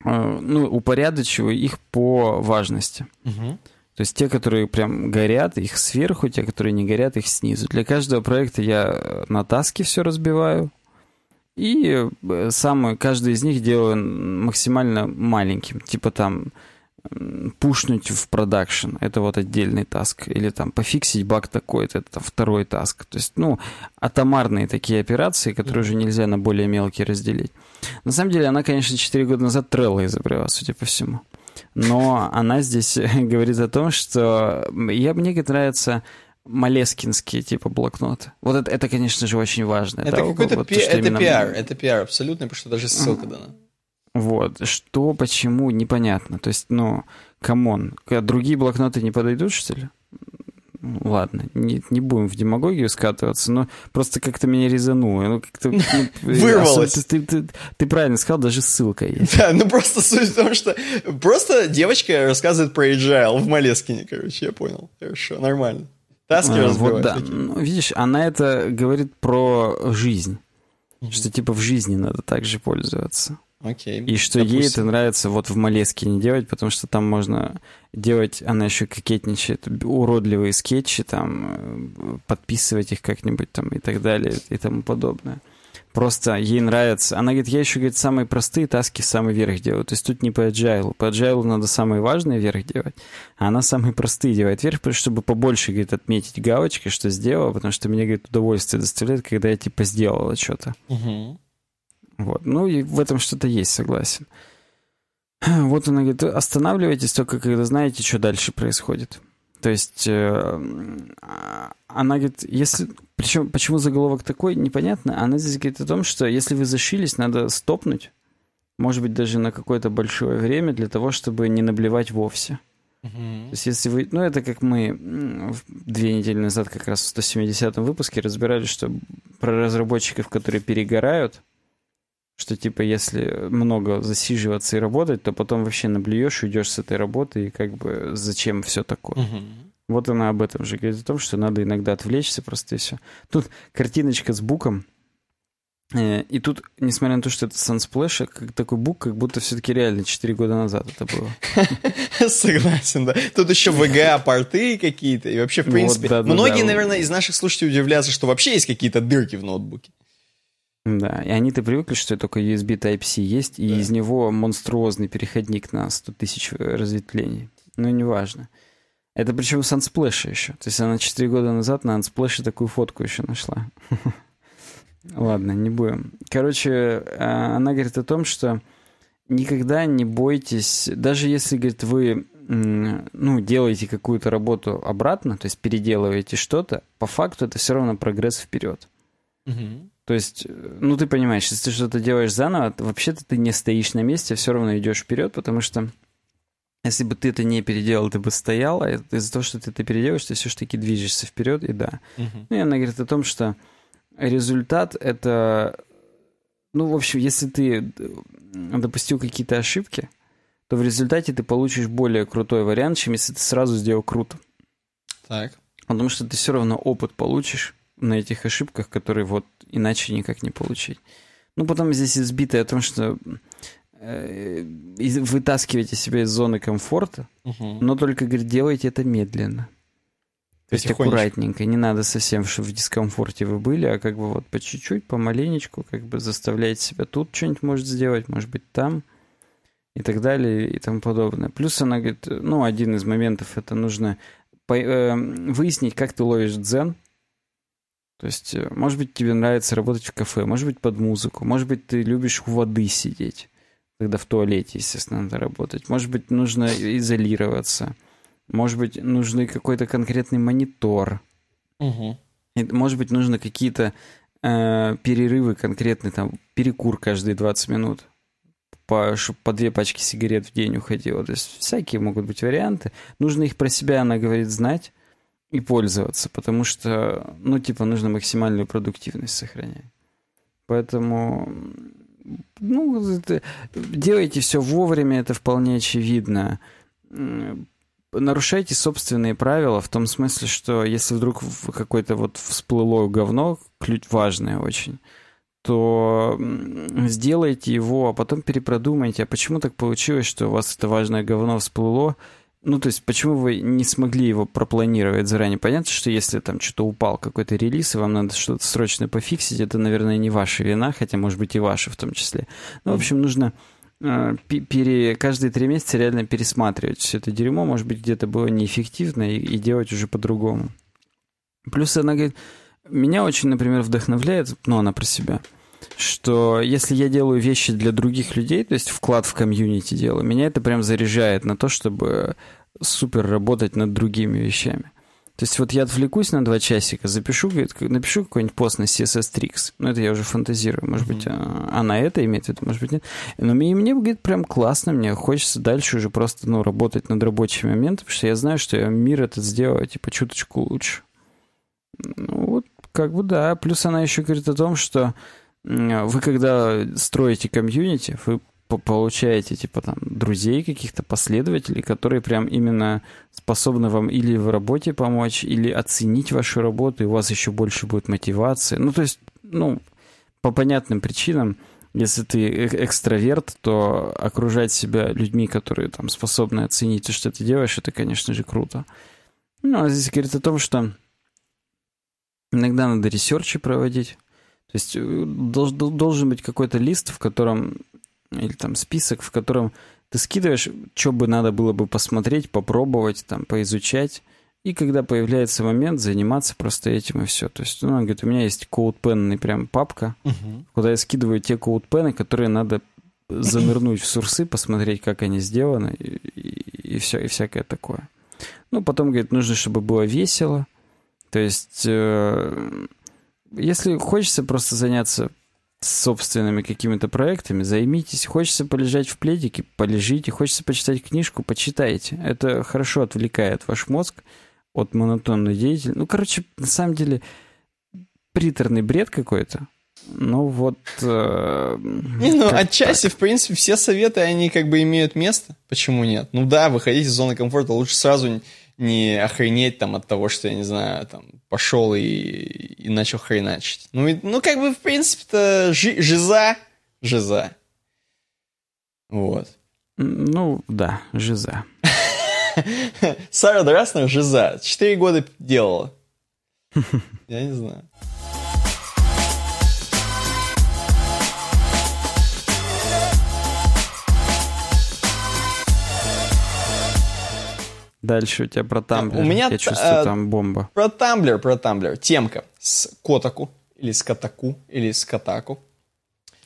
э, ну, упорядочиваю их по важности. Угу. То есть те, которые прям горят, их сверху, те, которые не горят, их снизу. Для каждого проекта я на таски все разбиваю. И э, самый, каждый из них делаю максимально маленьким. Типа там пушнуть в production, это вот отдельный task, или там пофиксить баг такой-то, это там, второй task. То есть, ну, атомарные такие операции, которые уже нельзя на более мелкие разделить. На самом деле, она, конечно, 4 года назад Trello изобрела, судя по всему. Но она здесь [LAUGHS] говорит о том, что я, мне нравится Молескинские типа блокноты. Вот это, это конечно же, очень важно. Это да, какой-то вот, пи- это именно... пиар, это пиар абсолютно, потому что даже ссылка дана. Вот, что, почему, непонятно. То есть, ну, come on, другие блокноты не подойдут, что ли? Ладно, не, не будем в демагогию скатываться, но просто как-то меня резануло. Ну, как-то, ну, [LAUGHS] Вырвалось. Ты, ты, ты правильно сказал, даже ссылка есть. Да, ну просто суть в том, что просто девочка рассказывает про agile в Малескине, короче, я понял. Хорошо, нормально. Таски а, вот, да. Ну, видишь, она это говорит про жизнь. Mm-hmm. Что типа в жизни надо также пользоваться. Окей. И что Допустим. ей это нравится вот в Малеске не делать, потому что там можно делать, она еще кокетничает, уродливые скетчи, там, э, подписывать их как-нибудь там и так далее и тому подобное. Просто ей нравится. Она говорит, я еще, говорит, самые простые таски самый верх делаю. То есть тут не по agile. По agile надо самые важные вверх делать, а она самые простые делает вверх, чтобы побольше, говорит, отметить галочкой, что сделала, потому что мне, говорит, удовольствие доставляет, когда я, типа, сделала что-то. Угу. Вот. Ну и в этом что-то есть, согласен. [CLEARS THROAT] Вот она говорит, останавливайтесь только, когда знаете, что дальше происходит. То есть э, она говорит, если... Причем, почему заголовок такой, непонятно. Она здесь говорит о том, что если вы зашились, надо стопнуть. Может быть, даже на какое-то большое время для того, чтобы не наблевать вовсе. Uh-huh. То есть если вы... Ну, это как мы две недели назад как раз в 170-м выпуске разбирали, что про разработчиков, которые перегорают, что типа если много засиживаться и работать, то потом вообще наблюешь, уйдешь с этой работы, и как бы зачем все такое. Угу. Вот она об этом же говорит, о том, что надо иногда отвлечься просто и все. Тут картиночка с буком, э, и тут, несмотря на то, что это Sunsplash, как такой бук, как будто все-таки реально 4 года назад это было. [LAUGHS] Согласен, да. Тут еще VGA-порты какие-то, и вообще, в принципе, вот, да, многие, да, наверное, из наших слушателей удивляются, что вообще есть какие-то дырки в ноутбуке. Да, и они-то привыкли, что только USB Type-C есть, и да. из него монструозный переходник на 100 тысяч разветвлений. Ну, неважно. Это причем с Unsplash еще. То есть она 4 года назад на Unsplash такую фотку еще нашла. [LAUGHS] Ладно, не будем. Короче, а, она говорит о том, что никогда не бойтесь, даже если, говорит, вы ну, делаете какую-то работу обратно, то есть переделываете что-то, по факту это все равно прогресс вперед. Угу. То есть, э, ну, ты понимаешь, если ты что-то делаешь заново, вообще-то ты не стоишь на месте, все равно идешь вперед, потому что если бы ты это не переделал, ты бы стоял, а из-за того, что ты это переделаешь, ты все-таки движешься вперед, и да. Uh-huh. Ну, и она говорит о том, что результат — это... Ну, в общем, если ты допустил какие-то ошибки, то в результате ты получишь более крутой вариант, чем если ты сразу сделал круто. Так. Потому что ты все равно опыт получишь на этих ошибках, которые вот иначе никак не получить. Ну, потом здесь избитое о том, что э, вытаскиваете себя из зоны комфорта, угу. но только, говорит, делайте это медленно. То есть аккуратненько, не надо совсем, чтобы в дискомфорте вы были, а как бы вот по чуть-чуть, помаленечку, как бы заставляете себя тут что-нибудь может сделать, может быть там, и так далее, и тому подобное. Плюс она говорит, ну, один из моментов, это нужно э, выяснить, как ты ловишь дзен, то есть, э, может быть, тебе нравится работать в кафе, может быть, под музыку, может быть, ты любишь у воды сидеть, когда в туалете, естественно, надо работать. Может быть, нужно изолироваться. Может быть, нужен какой-то конкретный монитор. Угу. может быть, нужно какие-то э, перерывы конкретные, там, перекур каждые 20 минут. По, по две пачки сигарет в день уходило. То есть всякие могут быть варианты. Нужно их про себя, она говорит, знать и пользоваться, потому что, ну, типа, нужно максимальную продуктивность сохранять. Поэтому, ну, это, делайте все вовремя, это вполне очевидно. Нарушайте собственные правила в том смысле, что если вдруг какое-то вот всплыло говно, ключ важное очень, то сделайте его, а потом перепродумайте, а почему так получилось, что у вас это важное говно всплыло, ну, то есть, почему вы не смогли его пропланировать заранее? Понятно, что если там что-то упал какой-то релиз, и вам надо что-то срочно пофиксить, это, наверное, не ваша вина, хотя, может быть, и ваша в том числе. Ну, в общем, нужно э, пере, каждые три месяца реально пересматривать все это дерьмо, может быть, где-то было неэффективно и, и делать уже по-другому. Плюс она говорит, меня очень, например, вдохновляет, ну, она про себя, что если я делаю вещи для других людей, то есть вклад в комьюнити делаю, меня это прям заряжает на то, чтобы супер работать над другими вещами. То есть вот я отвлекусь на два часика, запишу, напишу какой-нибудь пост на CSS Tricks. Ну, это я уже фантазирую. Может mm-hmm. быть, а, она это имеет в виду, может быть, нет. Но мне, мне говорит, прям классно, мне хочется дальше уже просто, ну, работать над рабочими моментами, потому что я знаю, что я мир этот сделаю, типа, чуточку лучше. Ну, вот, как бы, да. Плюс она еще говорит о том, что вы, когда строите комьюнити, вы получаете, типа, там, друзей каких-то, последователей, которые прям именно способны вам или в работе помочь, или оценить вашу работу, и у вас еще больше будет мотивации. Ну, то есть, ну, по понятным причинам, если ты э, экстраверт, то окружать себя людьми, которые там способны оценить то, что ты делаешь, это, конечно же, круто. Ну, а здесь говорит о том, что иногда надо ресерчи проводить. То есть э, должен быть какой-то лист, в котором или там список, в котором ты скидываешь, что бы надо было бы посмотреть, попробовать, там, поизучать. И когда появляется момент, заниматься просто этим и все. То есть, ну, он говорит, у меня есть коудпенный прям папка, uh-huh. куда я скидываю те коудпены, которые надо занырнуть в сурсы, посмотреть, как они сделаны, и, и, и все, и всякое такое. Ну, потом, говорит, нужно, чтобы было весело. То есть, э, если хочется просто заняться собственными какими-то проектами, займитесь. Хочется полежать в пледике, полежите. Хочется почитать книжку, почитайте. Это хорошо отвлекает ваш мозг от монотонной деятельности. Ну, короче, на самом деле, приторный бред какой-то. Ну вот... Э, не, ну отчасти, так. в принципе, все советы, они как бы имеют место. Почему нет? Ну да, выходить из зоны комфорта. Лучше сразу не охренеть там от того, что, я не знаю, там, пошел и, и начал хреначить. Ну, и, ну, как бы, в принципе-то, жи, жиза, жиза. Вот. Ну, да, жиза. [LAUGHS] Сара Драснер жиза. Четыре года делала. [LAUGHS] Я не знаю. Дальше у тебя про Тамблер. У меня Я чувствую, э, там бомба. Про Тамблер, про Тамблер. Темка с Котаку, или с Катаку, или с Катаку.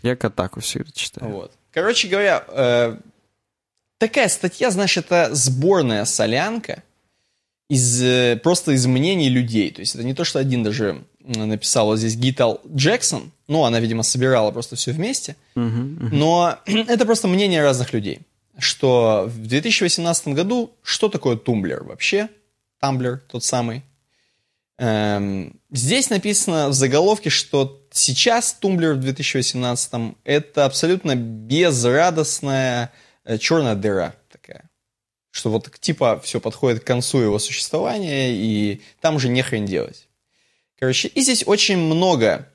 Я Катаку всегда читаю. Вот. Короче говоря, э, такая статья, знаешь, это сборная солянка из, э, просто из мнений людей. То есть это не то, что один даже написал вот здесь Гитал Джексон, ну, она, видимо, собирала просто все вместе, uh-huh, uh-huh. но [CLEARS THROAT] это просто мнение разных людей что в 2018 году что такое тумблер вообще? Тамблер тот самый. Эм, здесь написано в заголовке, что сейчас тумблер в 2018 это абсолютно безрадостная э, черная дыра такая. Что вот типа все подходит к концу его существования, и там уже не хрен делать. Короче, и здесь очень много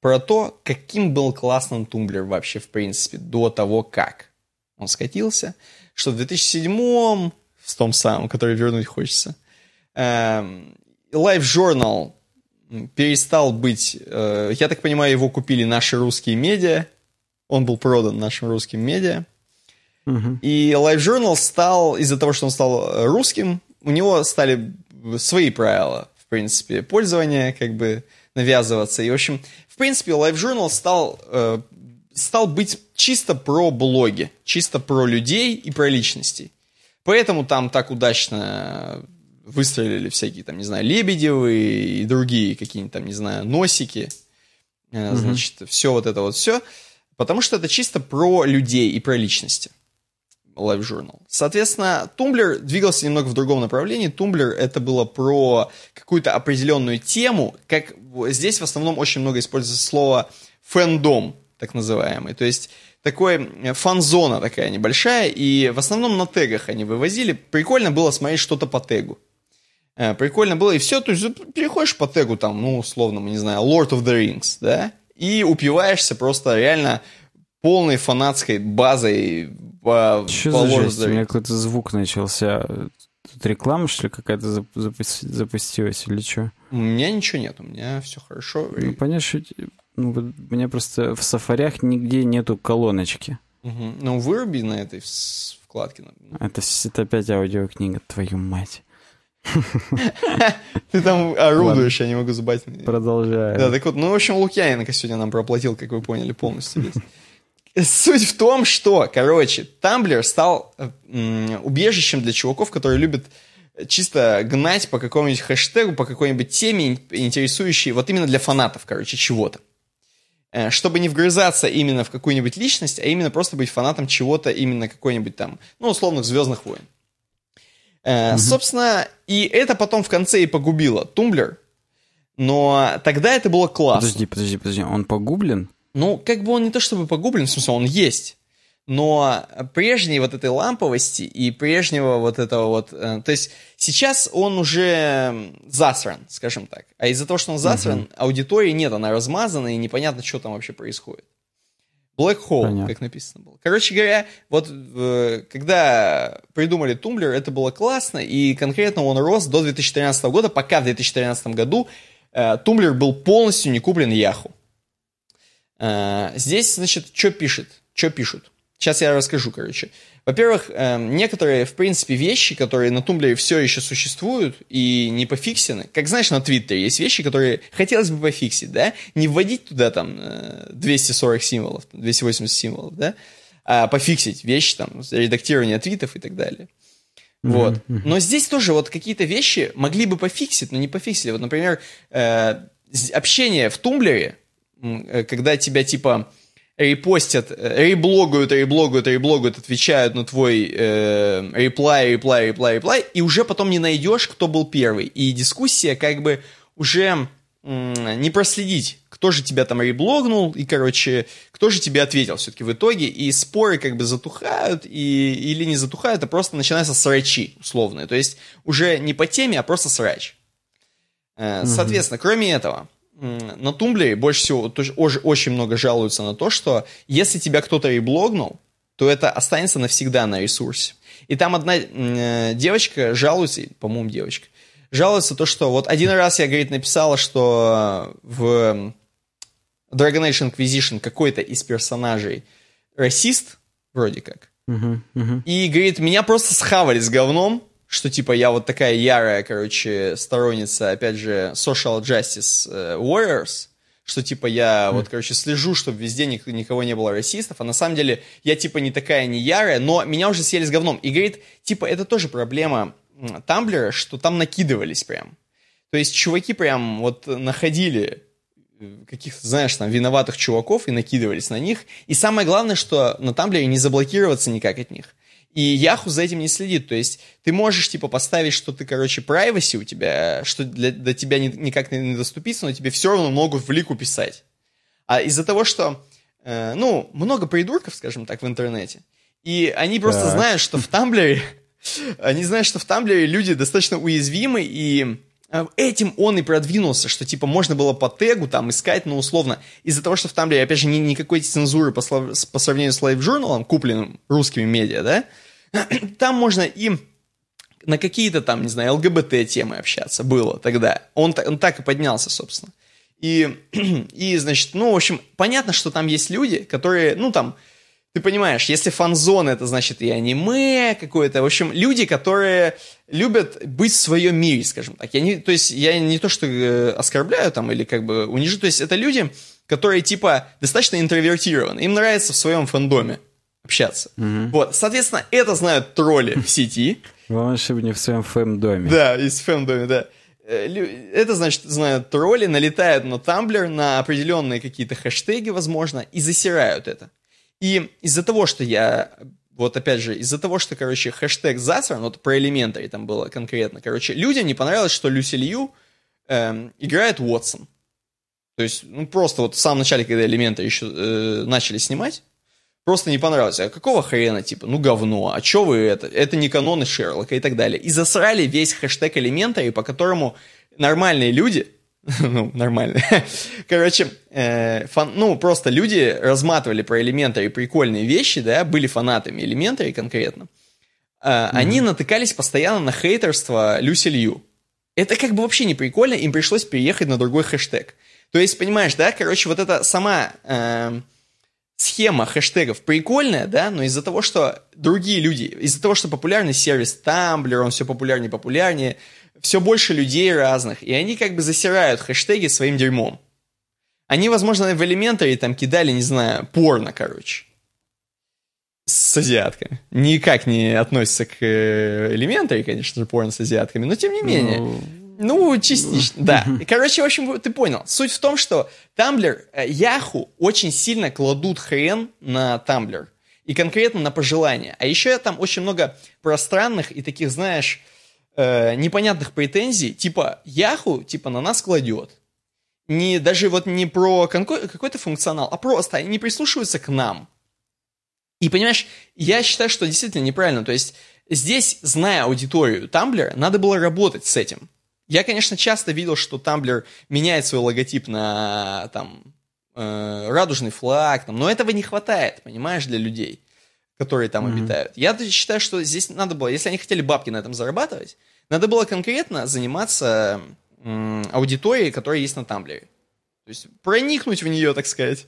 про то, каким был классным тумблер вообще в принципе до того, как он скатился, что в 2007 в том самом, который вернуть хочется, эм, Life Journal перестал быть, э, я так понимаю, его купили наши русские медиа, он был продан нашим русским медиа, uh-huh. и Life Journal стал, из-за того, что он стал русским, у него стали свои правила, в принципе, пользования, как бы навязываться, и, в общем, в принципе, Life Journal стал э, стал быть чисто про блоги, чисто про людей и про личностей. Поэтому там так удачно выстрелили всякие, там, не знаю, Лебедевы и другие какие-нибудь там, не знаю, носики. Mm-hmm. Значит, все вот это вот все. Потому что это чисто про людей и про личности. Live Journal. Соответственно, Tumblr двигался немного в другом направлении. Tumblr это было про какую-то определенную тему. Как здесь в основном очень много используется слово фэндом так называемый. То есть такой э, фан-зона такая небольшая, и в основном на тегах они вывозили. Прикольно было смотреть что-то по тегу. Э, прикольно было, и все, то есть переходишь по тегу, там, ну, условно, не знаю, Lord of the Rings, да, и упиваешься просто реально полной фанатской базой по, Что по за Lord жесть? У меня какой-то звук начался. Тут реклама, что ли, какая-то запустилась или что? У меня ничего нет, у меня все хорошо. Ну, понятно, что ну, у меня просто в сафарях нигде нету колоночки. Угу. Ну, выруби на этой вкладке. Это, это опять аудиокнига, твою мать. [LAUGHS] Ты там орудуешь, я не могу забать. Продолжаю. Да, так вот, ну, в общем, Лукьяненко сегодня нам проплатил, как вы поняли, полностью весь. [LAUGHS] Суть в том, что, короче, Тамблер стал убежищем для чуваков, которые любят чисто гнать по какому-нибудь хэштегу, по какой-нибудь теме, интересующей, вот именно для фанатов, короче, чего-то. Э, чтобы не вгрызаться именно в какую-нибудь личность, а именно просто быть фанатом чего-то, именно какой-нибудь там, ну, условных «Звездных войн». Угу. Собственно, и это потом в конце и погубило Tumblr, но тогда это было классно. Подожди, подожди, подожди, он погублен? Ну, как бы он не то чтобы погублен, в смысле, он есть но прежней вот этой ламповости и прежнего вот этого вот... Э, то есть сейчас он уже засран, скажем так. А из-за того, что он засран, uh-huh. аудитории нет, она размазана, и непонятно, что там вообще происходит. Black Hole, Понятно. как написано было. Короче говоря, вот э, когда придумали Tumblr, это было классно, и конкретно он рос до 2013 года, пока в 2013 году э, Tumblr был полностью не куплен Яху. Э, здесь, значит, что пишет? Что пишут? Сейчас я расскажу, короче. Во-первых, э, некоторые, в принципе, вещи, которые на Тумблере все еще существуют и не пофиксены, как знаешь, на Твиттере есть вещи, которые хотелось бы пофиксить, да? Не вводить туда там 240 символов, 280 символов, да? А пофиксить вещи, там, редактирование твитов и так далее. Вот. Mm-hmm. Но здесь тоже вот какие-то вещи могли бы пофиксить, но не пофиксили. Вот, например, э, общение в Тумблере, э, когда тебя типа репостят, э, реблогают, реблогают, реблогают, отвечают на твой э, реплай, реплай, реплай, реплай, и уже потом не найдешь, кто был первый. И дискуссия как бы уже не проследить, кто же тебя там реблогнул, и, короче, кто же тебе ответил все-таки в итоге, и споры как бы затухают, и, или не затухают, а просто начинаются срачи условные. То есть уже не по теме, а просто срач. Э, соответственно, кроме этого, на Тумблере больше всего тоже очень много жалуются на то, что если тебя кто-то реблогнул, то это останется навсегда на ресурсе. И там одна э, девочка жалуется, по-моему, девочка, жалуется то, что вот один раз я, говорит, написала, что в Dragon Age Inquisition какой-то из персонажей расист, вроде как. Uh-huh, uh-huh. И, говорит, меня просто схавали с говном, что типа я вот такая ярая, короче, сторонница, опять же, social justice э, warriors, что типа я mm. вот, короче, слежу, чтобы везде ник- никого не было расистов, а на самом деле я типа не такая не ярая, но меня уже съели с говном. И говорит, типа, это тоже проблема Тамблера, что там накидывались прям. То есть чуваки прям вот находили э, каких-то, знаешь, там, виноватых чуваков и накидывались на них. И самое главное, что на Тамблере не заблокироваться никак от них. И Яху за этим не следит. То есть ты можешь, типа, поставить, что ты, короче, privacy у тебя, что для, для тебя не, никак не доступиться, но тебе все равно могут в лику писать. А из-за того, что, э, ну, много придурков, скажем так, в интернете, и они просто так. знают, что в Тамблере, [LAUGHS] они знают, что в Тамблере люди достаточно уязвимы, и Этим он и продвинулся, что типа можно было по тегу там искать, но условно из-за того, что в Тамблере, опять же, ни, никакой цензуры по, по сравнению с лайв-журналом, купленным русскими медиа, да, [CLEARS THROAT] Там можно и на какие-то там, не знаю, ЛГБТ-темы общаться было тогда. Он, он так и поднялся, собственно. И, [CLEARS THROAT] и, значит, ну, в общем, понятно, что там есть люди, которые, ну, там, ты понимаешь, если фан-зона, это значит и аниме какое-то. В общем, люди, которые любят быть в своем мире, скажем так. Я не, то есть я не то, что э, оскорбляю там или как бы унижу. То есть это люди, которые типа достаточно интровертированы. Им нравится в своем фандоме общаться. Угу. Вот, соответственно, это знают тролли в сети. Главное, чтобы не в своем фэм-доме. Да, из фэм-доме, да. Э, это, значит, знают тролли, налетают на Тамблер, на определенные какие-то хэштеги, возможно, и засирают это. И из-за того, что я вот опять же, из-за того, что, короче, хэштег засран, вот про элементари там было конкретно, короче, людям не понравилось, что Люси Лью эм, играет Уотсон. То есть, ну, просто вот в самом начале, когда элементы еще э, начали снимать, просто не понравилось. А какого хрена, типа, ну говно, а чё вы это? Это не каноны Шерлока и так далее. И засрали весь хэштег элемента, и по которому нормальные люди, [LAUGHS] ну, нормальные, [LAUGHS] короче, э, фан, ну, просто люди разматывали про элементы и прикольные вещи, да, были фанатами элемента и конкретно. Э, mm-hmm. Они натыкались постоянно на хейтерство Люси Лью. Это как бы вообще не прикольно, им пришлось переехать на другой хэштег. То есть, понимаешь, да, короче, вот эта сама... Э, схема хэштегов прикольная, да, но из-за того, что другие люди, из-за того, что популярный сервис Tumblr, он все популярнее и популярнее, все больше людей разных, и они как бы засирают хэштеги своим дерьмом. Они, возможно, в элементаре там кидали, не знаю, порно, короче. С азиатками. Никак не относится к э, элементаре, конечно же, порно с азиатками, но тем не менее. Ну, ну частично, да. [LAUGHS] И, короче, в общем, ты понял. Суть в том, что Tumblr, э, Yahoo очень сильно кладут хрен на Tumblr. И конкретно на пожелания. А еще там очень много пространных и таких, знаешь, э, непонятных претензий. Типа, Yahoo, типа, на нас кладет не даже вот не про какой-то функционал, а просто они не прислушиваются к нам. И понимаешь, я считаю, что действительно неправильно. То есть здесь, зная аудиторию Tumblr, надо было работать с этим. Я, конечно, часто видел, что Tumblr меняет свой логотип на там э, радужный флаг, там, но этого не хватает, понимаешь, для людей, которые там mm-hmm. обитают. Я считаю, что здесь надо было, если они хотели бабки на этом зарабатывать, надо было конкретно заниматься аудитории, которая есть на Тамблере. То есть проникнуть в нее, так сказать,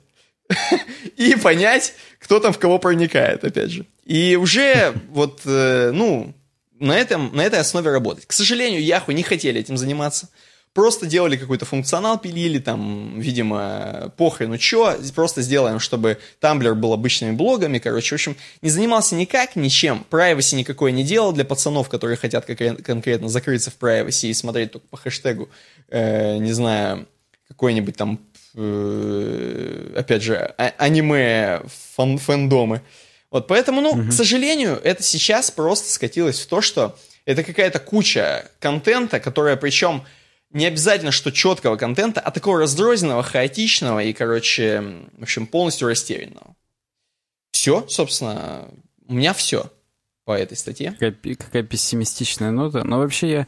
[LAUGHS] и понять, кто там в кого проникает, опять же. И уже вот, э, ну, на, этом, на этой основе работать. К сожалению, Яху не хотели этим заниматься. Просто делали какой-то функционал, пилили там, видимо, похрену чё, просто сделаем, чтобы Tumblr был обычными блогами, короче, в общем, не занимался никак, ничем, privacy никакой не делал для пацанов, которые хотят конкретно закрыться в privacy и смотреть только по хэштегу, э, не знаю, какой-нибудь там, э, опять же, а аниме, фан фэндомы. Вот, поэтому, ну, угу. к сожалению, это сейчас просто скатилось в то, что это какая-то куча контента, которая причем не обязательно, что четкого контента, а такого раздрозненного, хаотичного и, короче, в общем, полностью растерянного. Все, собственно, у меня все по этой статье. Какая, какая пессимистичная нота. Но вообще я...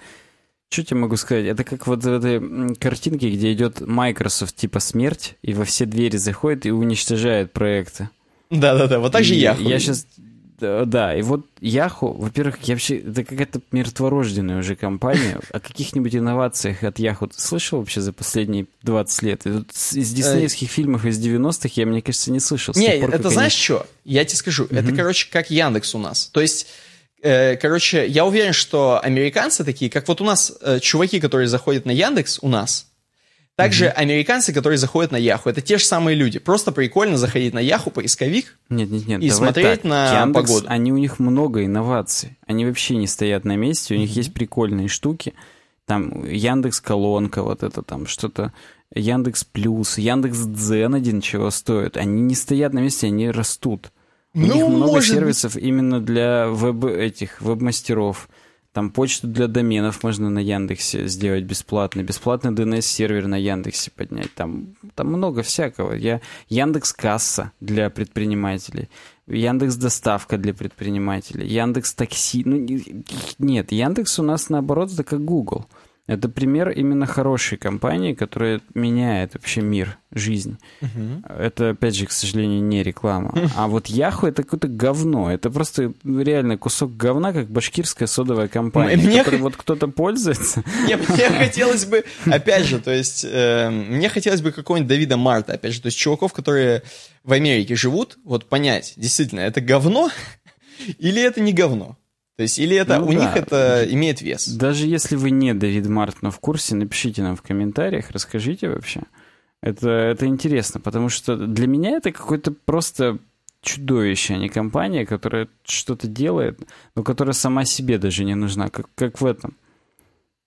Что тебе могу сказать? Это как вот в этой картинке, где идет Microsoft типа смерть, и во все двери заходит и уничтожает проекты. Да-да-да, вот так же я. Я сейчас да, и вот Яху, во-первых, я вообще, это какая-то мертворожденная уже компания. [LAUGHS] О каких-нибудь инновациях от Яху ты слышал вообще за последние 20 лет? Из диснеевских фильмов из 90-х я, мне кажется, не слышал. Не, пор, это знаешь они... что? Я тебе скажу. Угу. Это, короче, как Яндекс у нас. То есть э, короче, я уверен, что американцы такие, как вот у нас э, чуваки, которые заходят на Яндекс у нас, также mm-hmm. американцы, которые заходят на Яху, это те же самые люди. Просто прикольно заходить на Яху, поисковик, нет, нет, нет, и смотреть так. на Яндекс, погоду. Они у них много инноваций. Они вообще не стоят на месте, у них mm-hmm. есть прикольные штуки. Там Яндекс колонка, вот это там что-то. Яндекс Плюс, Яндекс Дзен один чего стоит. Они не стоят на месте, они растут. У ну, них много сервисов быть. именно для веб этих веб-мастеров. Там почту для доменов можно на Яндексе сделать бесплатно. Бесплатный DNS-сервер на Яндексе поднять. Там, там много всякого. Я, Яндекс Касса для предпринимателей. Яндекс Доставка для предпринимателей. Яндекс Такси. Ну, нет, Яндекс у нас наоборот это как Google. Это пример именно хорошей компании, которая меняет вообще мир, жизнь. Угу. Это, опять же, к сожалению, не реклама. [LAUGHS] А вот Яху это какое-то говно. Это просто реально кусок говна, как башкирская содовая компания, мне которой вот кто-то пользуется. Не, мне [LAUGHS] хотелось бы, опять же, то есть, э, мне хотелось бы какого-нибудь Давида Марта, опять же, то есть чуваков, которые в Америке живут, вот понять, действительно, это говно [LAUGHS] или это не говно? То есть, или это ну, у да. них это имеет вес? Даже если вы не Давид Март, но в курсе, напишите нам в комментариях, расскажите вообще. Это, это интересно, потому что для меня это какой-то просто чудовище, а не компания, которая что-то делает, но которая сама себе даже не нужна, как, как в этом.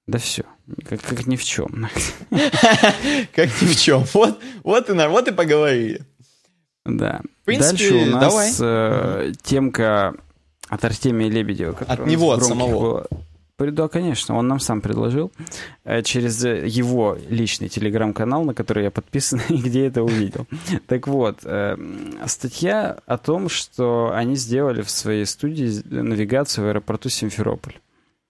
Да все, как, как ни в чем. [LAUGHS] Как ни в чем. Вот, вот, и, вот и поговорили. Да. Дальше у нас э, темка от Артемия Лебедева. От него, от самого. Был... Да, конечно, он нам сам предложил э, через его личный телеграм-канал, на который я подписан, [LAUGHS] и где это увидел. Так вот, э, статья о том, что они сделали в своей студии навигацию в аэропорту Симферополь.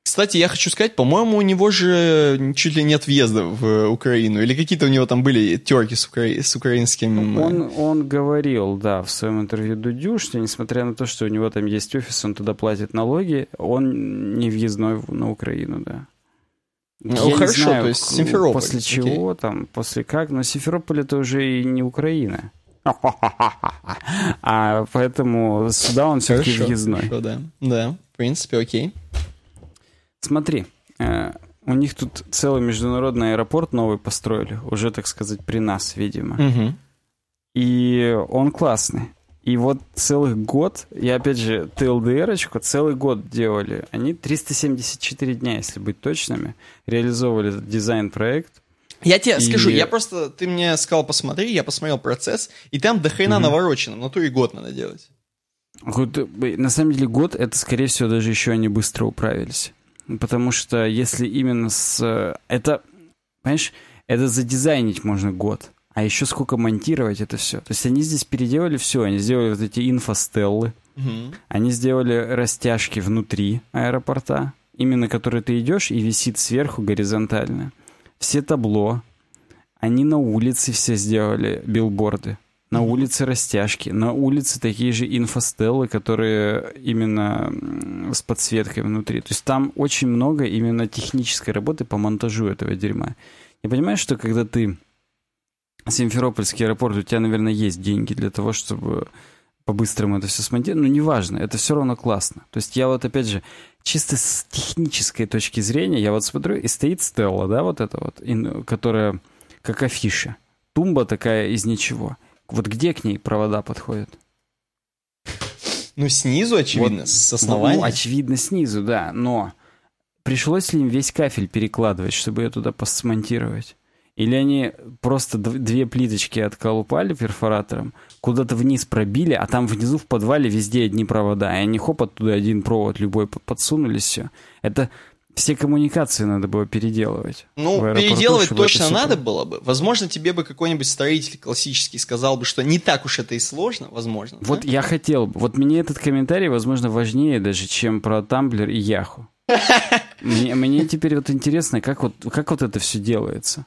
Кстати, я хочу сказать, по-моему, у него же чуть ли нет въезда в Украину. Или какие-то у него там были терки с, укра... с украинским... Он, он говорил, да, в своем интервью Дудю, что несмотря на то, что у него там есть офис, он туда платит налоги, он не въездной на Украину, да. Ну, я хорошо, знаю, то есть Симферополь. После чего окей. там, после как, но Симферополь это уже и не Украина. [LAUGHS] А поэтому сюда он все-таки въездной. Хорошо, да. Да, в принципе, окей. Смотри, э, у них тут целый международный аэропорт новый построили, уже, так сказать, при нас, видимо. Угу. И он классный. И вот целый год, и опять же, ТЛДРочку целый год делали. Они 374 дня, если быть точными, реализовывали этот дизайн-проект. Я тебе и... скажу, я просто, ты мне сказал, посмотри, я посмотрел процесс, и там до хрена угу. наворочено, но то и год надо делать. Вот, на самом деле год, это, скорее всего, даже еще они быстро управились. Потому что если именно с... Это, понимаешь, это задизайнить можно год. А еще сколько монтировать это все. То есть они здесь переделали все. Они сделали вот эти инфостеллы. Угу. Они сделали растяжки внутри аэропорта, именно которые ты идешь и висит сверху горизонтально. Все табло. Они на улице все сделали билборды. На улице растяжки, на улице такие же инфостеллы, которые именно с подсветкой внутри. То есть там очень много именно технической работы по монтажу этого дерьма. Я понимаю, что когда ты Симферопольский аэропорт, у тебя, наверное, есть деньги для того, чтобы по-быстрому это все смонтировать, но неважно, это все равно классно. То есть я вот, опять же, чисто с технической точки зрения, я вот смотрю, и стоит Стелла, да, вот эта вот, которая как афиша. Тумба такая из ничего. Вот где к ней провода подходят? Ну, снизу, очевидно, вот, с основания. Ну, очевидно, снизу, да, но пришлось ли им весь кафель перекладывать, чтобы ее туда посмонтировать? Или они просто две плиточки отколупали перфоратором, куда-то вниз пробили, а там внизу в подвале везде одни провода, и они хоп, оттуда один провод любой подсунули, все. Это все коммуникации надо было переделывать. Ну, переделывать точно надо было бы. Возможно, тебе бы какой-нибудь строитель классический сказал бы, что не так уж это и сложно, возможно. Вот да? я хотел бы. Вот мне этот комментарий, возможно, важнее даже, чем про Тамблер и Яху. [LAUGHS] Мне, мне теперь вот интересно, как вот, как вот это все делается.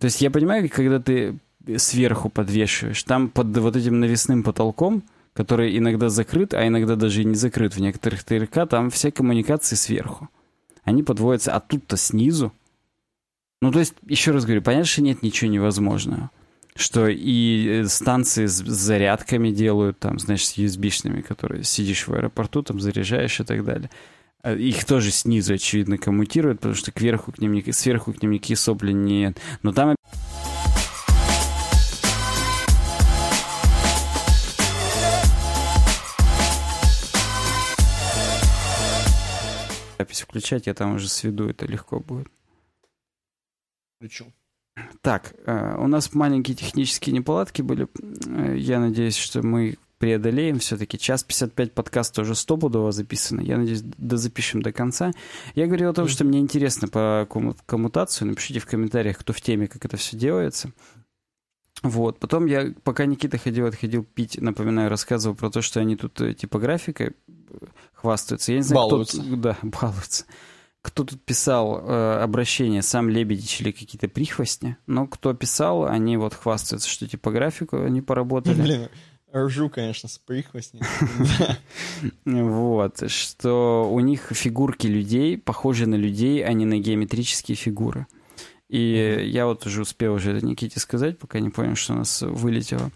То есть я понимаю, когда ты сверху подвешиваешь, там под вот этим навесным потолком, который иногда закрыт, а иногда даже и не закрыт в некоторых ТРК, там все коммуникации сверху. Они подводятся, а тут-то снизу. Ну, то есть, еще раз говорю, понятно, что нет ничего невозможного. Что и э, станции с зарядками делают, там, знаешь, с USB-шными, которые сидишь в аэропорту, там заряжаешь и так далее. Э, их тоже снизу, очевидно, коммутируют, потому что кверху к ним, сверху к ним никакие сопли нет. Но там... Запись включать, я там уже сведу, это легко будет. Включу. Так, э, у нас маленькие технические неполадки были. Э, я надеюсь, что мы преодолеем все-таки. Час 55 подкаста уже стопудово записано. Я надеюсь, дозапишем до конца. Я говорил о том, что мне интересно по коммутацию. Напишите в комментариях, кто в теме, как это все делается. Вот. Потом я, пока Никита ходил, отходил пить, напоминаю, рассказывал про то, что они тут э, типографикой э, хвастаются. Я не знаю, балуются. кто... Да, [LAUGHS] балуются. Кто тут писал э, обращение, сам Лебедич или какие-то прихвостни, но кто писал, они вот хвастаются, что типографику они поработали. Блин, Ржу, конечно, с прихвостней. [LAUGHS] Вот, что у них фигурки людей похожи на людей, а не на геометрические фигуры. И я вот уже успел уже Никите сказать, пока не понял, что у нас вылетело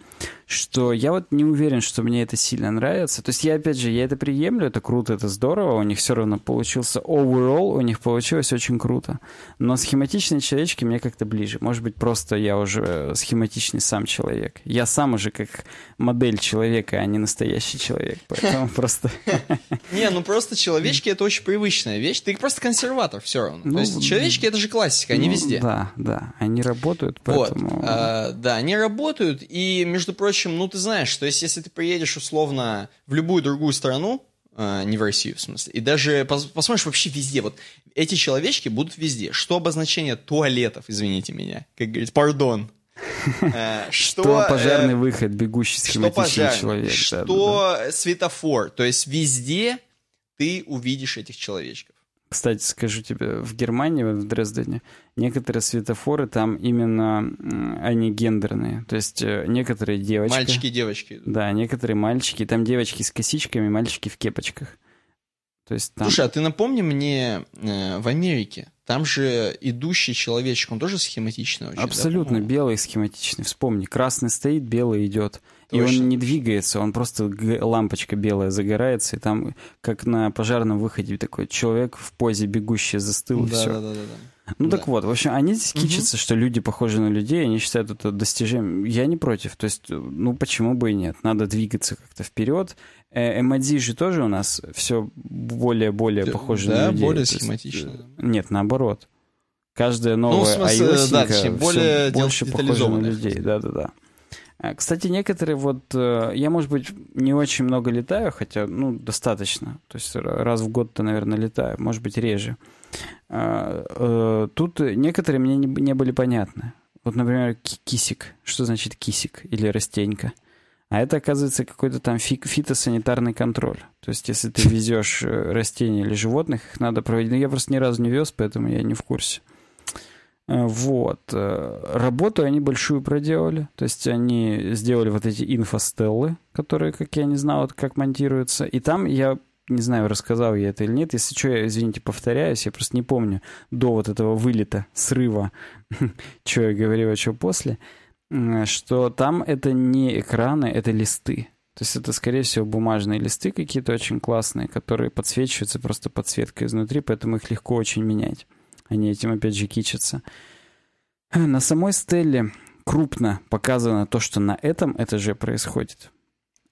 что я вот не уверен, что мне это сильно нравится. То есть я, опять же, я это приемлю, это круто, это здорово, у них все равно получился overall, у них получилось очень круто. Но схематичные человечки мне как-то ближе. Может быть, просто я уже схематичный сам человек. Я сам уже как модель человека, а не настоящий человек. Поэтому [LAUGHS] просто... [LAUGHS] Не, ну просто человечки — это очень привычная вещь. Ты просто консерватор все равно. То ну, есть человечки — это же классика, они ну везде. Да, да, они работают, поэтому... А, да, они работают, и, между прочим, общем, ну ты знаешь, что есть, если ты приедешь условно в любую другую страну, э, не в Россию, в смысле, и даже пос посмотришь вообще везде, вот эти человечки будут везде. Что обозначение туалетов, извините меня, как говорится, пардон. [LAUGHS] Э, что пожарный выход, бегущий схематичный человек. Что светофор, то есть везде ты увидишь этих человечков. Кстати, скажу тебе, в Германии, в Дрездене, некоторые светофоры там именно, они гендерные. То есть э, некоторые девочки... Мальчики и девочки. Да, некоторые мальчики. Там девочки с косичками, мальчики в кепочках. То есть там... Слушай, а ты напомни мне э, в Америке, там же идущий человечек, он тоже схематичный очень, Абсолютно, да, белый схематичный. Вспомни, красный стоит, белый идет. Точно. И он не двигается, он просто лампочка белая загорается, и там, как на пожарном выходе, такой человек в позе бегущий застыл, да, и все. Да, да, да, да. Ну да. так вот, в общем, они здесь кичатся, угу. что люди похожи на людей, они считают это достижением. Я не против, то есть, ну почему бы и нет, надо двигаться как-то вперед. Э, эмодзи же тоже у нас все более-более похоже да, на людей. более схематично. Есть, нет, наоборот. Каждая новая ну, смысле, iOS да, более больше похожа на людей. Да-да-да. А, кстати, некоторые вот... Э, я, может быть, не очень много летаю, хотя, ну, достаточно. То есть раз в год-то, наверное, летаю, может быть, реже. Э, тут некоторые мне не были понятны. Вот, например, кисик. Что значит кисик или растенька? А это, оказывается, какой-то там фитосанитарный контроль. То есть, если ты везешь э, растения или животных, их надо проводить. Но я просто ни разу не вез, поэтому я не в курсе. Э, вот. Э, работу они большую проделали. То есть они сделали вот эти инфостеллы, которые, как я не знал, как монтируются. И там я не знаю, рассказал я это или нет. Если что, я, извините, повторяюсь, я просто не помню до вот этого вылета, срыва, [LAUGHS] что я говорил, а что после, что там это не экраны, это листы. То есть это, скорее всего, бумажные листы какие-то очень классные, которые подсвечиваются просто подсветкой изнутри, поэтому их легко очень менять. Они этим опять же кичатся. На самой стелле крупно показано то, что на этом этаже происходит.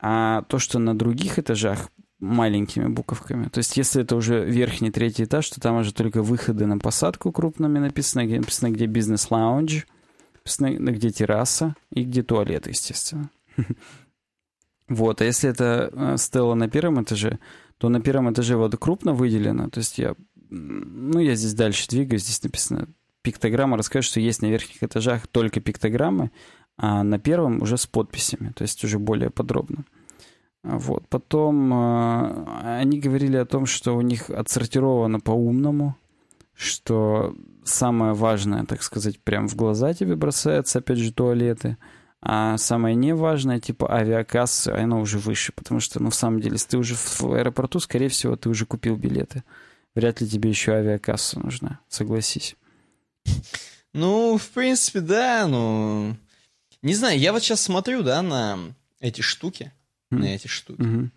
А то, что на других этажах маленькими буковками. То есть, если это уже верхний третий этаж, то там уже только выходы на посадку крупными написано, где написано, где бизнес-лаунж, написано, где терраса и где туалет, естественно. [LAUGHS] Вот, а если это э, стела на первом этаже, то на первом этаже вот крупно выделено, то есть я ну, я здесь дальше двигаюсь, здесь написано пиктограмма, расскажет, что есть на верхних этажах только пиктограммы, а на первом уже с подписями, то есть уже более подробно. Вот. Потом э, они говорили о том, что у них отсортировано по-умному, что самое важное, так сказать, прям в глаза тебе бросается, опять же, туалеты, а самое неважное, типа авиакассы, оно уже выше, потому что, ну, в самом деле, если ты уже в аэропорту, скорее всего, ты уже купил билеты. Вряд ли тебе еще авиакасса нужна, согласись. Ну, в принципе, да, ну... Не знаю, я вот сейчас смотрю, да, на эти штуки, mm. на эти штуки. Mm-hmm.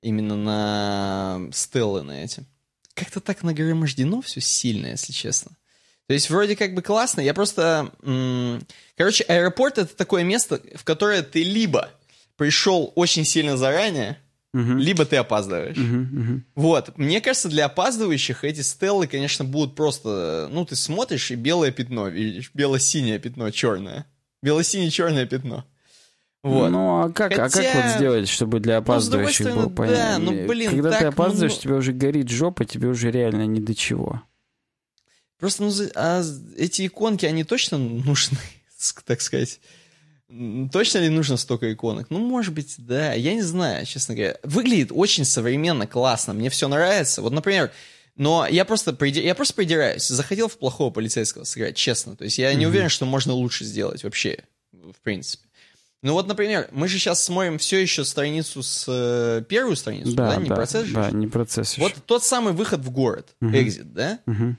Именно на стеллы на эти. Как-то так нагромождено все сильно, если честно. То есть вроде как бы классно, я просто... М- короче, аэропорт — это такое место, в которое ты либо пришел очень сильно заранее, Угу. Либо ты опаздываешь. Угу, угу. Вот. Мне кажется, для опаздывающих эти стеллы, конечно, будут просто... Ну, ты смотришь, и белое пятно видишь. Бело-синее пятно, черное. Бело-синее-черное пятно. Вот. Ну, а как, Хотя... а как вот сделать, чтобы для ну, опаздывающих ну, было понятно? Да, ну, блин, Когда так, ты опаздываешь, ну... тебе уже горит жопа, тебе уже реально ни до чего. Просто, ну, а эти иконки, они точно нужны, [LAUGHS] так сказать? Точно ли нужно столько иконок? Ну, может быть, да. Я не знаю, честно говоря. Выглядит очень современно, классно. Мне все нравится. Вот, например, но я просто, я просто придираюсь. Захотел в плохого полицейского сыграть, честно. То есть я mm-hmm. не уверен, что можно лучше сделать вообще, в принципе. Ну вот, например, мы же сейчас смотрим все еще страницу с э, первую страницу, да, да? не да, процесс же? Да, не процесс еще. Вот тот самый выход в город, экзит, uh-huh. да? Uh-huh.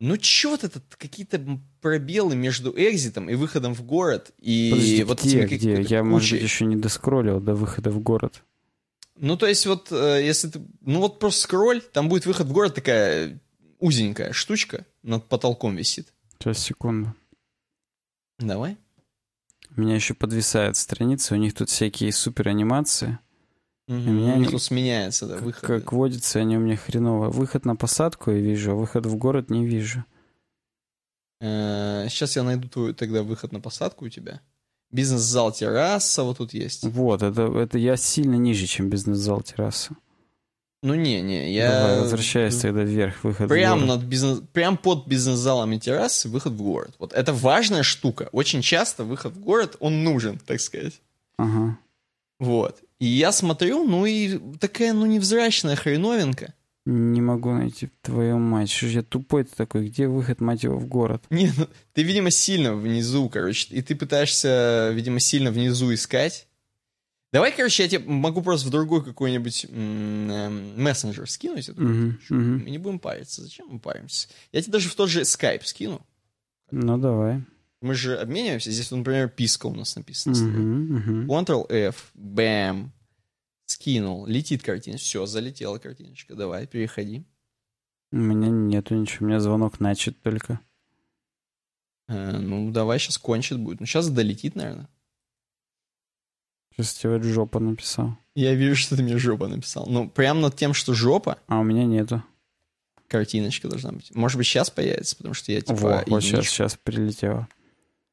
Ну чё-то тут какие-то пробелы между экзитом и выходом в город и Подожди, вот где, где? Я, может быть, еще не доскроллил до выхода в город. Ну, то есть вот, э, если ты... Ну, вот просто скроль, там будет выход в город такая узенькая штучка над потолком висит. Сейчас, секунду. Давай. У меня еще подвисает страница, у них тут всякие супер анимации. Угу, у меня они, тут сменяется, да, выход. Как водится, они у меня хреново. Выход на посадку я вижу, а выход в город не вижу. Сейчас э, я найду твой тогда выход на посадку у тебя. Бизнес-зал терраса вот тут есть. Вот, это, это я сильно ниже, чем бизнес-зал терраса. Ну не, не, я... Давай, возвращаюсь тогда вверх, выход прям в город. Над бизнес... Прям под бизнес-залом и террасой выход в город. Вот это важная штука. Очень часто выход в город, он нужен, так сказать. Ага. Вот. И я смотрю, ну и такая, ну, невзрачная хреновинка. Не могу найти твою мать. Что же я тупой ты такой? Где выход, мать его, в город? Не, ну, ты, видимо, сильно внизу, короче. И ты пытаешься, видимо, сильно внизу искать. Давай, короче, я тебе могу просто в другой какой-нибудь эм, мессенджер скинуть. Эту Мгм, мгм. Мы не будем париться. Зачем мы паримся? Я тебе даже в тот же Skype скину. Ну, давай. Мы же обмениваемся. Здесь, например, писка у нас написано. Мгм, мгм. Ctrl-F, бэм, скинул, летит картина. Все, залетела картиночка. Давай, переходи. У меня нету ничего, у меня звонок начат только. Э, ну, давай, сейчас кончит будет. Ну, сейчас долетит, наверное. Сейчас тебе жопа написал. Я вижу, что ты мне жопа написал. Ну, прям над тем, что жопа, А у меня нету. картиночка должна быть. Может быть, сейчас появится, потому что я типа... Во, вот сейчас, сейчас прилетело.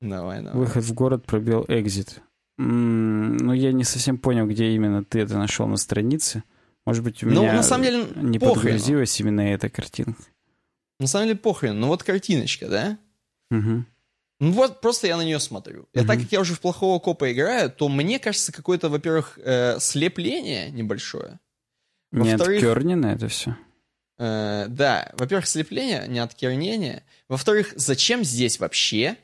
Давай, давай. Выход в город пробил экзит. Ну, я не совсем понял, где именно ты это нашел на странице. Может быть, у Ну, меня на самом деле, не похрен. подгрузилась именно эта картинка. На самом деле, похрен. Ну, вот картиночка, да? Мгм. Ну вот, просто я на нее смотрю. И так как я уже в плохого копа играю, то мне кажется, какое-то, во-первых, э, слепление небольшое. Не Во-вторых- откернено это все. Э, да, во-первых, слепление, не откернение. Во-вторых, зачем здесь вообще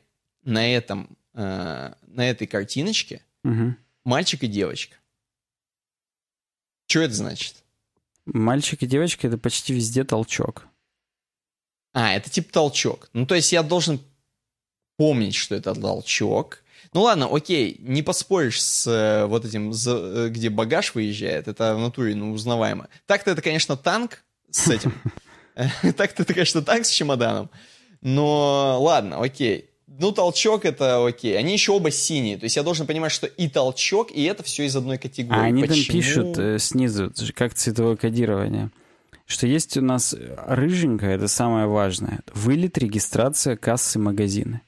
на этом, э, на этой картиночке мальчик и девочка? Что это значит? Мальчик и девочка это почти везде толчок. А, это типа толчок. Ну, то есть я должен помнить, что это толчок. Ну ладно, окей, не поспоришь с э, вот этим, за- э, где багаж выезжает, это в натуре, ну, узнаваемо. Так-то это, конечно, танк с этим. [LAUGHS] [LAUGHS] Так-то это, конечно, танк с чемоданом. Но ладно, окей. Ну, толчок это окей. Они еще оба синие. То есть я должен понимать, что и толчок, и это все из одной категории. А они там Почему? пишут э, снизу, как цветовое кодирование, что есть у нас рыженькая, это самое важное. Вылет, регистрация, кассы, магазины.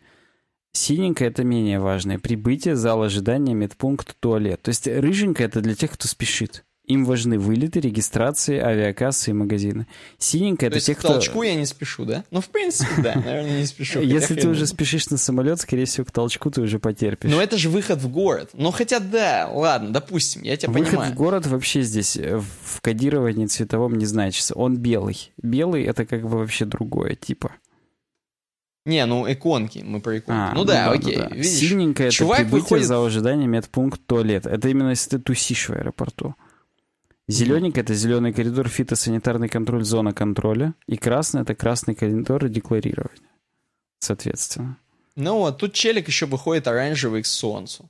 Синенькая это менее важное. Прибытие, зал ожидания, медпункт, туалет. То есть рыженькая это для тех, кто спешит. Им важны вылеты, регистрации, авиакассы и магазины. Синенькая То это есть те, к кто... толчку я не спешу, да? Ну, в принципе, да, наверное, не спешу. Если ты уже спешишь на самолет, скорее всего, к толчку ты уже потерпишь. Но это же выход в город. Ну, хотя да, ладно, допустим, я тебя Выход понимаю. в город вообще здесь э, в кодировании цветовом не значится. Он белый. Белый это как бы вообще другое, типа. Не, ну, иконки, мы про иконки. А, ну, да, ну окей, да. видишь. Синенькое это прибытие, выходит- зал ожидания, медпункт, туалет. Это именно если ты тусишь в аэропорту. Зелененькое это зеленый коридор, фитосанитарный контроль, зона контроля. И красный это красный коридор декларирования. Соответственно. Ну, вот тут челик еще выходит оранжевый к солнцу.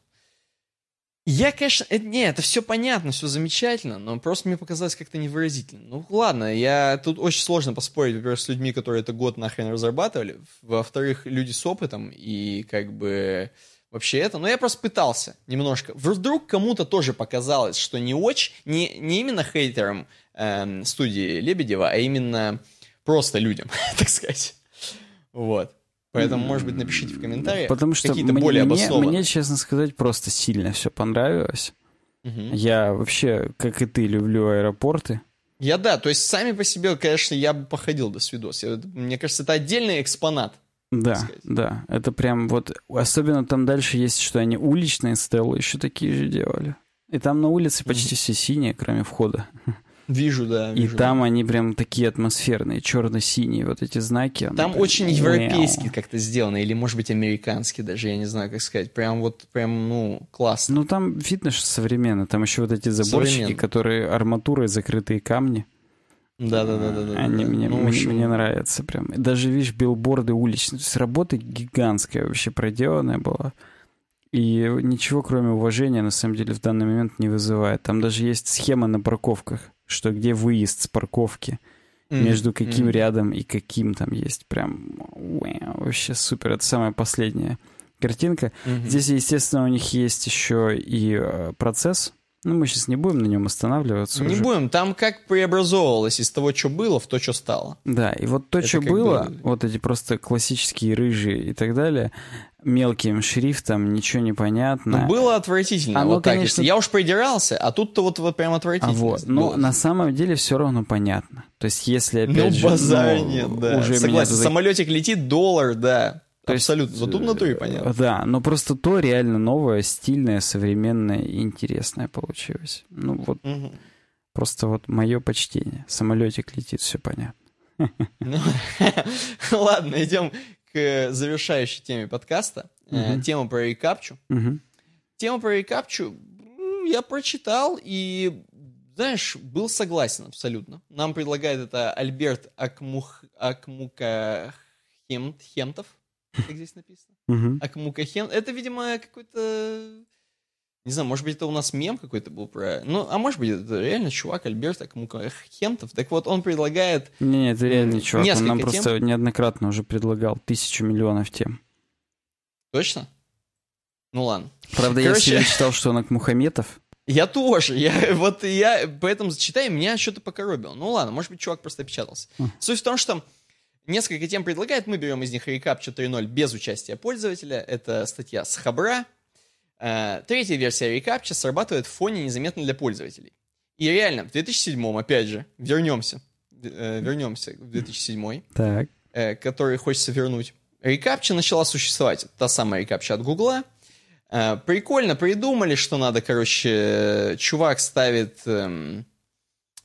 Я, конечно, э, не, это все понятно, все замечательно, но просто мне показалось как-то невыразительно. Ну, ладно, я тут очень сложно поспорить, во-первых, с людьми, которые это год нахрен разрабатывали, во-вторых, люди с опытом и как бы вообще это. Но я просто пытался немножко. Вдруг кому-то тоже показалось, что не очень, не, не именно хейтерам эм, студии Лебедева, а именно просто людям, [LAUGHS] так сказать. Вот. Поэтому, может быть, напишите в комментариях Потому что какие-то мне, более мне, обоснованные. мне, честно сказать, просто сильно все понравилось. Мгм. Я вообще, как и ты, люблю аэропорты. Я да, то есть сами по себе, конечно, я бы походил до свидос. Я- Мне кажется, это отдельный экспонат. Да, сказать. да. Это прям вот... Особенно там дальше есть, что они уличные стеллы еще такие же делали. И там на улице почти все синие, кроме входа. Вижу, да. И вижу. там они прям такие атмосферные, черно-синие вот эти знаки. Там прям очень мяу. европейски как-то сделано, или, может быть, американский даже, я не знаю, как сказать. Прям вот, прям, ну, классно. Ну там видно, что современно. Там еще вот эти Современно. которые арматурой закрытые камни. Да-да-да. Они мне, Ну, мне, общем, мне нравятся прям. Даже, видишь, билборды уличные. То есть работа гигантская вообще проделанная была. И ничего, кроме уважения, на самом деле, в данный момент не вызывает. Там даже есть схема на парковках, что где выезд с парковки, м, между каким м. рядом и каким там есть. Прям вау, вообще супер. Это самая последняя картинка. Мгм. Здесь, естественно, у них есть еще и э, процесс. Ну, мы сейчас не будем на нем останавливаться. Не уже. будем, там как преобразовывалось из того, что было, в то, что стало. Да, и вот то, Это что было, бы- вот эти просто классические рыжие и так далее, мелким шрифтом, ничего не понятно. Ну, было отвратительно. Оно, вот так, конечно- Я уж придирался, а тут-то вот, вот прям а отвратительно. вот, но было. на самом деле все равно понятно. То есть, если опять Ну, же, базара ну, нет, да. уже меня Согласен, туда- самолетик летит, доллар, да. То есть, Абсолютно. Зато в натуре понятно. э, Да, но просто то реально новое, стильное, современное и интересное получилось. Ну вот, Мгм. просто вот мое почтение. Самолетик летит, все понятно. Ну, [LAUGHS] Ладно, идем к э, завершающей теме подкаста. Э. Тема про рекапчу. Тема про рекапчу я прочитал и, знаешь, был согласен абсолютно. Нам предлагает это Альберт Акмух, как здесь написано. Акмукахем. Это, видимо, какой-то не знаю, может быть, это у нас мем какой-то был про... Ну, а может быть, это реально чувак Альберт Акмукахемтов. Так вот, он предлагает... Не, не, это реально чувак. Он нам тем. просто неоднократно уже предлагал тысячу миллионов тем. Точно? Ну ладно. Правда, Короче... я читал, что он Акмухаметов. Я тоже. Я, [LAUGHS] вот я поэтому читаю, меня что-то покоробило. Ну ладно, может быть, чувак просто опечатался. Суть в том, что несколько тем предлагает, мы берем из них Recap 4.0 без участия пользователя. Это статья с Хабра, Э, третья версия Recaptcha срабатывает в фоне незаметно для пользователей. И реально, в 2007, опять же, вернемся, э, вернемся в 2007, так. Э, который хочется вернуть. Recaptcha начала существовать, та самая Recaptcha от Гугла. Прикольно придумали, что надо, короче, чувак ставит...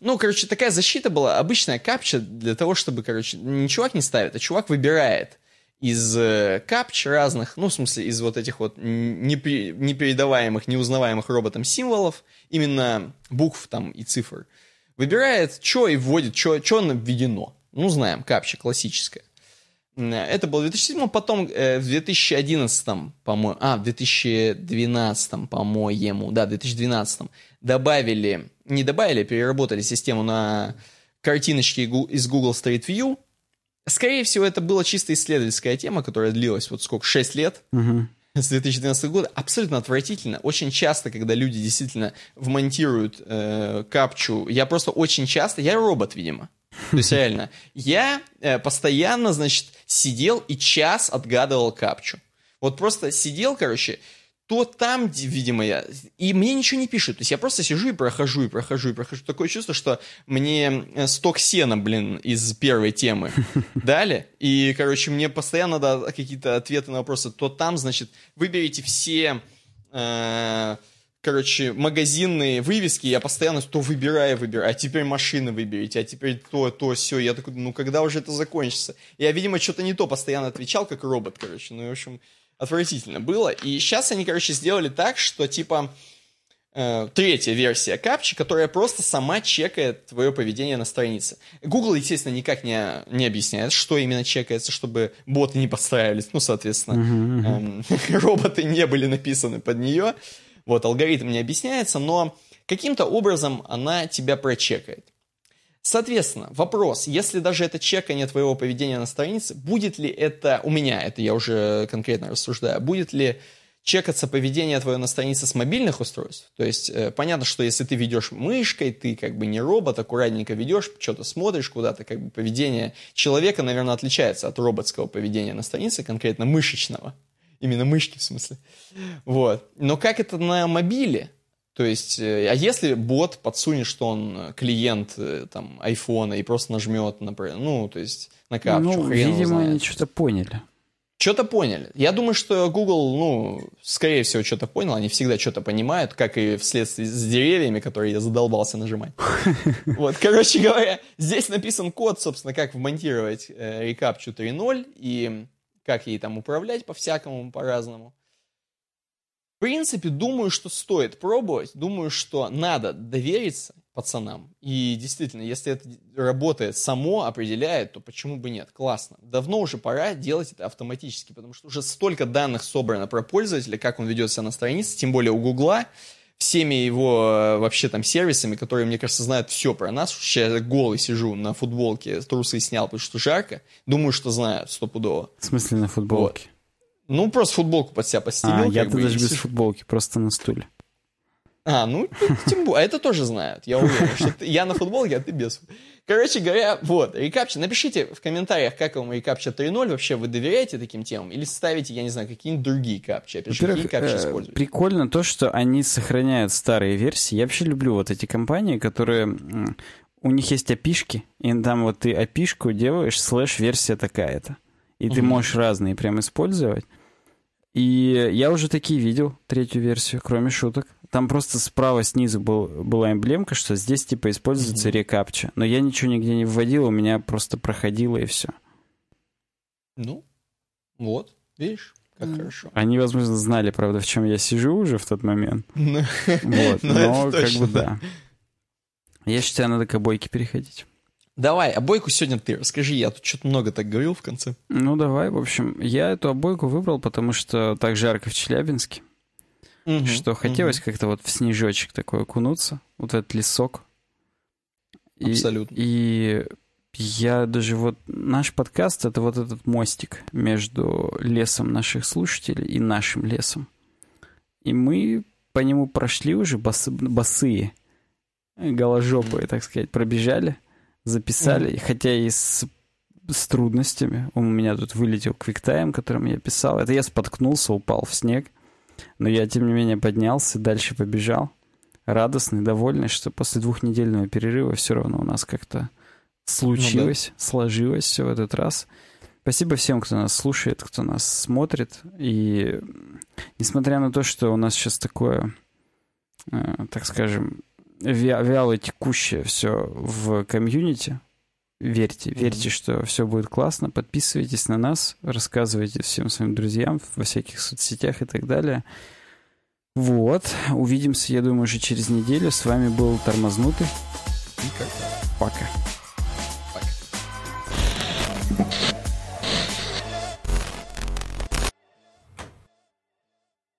Ну, короче, такая защита была, обычная капча для того, чтобы, короче, не чувак не ставит, а чувак выбирает из э, капч разных, ну, в смысле, из вот этих вот непри, непередаваемых, неузнаваемых роботом символов, именно букв там и цифр, выбирает, что и вводит, что введено. Ну, знаем, капча классическая. Это было в 2007, потом э, в 2011, по-моему, а, в 2012, по-моему, да, в 2012 добавили, не добавили, переработали систему на картиночки из Google Street View, Скорее всего, это была чисто исследовательская тема, которая длилась вот сколько, 6 лет. Угу. С 2012 года абсолютно отвратительно. Очень часто, когда люди действительно вмонтируют э, капчу, я просто очень часто, я робот, видимо. То есть [LAUGHS] реально, я э, постоянно, значит, сидел и час отгадывал капчу. Вот просто сидел, короче, то там, видимо, я... И мне ничего не пишут. То есть я просто сижу и прохожу, и прохожу, и прохожу. Такое чувство, что мне э, сток сена, блин, из первой темы [LAUGHS] дали. И, короче, мне постоянно надо какие-то ответы на вопросы. То там, значит, выберите все... Э, короче, магазинные вывески, я постоянно то выбираю, выбираю, а теперь машины выберите, а теперь то, то, все. Я такой, ну когда уже это закончится? Я, видимо, что-то не то постоянно отвечал, как робот, короче. Ну, в общем, отвратительно было. И сейчас они, короче, сделали так, что типа э, третья версия капчи, которая просто сама чекает твое поведение на странице. Google, естественно, никак не, не объясняет, что именно чекается, чтобы боты не подстраивались. Ну, соответственно, э, [LAUGHS] роботы не были написаны под нее. Вот, алгоритм не объясняется, но каким-то образом она тебя прочекает. Соответственно, вопрос, если даже это чекание твоего поведения на странице, будет ли это, у меня это я уже конкретно рассуждаю, будет ли чекаться поведение твое на странице с мобильных устройств. То есть, э, понятно, что если ты ведешь мышкой, ты как бы не робот, аккуратненько ведешь, что-то смотришь куда-то, как бы поведение человека, наверное, отличается от роботского поведения на странице, конкретно мышечного. Именно мышки, в смысле. Вот. Но как это на мобиле? То есть, э, а если бот подсунет, что он э, клиент э, там айфона и просто нажмет, например, ну, то есть на капчу, ну, видимо, они что-то поняли. Что-то поняли. Я думаю, что Google, ну, скорее всего, что-то понял. Они всегда что-то понимают, как и вследствие с деревьями, которые я задолбался нажимать. [LAUGHS] Вот, короче говоря, здесь написан код, собственно, как вмонтировать Recaptcha 3.0 и как ей там управлять по-всякому, по-разному. В принципе, думаю, что стоит пробовать. Думаю, что надо довериться пацанам. И действительно, если это работает само, определяет, то почему бы нет? Классно. Давно уже пора делать это автоматически, потому что уже столько данных собрано про пользователя, как он ведет себя на странице, тем более у Гугла, всеми его э, вообще там сервисами, которые, мне кажется, знают все про нас. Сейчас я голый сижу на футболке, трусы снял, потому что жарко. Думаю, что знают стопудово. В смысле на футболке? Вот. Ну, просто футболку под себя постелил. А, я-то даже без футболки, просто на стуле. А, ну, [LAUGHS] тем более. А это тоже знают, я уверен. Что ты, я на футболке, а ты без. Короче говоря, вот, рекапча. Напишите в комментариях, как вам рекапча 3.0. Вообще, вы доверяете таким темам? Или ставите, я не знаю, какие-нибудь другие капчи? Опять же, какие капчи э, используете? Прикольно то, что они сохраняют старые версии. Я вообще люблю вот эти компании, которые... У них есть опишки, и там вот ты опишку делаешь, слэш-версия такая-то. И угу. ты можешь разные прям использовать. И я уже такие видел, третью версию, кроме шуток. Там просто справа снизу был, была эмблемка, что здесь типа используется mm-hmm. рекапча. Но я ничего нигде не вводил, у меня просто проходило и все. Ну, вот, видишь, Как хорошо. Они, возможно, знали, правда, в чем я сижу уже в тот момент. [LAUGHS] Ну, Вот, [LAUGHS] ну, но как бы да. Я считаю, надо к обойке переходить. Давай, обойку сегодня ты расскажи, я тут что-то много так говорил в конце. Ну, давай, в общем, я эту обойку выбрал, потому что так жарко в Челябинске, Мгм, что хотелось мгм. как-то вот в снежочек такой окунуться, вот этот лесок. И, Абсолютно. И я даже вот... Наш подкаст — это вот этот мостик между лесом наших слушателей и нашим лесом. И мы по нему прошли уже босы, босые, голожопые, так сказать, пробежали, записали, хотя и с, с трудностями. У меня тут вылетел квиктайм, которым я писал. Это я споткнулся, упал в снег. Но я, тем не менее, поднялся, дальше побежал. Радостный, довольный, что после двухнедельного перерыва все равно у нас как-то случилось, сложилось все в этот раз. Спасибо всем, кто нас слушает, кто нас смотрит. И несмотря на то, что у нас сейчас такое, э, так скажем, вя- вяло текущее все в комьюнити. Верьте, верьте, mm-hmm. что все будет классно. Подписывайтесь на нас, рассказывайте всем своим друзьям во всяких соцсетях и так далее. Вот, увидимся, я думаю, уже через неделю. С вами был Тормознутый. И как-то. Пока. Пока.